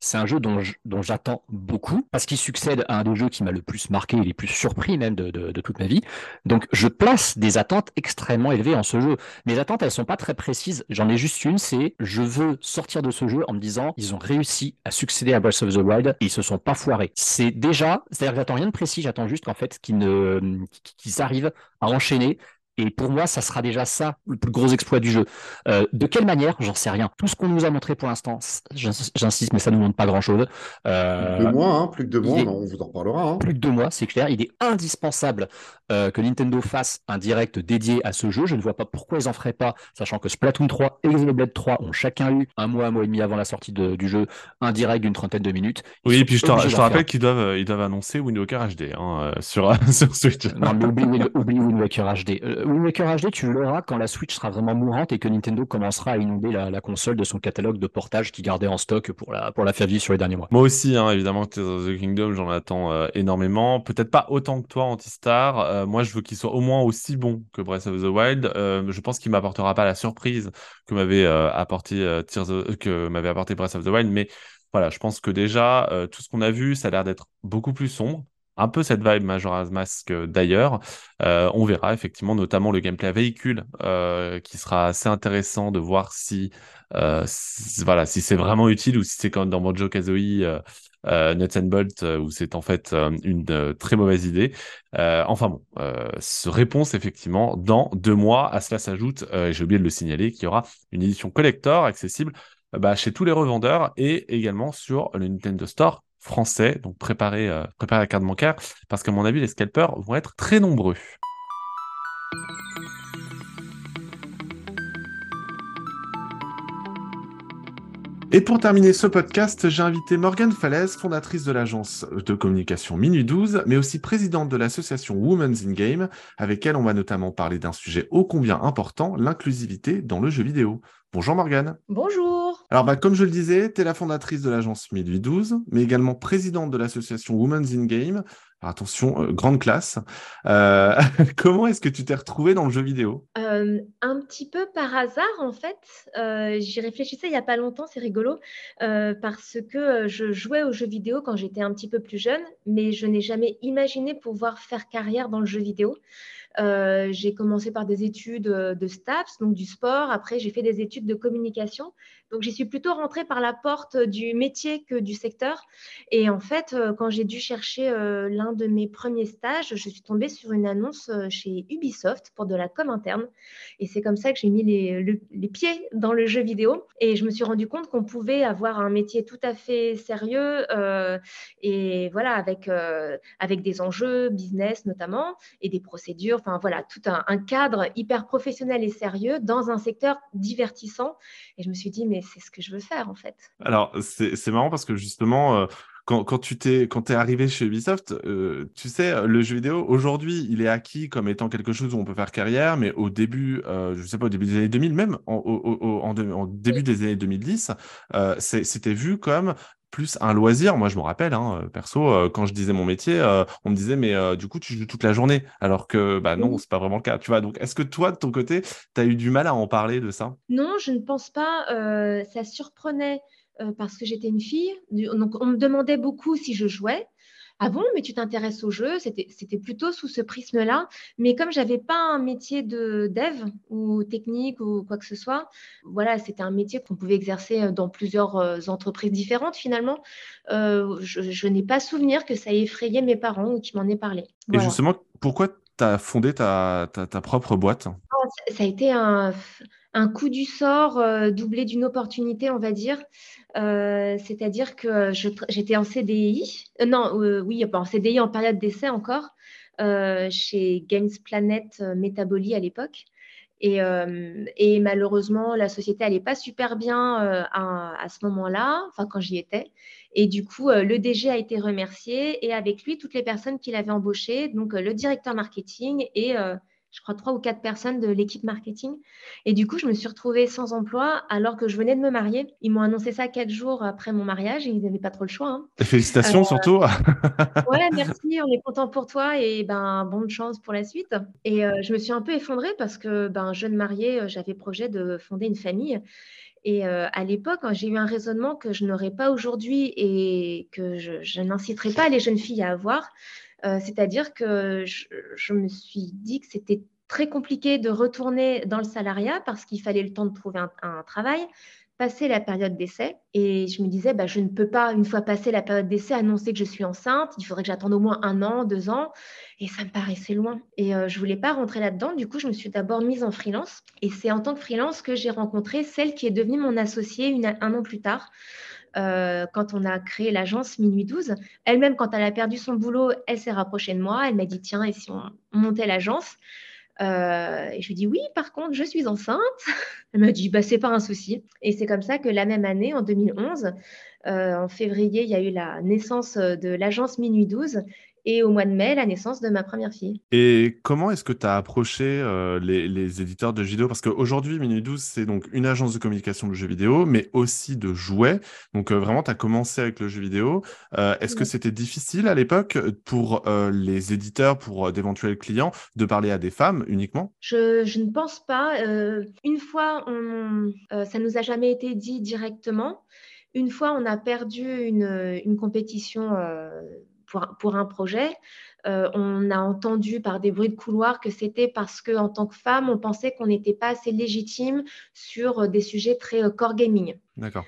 C'est un jeu dont j'attends beaucoup parce qu'il succède à un des jeux qui m'a le plus marqué et les plus surpris même de, toute ma vie. Donc je place des attentes extrêmement élevées en ce jeu. Mes attentes, elles sont pas très précises. J'en ai juste une, c'est je veux sortir de ce jeu en me disant ils ont réussi à succéder à Breath of the Wild et ils se sont pas foirés. C'est déjà, c'est-à-dire que j'attends rien de précis, j'attends juste qu'en fait qu'ils ne qu'ils arrivent à enchaîner et pour moi, ça sera déjà ça, le plus gros exploit du jeu. Euh, de quelle manière? J'en sais rien. Tout ce qu'on nous a montré pour l'instant, j'insiste, mais ça ne nous montre pas grand-chose. Euh, deux mois, hein, plus que deux mois, on vous en reparlera. Hein. Plus que deux mois, c'est clair. Il est indispensable euh, que Nintendo fasse un direct dédié à ce jeu. Je ne vois pas pourquoi ils n'en feraient pas, sachant que Splatoon 3 et Xenoblade 3 ont chacun eu un mois, un mois et demi avant la sortie du jeu, un direct d'une trentaine de minutes. oui, et puis je te, rappelle qu'ils doivent, ils doivent annoncer Wind Waker HD hein, sur, sur Switch. Non, mais oublie, oublie Wind Waker HD. Waker HD, tu l'auras quand la Switch sera vraiment mourante et que Nintendo commencera à inonder la, console de son catalogue de portage qui gardait en stock pour la, pour la faire vivre sur les derniers mois. Moi aussi, hein, évidemment, Tears of the Kingdom, j'en attends euh, énormément. Peut-être pas autant que toi, Antistar. Euh, moi, je veux qu'il soit au moins aussi bon que Breath of the Wild. Euh, je pense qu'il m'apportera pas la surprise que m'avait apporté Tears que m'avait apporté Breath of the Wild, mais voilà, je pense que déjà, tout ce qu'on a vu, ça a l'air d'être beaucoup plus sombre un peu cette vibe Majora's Mask euh, d'ailleurs. Euh, on verra effectivement notamment le gameplay à véhicule euh, qui sera assez intéressant de voir si, voilà si c'est vraiment utile ou si c'est comme dans Banjo Kazooie Nuts and Bolt où c'est en fait une très mauvaise idée. enfin bon, ce réponse effectivement dans deux mois. À cela s'ajoute, j'ai oublié de le signaler, qu'il y aura une édition collector accessible bah, chez tous les revendeurs et également sur le Nintendo Store français. Donc préparez, euh, préparez la carte bancaire parce qu'à mon avis, les scalpers vont être très nombreux. Et pour terminer ce podcast, j'ai invité Morgane Falaise, fondatrice de l'agence de communication Minuit 12, mais aussi présidente de l'association Women's in Game. Avec elle, on va notamment parler d'un sujet ô combien important, l'inclusivité dans le jeu vidéo. Bonjour Morgane. Bonjour. Alors, bah, comme je le disais, tu es la fondatrice de l'agence 1812, mais également présidente de l'association Women's in Game. Attention, euh, grande classe. Euh, comment est-ce que tu t'es retrouvée dans le jeu vidéo? Euh, Un petit peu par hasard, en fait. J'y réfléchissais il n'y a pas longtemps, c'est rigolo, parce que je jouais aux jeux vidéo quand j'étais un petit peu plus jeune, mais je n'ai jamais imaginé pouvoir faire carrière dans le jeu vidéo. J'ai commencé par des études de STAPS, donc du sport. Après, j'ai fait des études de communication. Donc, j'y suis plutôt rentrée par la porte du métier que du secteur. Et en fait, euh, quand j'ai dû chercher l'un de mes premiers stages, je suis tombée sur une annonce chez Ubisoft pour de la com interne. Et c'est comme ça que j'ai mis les, les, pieds dans le jeu vidéo. Et je me suis rendu compte qu'on pouvait avoir un métier tout à fait sérieux et voilà, avec, avec des enjeux business notamment et des procédures enfin voilà, tout un, cadre hyper professionnel et sérieux dans un secteur divertissant. Et je me suis dit, mais c'est ce que je veux faire en fait. Alors, c'est marrant parce que justement, euh, quand, quand, tu t'es quand es arrivé chez Ubisoft, euh, tu sais, le jeu vidéo, aujourd'hui, il est acquis comme étant quelque chose où on peut faire carrière, mais au début, euh, je sais pas, au début des années 2000, même en, en, début des années 2010, c'était vu comme plus un loisir. Moi, je me rappelle, hein, euh, perso, euh, quand je disais mon métier, euh, on me disait, mais du coup, tu joues toute la journée. Alors que, bah non, c'est pas vraiment le cas. Tu vois, donc, est-ce que toi, de ton côté, tu as eu du mal à en parler de ça? Non, je ne pense pas. ça surprenait parce que j'étais une fille. Donc, on me demandait beaucoup si je jouais. Ah bon, mais tu t'intéresses au jeu? C'était plutôt sous ce prisme-là. Mais comme j'avais pas un métier de dev ou technique ou quoi que ce soit, voilà, c'était un métier qu'on pouvait exercer dans plusieurs euh, entreprises différentes finalement. Euh, je, n'ai pas souvenir que ça ait effrayé mes parents ou qu'ils m'en aient parlé. Et justement, pourquoi tu as fondé ta, ta, propre boîte? Ça, a été un, un coup du sort euh, doublé d'une opportunité, on va dire. Euh, c'est-à-dire que j'étais en CDI, euh, non, oui, en CDI en période d'essai encore, chez Games Planet Metaboly à l'époque. Et, et, malheureusement, la société n'allait pas super bien à, à, ce moment-là, enfin quand j'y étais. Et du coup, le DG a été remercié et avec lui, toutes les personnes qu'il avait embauchées, donc le directeur marketing et je crois, trois ou quatre personnes de l'équipe marketing. Et du coup, je me suis retrouvée sans emploi alors que je venais de me marier. Ils m'ont annoncé ça quatre jours après mon mariage et ils n'avaient pas trop le choix. Hein. Félicitations euh, surtout. ouais, merci, on est content pour toi et ben, bonne chance pour la suite. Et euh, je me suis un peu effondrée parce que, ben, jeune mariée, euh, j'avais projet de fonder une famille. Et à l'époque, j'ai eu un raisonnement que je n'aurais pas aujourd'hui et que je, je n'inciterai pas les jeunes filles à avoir. Euh, c'est-à-dire que je, me suis dit que c'était très compliqué de retourner dans le salariat parce qu'il fallait le temps de trouver un, travail, passer la période d'essai. Et je me disais, bah, je ne peux pas, une fois passé la période d'essai, annoncer que je suis enceinte. Il faudrait que j'attende au moins un an, deux ans. Et ça me paraissait loin. Et euh, je ne voulais pas rentrer là-dedans. Du coup, je me suis d'abord mise en freelance. Et c'est en tant que freelance que j'ai rencontré celle qui est devenue mon associée un an plus tard. Euh, quand on a créé l'agence Minuit 12. Elle-même, quand elle a perdu son boulot, elle s'est rapprochée de moi. Elle m'a dit, tiens, et si on montait l'agence? Euh, et je lui dis oui, par contre, je suis enceinte. Elle m'a dit bah c'est pas un souci. Et c'est comme ça que la même année, en 2011, euh, en février, il y a eu la naissance de l'agence Minuit 12 et au mois de mai, la naissance de ma première fille. Et comment est-ce que tu as approché euh, les, éditeurs de jeux vidéo? Parce qu'aujourd'hui, Minuit 12, c'est donc une agence de communication de jeux vidéo, mais aussi de jouets. Donc euh, vraiment, tu as commencé avec le jeu vidéo. Euh, est-ce que c'était difficile à l'époque pour les éditeurs, pour d'éventuels clients, de parler à des femmes uniquement? Je, ne pense pas. une fois, on, ça nous a jamais été dit directement. Une fois, on a perdu une, une compétition pour, un projet. Euh, on a entendu par des bruits de couloir que c'était parce qu'en tant que femme, on pensait qu'on n'était pas assez légitime sur euh, des sujets très euh, core gaming. D'accord.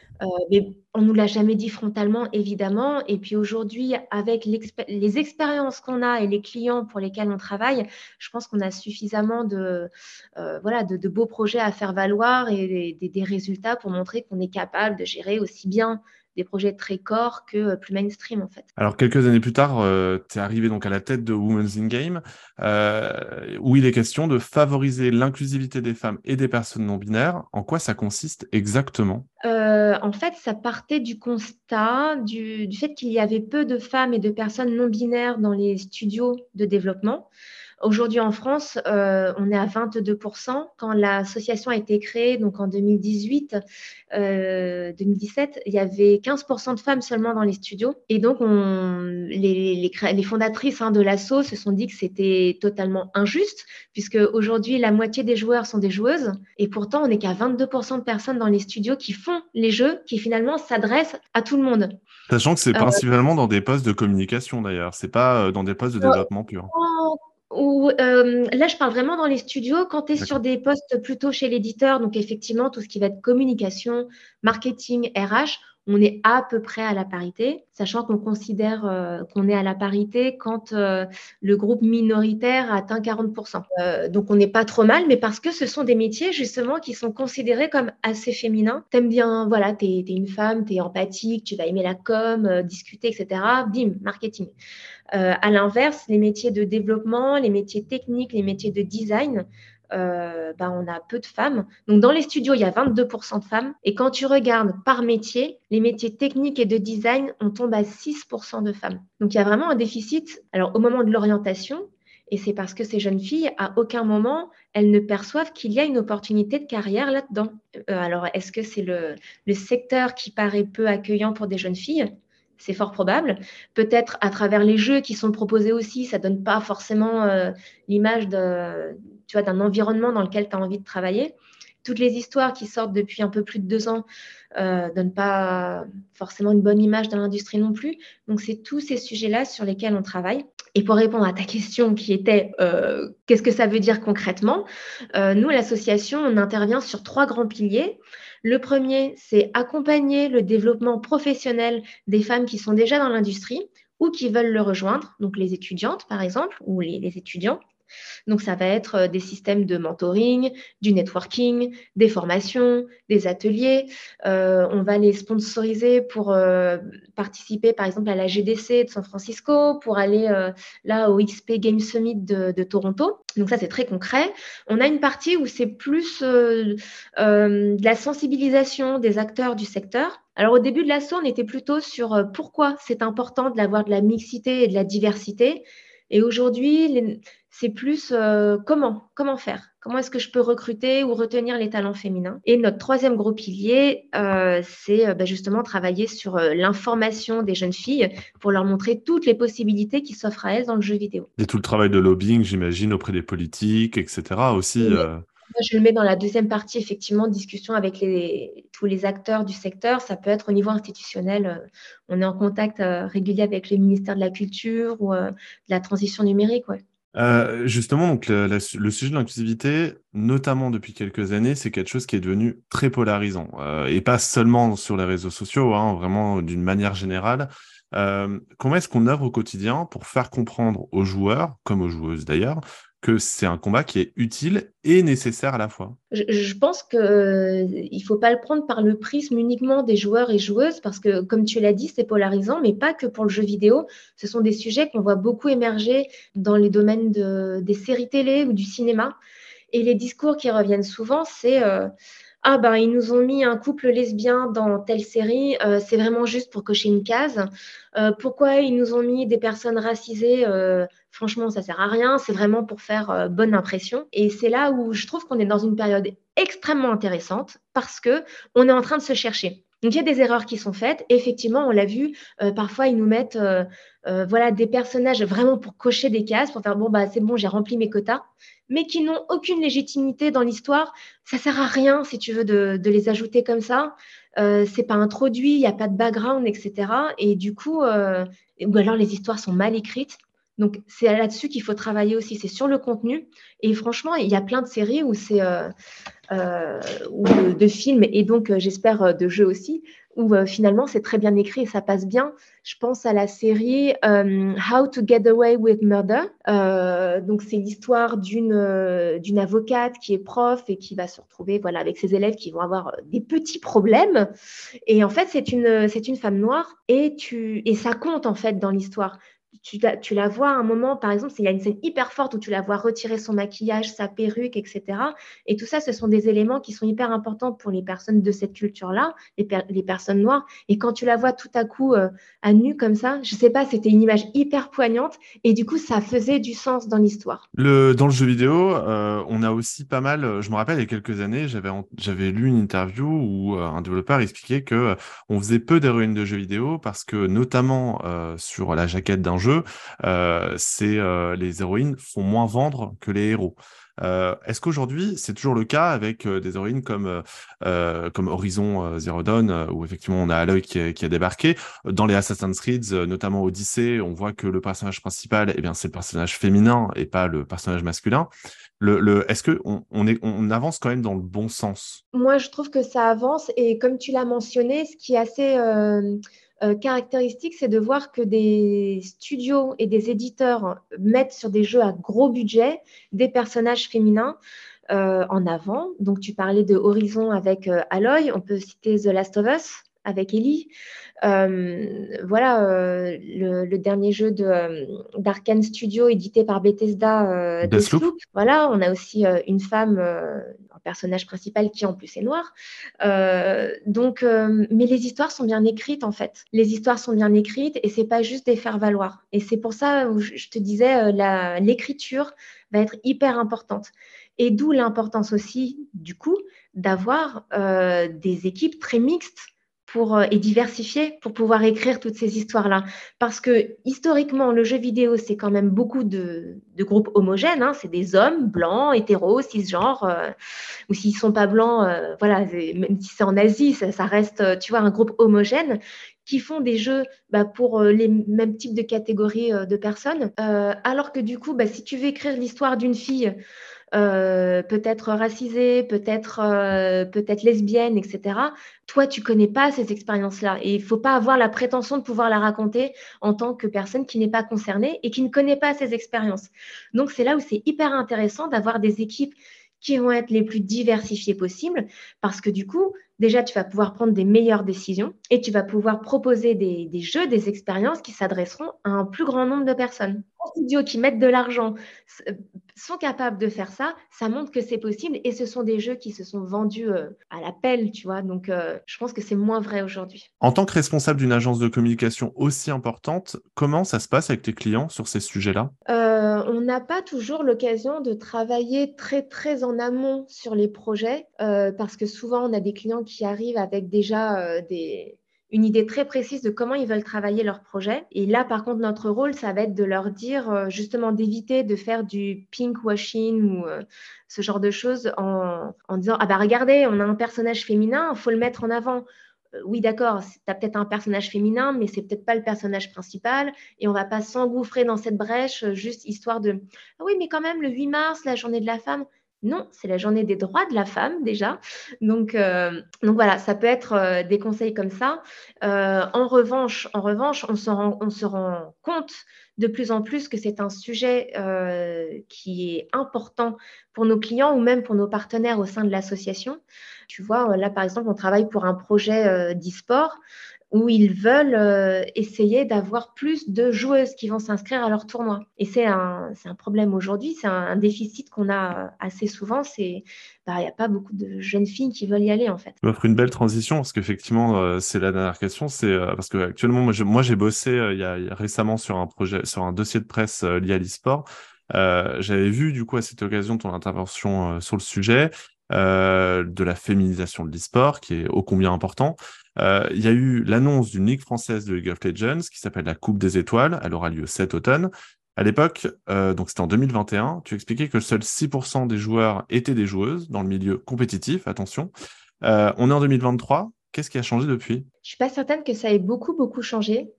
mais on nous l'a jamais dit frontalement, évidemment. Et puis aujourd'hui, avec les expériences qu'on a et les clients pour lesquels on travaille, je pense qu'on a suffisamment de, voilà, de, beaux projets à faire valoir et des résultats pour montrer qu'on est capable de gérer aussi bien des projets très corps que euh, plus mainstream en fait. Alors quelques années plus tard, euh, tu es arrivé donc à la tête de Women's in Game, euh, où il est question de favoriser l'inclusivité des femmes et des personnes non binaires. En quoi ça consiste exactement? En fait, ça partait du constat du, du fait qu'il y avait peu de femmes et de personnes non binaires dans les studios de développement. Aujourd'hui en France, euh, on est à 22%. Quand l'association a été créée, donc en 2018, 2017, euh, il y avait 15% de femmes seulement dans les studios. Et donc, les, fondatrices hein, de l'asso se sont dit que c'était totalement injuste, puisque aujourd'hui, la moitié des joueurs sont des joueuses. Et pourtant, on n'est qu'à 22% de personnes dans les studios qui font les jeux, qui finalement s'adressent à tout le monde. Sachant que c'est euh, principalement dans des postes de communication d'ailleurs, c'est pas dans des postes de développement pur. Ou, euh, là, je parle vraiment dans les studios. Quand tu es sur des postes plutôt chez l'éditeur, donc effectivement, tout ce qui va être communication, marketing, RH, on est à peu près à la parité, sachant qu'on considère euh, qu'on est à la parité quand euh, le groupe minoritaire atteint 40%. Euh, donc on n'est pas trop mal, mais parce que ce sont des métiers justement qui sont considérés comme assez féminins. T'aimes bien, voilà, t'es es une femme, t'es empathique, tu vas aimer la com, discuter, etc. Bim, marketing. À l'inverse, les métiers de développement, les métiers techniques, les métiers de design, euh, bah, on a peu de femmes. Donc, dans les studios, il y a 22% de femmes. Et quand tu regardes par métier, les métiers techniques et de design, on tombe à 6% de femmes. Donc, il y a vraiment un déficit. Alors, au moment de l'orientation, et c'est parce que ces jeunes filles, à aucun moment, elles ne perçoivent qu'il y a une opportunité de carrière là-dedans. Euh, alors, est-ce que c'est le, secteur qui paraît peu accueillant pour des jeunes filles? C'est fort probable. Peut-être à travers les jeux qui sont proposés aussi, ça donne pas forcément euh, l'image d'un environnement dans lequel tu as envie de travailler. toutes les histoires qui sortent depuis un peu plus de deux ans euh, donnent pas forcément une bonne image de l'industrie non plus. Donc, c'est tous ces sujets-là sur lesquels on travaille. Et pour répondre à ta question qui était euh, qu'est-ce que ça veut dire concrètement, nous, l'association, on intervient sur trois grands piliers. Le premier, c'est accompagner le développement professionnel des femmes qui sont déjà dans l'industrie ou qui veulent le rejoindre, donc les étudiantes par exemple, ou les étudiants. Donc, ça va être euh, des systèmes de mentoring, du networking, des formations, des ateliers. Euh, on va les sponsoriser pour euh, participer, par exemple, à la GDC de San Francisco, pour aller là au XP Game Summit de, Toronto. Donc, ça, c'est très concret. On a une partie où c'est plus de la sensibilisation des acteurs du secteur. Alors, au début de l'assaut, on était plutôt sur pourquoi c'est important d'avoir de la mixité et de la diversité. Et aujourd'hui, c'est plus euh, comment, comment faire, comment est-ce que je peux recruter ou retenir les talents féminins? Et notre troisième gros pilier, euh, c'est euh, bah, justement travailler sur l'information des jeunes filles pour leur montrer toutes les possibilités qui s'offrent à elles dans le jeu vidéo. Et tout le travail de lobbying, j'imagine, auprès des politiques, etc. aussi. Je le mets dans la deuxième partie, effectivement, discussion avec les, tous les acteurs du secteur. Ça peut être au niveau institutionnel. On est en contact régulier avec le ministère de la Culture ou de la transition numérique. Ouais. Euh, justement, donc le, sujet de l'inclusivité, notamment depuis quelques années, c'est quelque chose qui est devenu très polarisant. Euh, et pas seulement sur les réseaux sociaux, hein, vraiment d'une manière générale. Euh, comment est-ce qu'on œuvre au quotidien pour faire comprendre aux joueurs, comme aux joueuses d'ailleurs, que c'est un combat qui est utile et nécessaire à la fois Je, pense qu'il euh, ne faut pas le prendre par le prisme uniquement des joueurs et joueuses, parce que, comme tu l'as dit, c'est polarisant, mais pas que pour le jeu vidéo. Ce sont des sujets qu'on voit beaucoup émerger dans les domaines des séries télé ou du cinéma. Et les discours qui reviennent souvent, c'est... Euh, ah ben ils nous ont mis un couple lesbien dans telle série, euh, c'est vraiment juste pour cocher une case. Euh, pourquoi ils nous ont mis des personnes racisées euh, Franchement, ça sert à rien. C'est vraiment pour faire bonne impression. Et c'est là où je trouve qu'on est dans une période extrêmement intéressante parce que on est en train de se chercher. Donc il y a des erreurs qui sont faites. effectivement, on l'a vu, parfois ils nous mettent voilà des personnages vraiment pour cocher des cases, pour faire bon bah c'est bon, j'ai rempli mes quotas mais qui n'ont aucune légitimité dans l'histoire. Ça sert à rien, si tu veux, de, les ajouter comme ça. Euh, c'est pas introduit, il n'y a pas de background, etc. Et du coup, euh, ou alors les histoires sont mal écrites. Donc c'est là-dessus qu'il faut travailler aussi, c'est sur le contenu. Et franchement, il y a plein de séries où c'est euh, euh, ou de, films et donc j'espère de jeux aussi où euh, finalement c'est très bien écrit et ça passe bien. Je pense à la série euh, How to Get Away with Murder. Euh, donc c'est l'histoire d'une d'une avocate qui est prof et qui va se retrouver voilà avec ses élèves qui vont avoir des petits problèmes. Et en fait c'est une c'est une femme noire et tu et ça compte en fait dans l'histoire tu, la vois à un moment, par exemple, il y a une scène hyper forte où tu la vois retirer son maquillage, sa perruque, etc. Et tout ça, ce sont des éléments qui sont hyper importants pour les personnes de cette culture-là, les, personnes noires. Et quand tu la vois tout à coup euh, à nu comme ça, je sais pas, c'était une image hyper poignante. Et du coup, ça faisait du sens dans l'histoire. Dans le jeu vidéo, euh, on a aussi pas mal, euh, je me rappelle, il y a quelques années, j'avais lu une interview où un développeur expliquait que on faisait peu d'héroïnes de jeux vidéo parce que, notamment sur la jaquette d'un jeu, euh, c'est euh, les héroïnes font moins vendre que les héros. Euh, est-ce qu'aujourd'hui, c'est toujours le cas avec des héroïnes comme, comme Horizon Zero Dawn, où effectivement on a Aloy qui, a débarqué Dans les Assassin's Creed, notamment Odyssey, on voit que le personnage principal, eh bien, c'est le personnage féminin et pas le personnage masculin. Le, le, Est-ce qu'on on est, on avance quand même dans le bon sens? Moi, je trouve que ça avance et comme tu l'as mentionné, ce qui est assez euh, caractéristique, c'est de voir que des studios et des éditeurs mettent sur des jeux à gros budget des personnages féminins euh, en avant. Donc, tu parlais de Horizon avec euh, Aloy, on peut citer The Last of Us avec Ellie. voilà, le, dernier jeu d'Arkane Studio édité par Bethesda, Deathloop. Voilà, on a aussi une femme personnage principal qui en plus est noir. Euh, donc, euh, mais les histoires sont bien écrites en fait. Les histoires sont bien écrites et c'est pas juste des faire valoir. Et c'est pour ça où je te disais euh, l'écriture va être hyper importante. Et d'où l'importance aussi du coup d'avoir des équipes très mixtes pour, euh, et diversifié pour pouvoir écrire toutes ces histoires-là. Parce que historiquement, le jeu vidéo, c'est quand même beaucoup de, groupes homogènes. Hein. C'est des hommes blancs, hétéros, cisgenres, euh, ou s'ils ne sont pas blancs, euh, voilà, même si c'est en Asie, ça, reste, tu vois, un groupe homogène qui font des jeux bah, pour les mêmes types de catégories de personnes. alors que du coup, bah, si tu veux écrire l'histoire d'une fille, euh, peut-être racisée, peut-être euh, peut-être lesbienne, etc. Toi, tu connais pas ces expériences-là et il faut pas avoir la prétention de pouvoir la raconter en tant que personne qui n'est pas concernée et qui ne connaît pas ces expériences. Donc c'est là où c'est hyper intéressant d'avoir des équipes qui vont être les plus diversifiées possibles parce que du coup, déjà, tu vas pouvoir prendre des meilleures décisions et tu vas pouvoir proposer des, des jeux, des expériences qui s'adresseront à un plus grand nombre de personnes. Les studios qui mettent de l'argent sont capables de faire ça, ça montre que c'est possible et ce sont des jeux qui se sont vendus euh, à la pelle, tu vois. Donc, euh, je pense que c'est moins vrai aujourd'hui. En tant que responsable d'une agence de communication aussi importante, comment ça se passe avec tes clients sur ces sujets-là? Euh, On n'a pas toujours l'occasion de travailler très, très en amont sur les projets parce que souvent, on a des clients qui arrivent avec déjà des une idée très précise de comment ils veulent travailler leur projet. Et là, par contre, notre rôle, ça va être de leur dire euh, justement d'éviter de faire du pink washing ou euh, ce genre de choses en, en, disant Ah bah regardez, on a un personnage féminin, il faut le mettre en avant. Euh, oui, d'accord, tu as peut-être un personnage féminin, mais c'est peut-être pas le personnage principal. Et on va pas s'engouffrer dans cette brèche juste histoire de Ah oui, mais quand même, le 8 mars, la journée de la femme. Non, c'est la journée des droits de la femme déjà. Donc, euh, voilà, ça peut être euh, des conseils comme ça. Euh, en revanche, en revanche, on se rend, on se rend compte de plus en plus que c'est un sujet qui est important pour nos clients ou même pour nos partenaires au sein de l'association. Tu vois, là par exemple, on travaille pour un projet d'e-sport où ils veulent euh, essayer d'avoir plus de joueuses qui vont s'inscrire à leur tournoi. Et c'est un, un, problème aujourd'hui, c'est un, déficit qu'on a assez souvent, c'est bah, il n'y a pas beaucoup de jeunes filles qui veulent y aller en fait. Tu m'offres une belle transition parce qu'effectivement, euh, c'est la dernière question, c'est euh, parce que actuellement, moi j'ai bossé y, a, récemment sur un projet, sur un dossier de presse lié à l'e-sport. J'avais vu du coup à cette occasion ton intervention sur le sujet. De la féminisation de l'e-sport, qui est ô combien important. Euh, il y a eu l'annonce d'une ligue française de League of Legends qui s'appelle la Coupe des Étoiles. Elle aura lieu cet automne. À l'époque, euh, donc c'était en 2021, tu expliquais que seuls 6% des joueurs étaient des joueuses dans le milieu compétitif, attention. Euh, on est en 2023, qu'est-ce qui a changé depuis? Je suis pas certaine que ça ait beaucoup, beaucoup changé.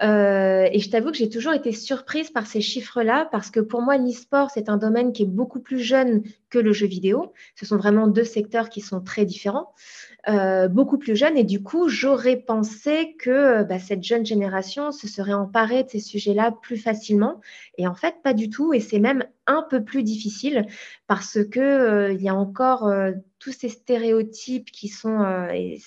Et je t'avoue que j'ai toujours été surprise par ces chiffres-là parce que pour moi, l'e-sport, c'est un domaine qui est beaucoup plus jeune que le jeu vidéo. Ce sont vraiment deux secteurs qui sont très différents. Euh, beaucoup plus jeune. Et du coup, j'aurais pensé que euh, bah, cette jeune génération se serait emparée de ces sujets-là plus facilement. Et en fait, pas du tout. Et c'est même un peu plus difficile parce que euh, il y a encore tous ces stéréotypes qui sont, et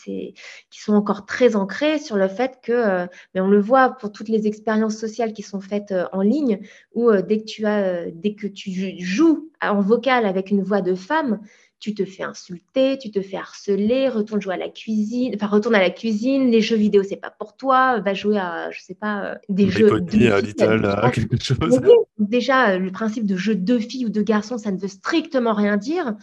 qui sont encore très ancrés sur le fait que, mais on le voit pour toutes les expériences sociales qui sont faites en ligne, où dès que tu as, dès que tu joues en vocal avec une voix de femme, tu te fais insulter, tu te fais harceler, retourne jouer à la cuisine, enfin retourne à la cuisine, les jeux vidéo c'est pas pour toi, va jouer à je sais pas euh, des jeux de Little, euh, quelque chose. déjà euh, le principe de jeu de filles ou de garçons ça ne veut strictement rien dire.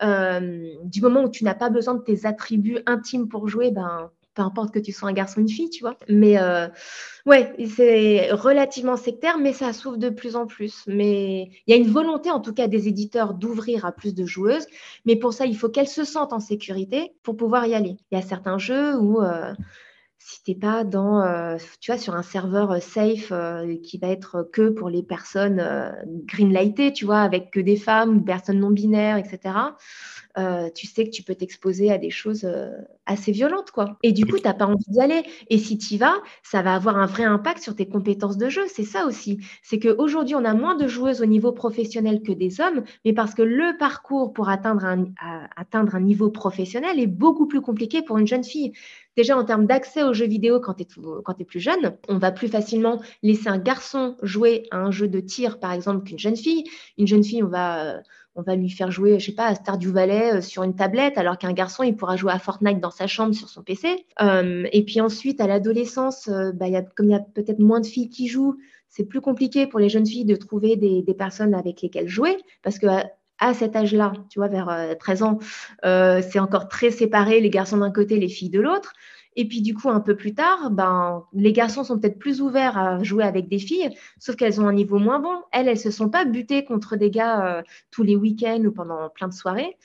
du moment où tu n'as pas besoin de tes attributs intimes pour jouer, ben peu importe que tu sois un garçon ou une fille, tu vois. Mais euh, ouais, c'est relativement sectaire, mais ça s'ouvre de plus en plus. Mais il y a une volonté, en tout cas, des éditeurs d'ouvrir à plus de joueuses. Mais pour ça, il faut qu'elles se sentent en sécurité pour pouvoir y aller. Il y a certains jeux où euh, si tu n'es pas dans, euh, tu vois, sur un serveur safe qui va être que pour les personnes greenlightées, tu vois, avec que des femmes, des personnes non binaires, etc. Euh, tu sais que tu peux t'exposer à des choses euh, assez violentes, quoi. Et du coup, tu n'as pas envie d'y aller. Et si tu y vas, ça va avoir un vrai impact sur tes compétences de jeu. C'est ça aussi. C'est qu'aujourd'hui, on a moins de joueuses au niveau professionnel que des hommes, mais parce que le parcours pour atteindre un niveau professionnel est beaucoup plus compliqué pour une jeune fille. Déjà, en termes d'accès aux jeux vidéo quand tu es, plus jeune, on va plus facilement laisser un garçon jouer à un jeu de tir, par exemple, qu'une jeune fille. Une jeune fille, on va on va lui faire jouer, je sais pas, à Stardew Valley euh, sur une tablette, alors qu'un garçon, il pourra jouer à Fortnite dans sa chambre sur son PC. Euh, et puis ensuite, à l'adolescence, euh, bah, comme il y a peut-être moins de filles qui jouent, c'est plus compliqué pour les jeunes filles de trouver des, personnes avec lesquelles jouer, parce que à, cet âge-là, tu vois, vers 13 ans, c'est encore très séparé, les garçons d'un côté, les filles de l'autre. Et puis du coup, un peu plus tard, ben, les garçons sont peut-être plus ouverts à jouer avec des filles, sauf qu'elles ont un niveau moins bon. Elles, elles se sont pas butées contre des gars euh, tous les week-ends ou pendant plein de soirées.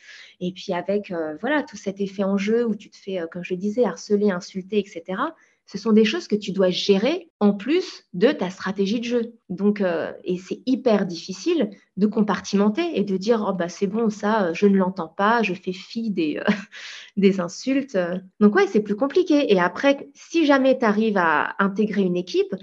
Et puis avec euh, voilà tout cet effet en jeu où tu te fais, comme je disais, harceler, insulter, etc ce sont des choses que tu dois gérer en plus de ta stratégie de jeu. Donc, euh, et c'est hyper difficile de compartimenter et de dire oh bah c'est bon ça, je ne l'entends pas, je fais fi des, euh, des insultes. Donc ouais, c'est plus compliqué. Et après, si jamais tu arrives à intégrer une équipe,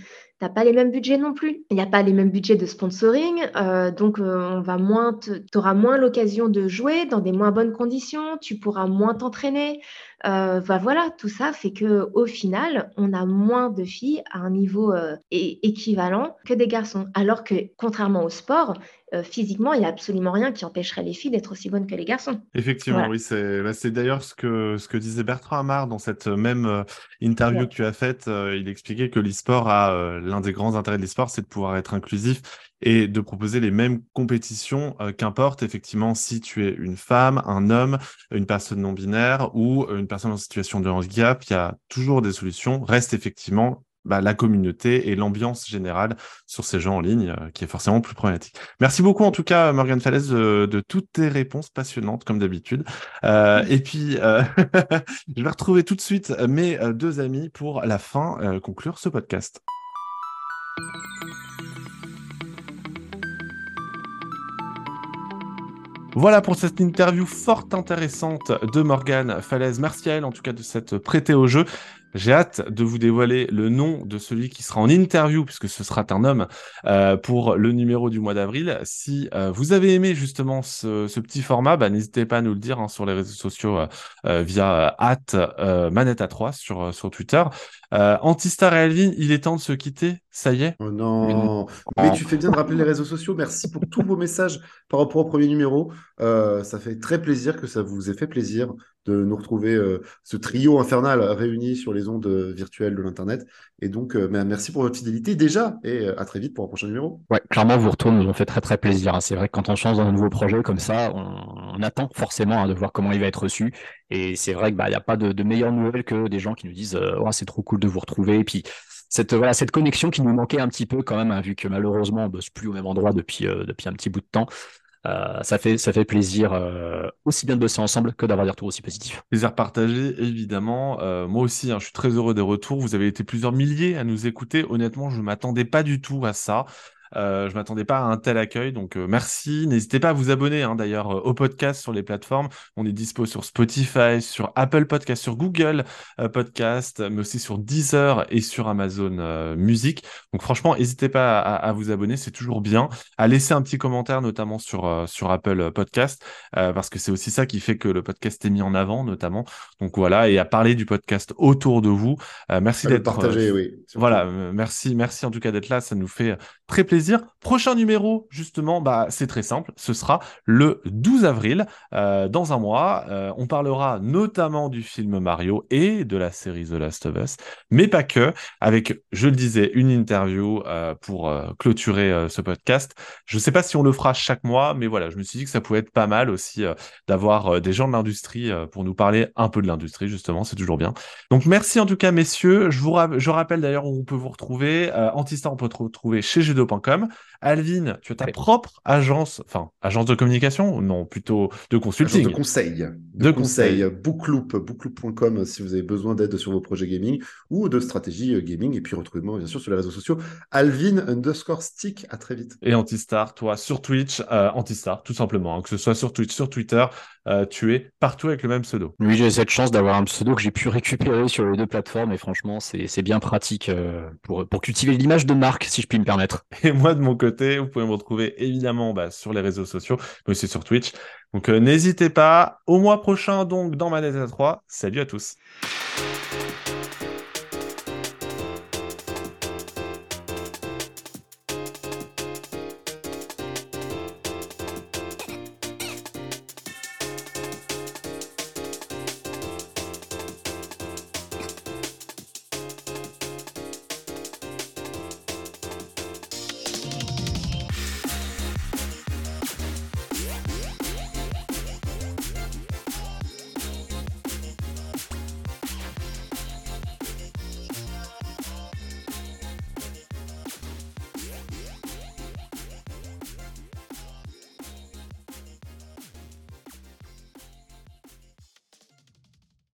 n'as pas les mêmes budgets non plus. Il n'y a pas les mêmes budgets de sponsoring, euh, donc on va moins, tu auras moins l'occasion de jouer dans des moins bonnes conditions, tu pourras moins t'entraîner. Euh, bah voilà, tout ça fait que au final, on a moins de filles à un niveau euh, équivalent que des garçons. Alors que contrairement au sport, euh, physiquement, il n'y a absolument rien qui empêcherait les filles d'être aussi bonnes que les garçons. Effectivement, oui, c'est bah, d'ailleurs ce que, ce que disait Bertrand Amar dans cette même interview que tu as faite. il expliquait que l'e-sport a l'un des grands intérêts de l'e-sport, c'est de pouvoir être inclusif et de proposer les mêmes compétitions, euh, qu'importe effectivement si tu es une femme, un homme, une personne non binaire ou une personne en situation de handicap, il y a toujours des solutions. Reste effectivement bah, la communauté et l'ambiance générale sur ces gens en ligne euh, qui est forcément plus problématique. Merci beaucoup en tout cas Morgane Falaise de, toutes tes réponses passionnantes comme d'habitude. Euh, et puis je vais retrouver tout de suite mes deux amis pour la fin conclure ce podcast. Voilà pour cette interview fort intéressante de Morgane Falaise. Merci à elle en tout cas de s'être prêtée au jeu. J'ai hâte de vous dévoiler le nom de celui qui sera en interview, puisque ce sera un homme, euh, pour le numéro du mois d'avril. Si euh, vous avez aimé justement ce, petit format, bah, n'hésitez pas à nous le dire hein, sur les réseaux sociaux euh, via at manette à 3 sur, sur Twitter. Antistar et Alvin, il est temps de se quitter. Ça y est Oh non Mais tu fais bien de rappeler les réseaux sociaux. Merci pour tous vos messages par rapport au premier numéro. ça fait très plaisir que ça vous ait fait plaisir de nous retrouver euh, ce trio infernal réuni sur les ondes euh, virtuelles de l'Internet. Et donc, euh, merci pour votre fidélité déjà et à très vite pour un prochain numéro. Ouais, clairement, vos retours nous ont fait très très plaisir. Hein. C'est vrai que quand on change dans un nouveau projet comme ça, on, attend forcément hein, de voir comment il va être reçu. Et c'est vrai qu'il bah, n'y a pas de, de meilleures nouvelles que des gens qui nous disent oh, c'est trop cool de vous retrouver. Et puis, cette, voilà, cette connexion qui nous manquait un petit peu quand même, hein, vu que malheureusement, on ne bosse plus au même endroit depuis, depuis un petit bout de temps. Euh, ça, fait, ça fait plaisir euh, aussi bien de bosser ensemble que d'avoir des retours aussi positifs. Plaisir partagé, évidemment. Euh, moi aussi, hein, je suis très heureux des retours. Vous avez été plusieurs milliers à nous écouter. Honnêtement, je ne m'attendais pas du tout à ça. Euh, je m'attendais pas à un tel accueil, donc euh, merci. N'hésitez pas à vous abonner hein, d'ailleurs euh, au podcast sur les plateformes. On est dispo sur Spotify, sur Apple Podcast, sur Google Podcast, mais aussi sur Deezer et sur Amazon Music. Donc franchement, n'hésitez pas à, vous abonner, c'est toujours bien. À laisser un petit commentaire, notamment sur, sur Apple Podcast, parce que c'est aussi ça qui fait que le podcast est mis en avant, notamment. Donc voilà, et à parler du podcast autour de vous. merci d'être partagé, oui. Voilà, merci, merci en tout cas d'être là. Ça nous fait très plaisir Prochain numéro, justement, bah, c'est très simple. Ce sera le 12 avril, euh, dans un mois. Euh, on parlera notamment du film Mario et de la série The Last of Us, mais pas que, avec, je le disais, une interview euh, pour clôturer ce podcast. Je ne sais pas si on le fera chaque mois, mais voilà, je me suis dit que ça pouvait être pas mal aussi d'avoir des gens de l'industrie pour nous parler un peu de l'industrie, justement, c'est toujours bien. Donc merci en tout cas, messieurs. Je vous rappelle d'ailleurs où on peut vous retrouver. Antistar, on peut retrouver chez Alvin, tu as ta propre agence, enfin, agence de communication Non, plutôt de consulting. de conseil. De, conseil. Bookloop, bookloop.com si vous avez besoin d'aide sur vos projets gaming ou de stratégie euh, gaming. Et puis retrouvez-moi bien sûr sur les réseaux sociaux. Alvin underscore stick. À très vite. Et Antistar, toi, sur Twitch, euh, Antistar, tout simplement. Hein, que ce soit sur Twitch, sur Twitter, euh, tu es partout avec le même pseudo. Oui, j'ai cette chance d'avoir un pseudo que j'ai pu récupérer sur les deux plateformes et franchement, c'est bien pratique pour, pour cultiver l'image de marque, si je puis me permettre. Et moi, de mon côté, vous pouvez me retrouver évidemment bah, sur les réseaux sociaux, mais aussi sur Twitch. Donc euh, n'hésitez pas. Au mois prochain, donc, dans Manette à 3. Salut à tous.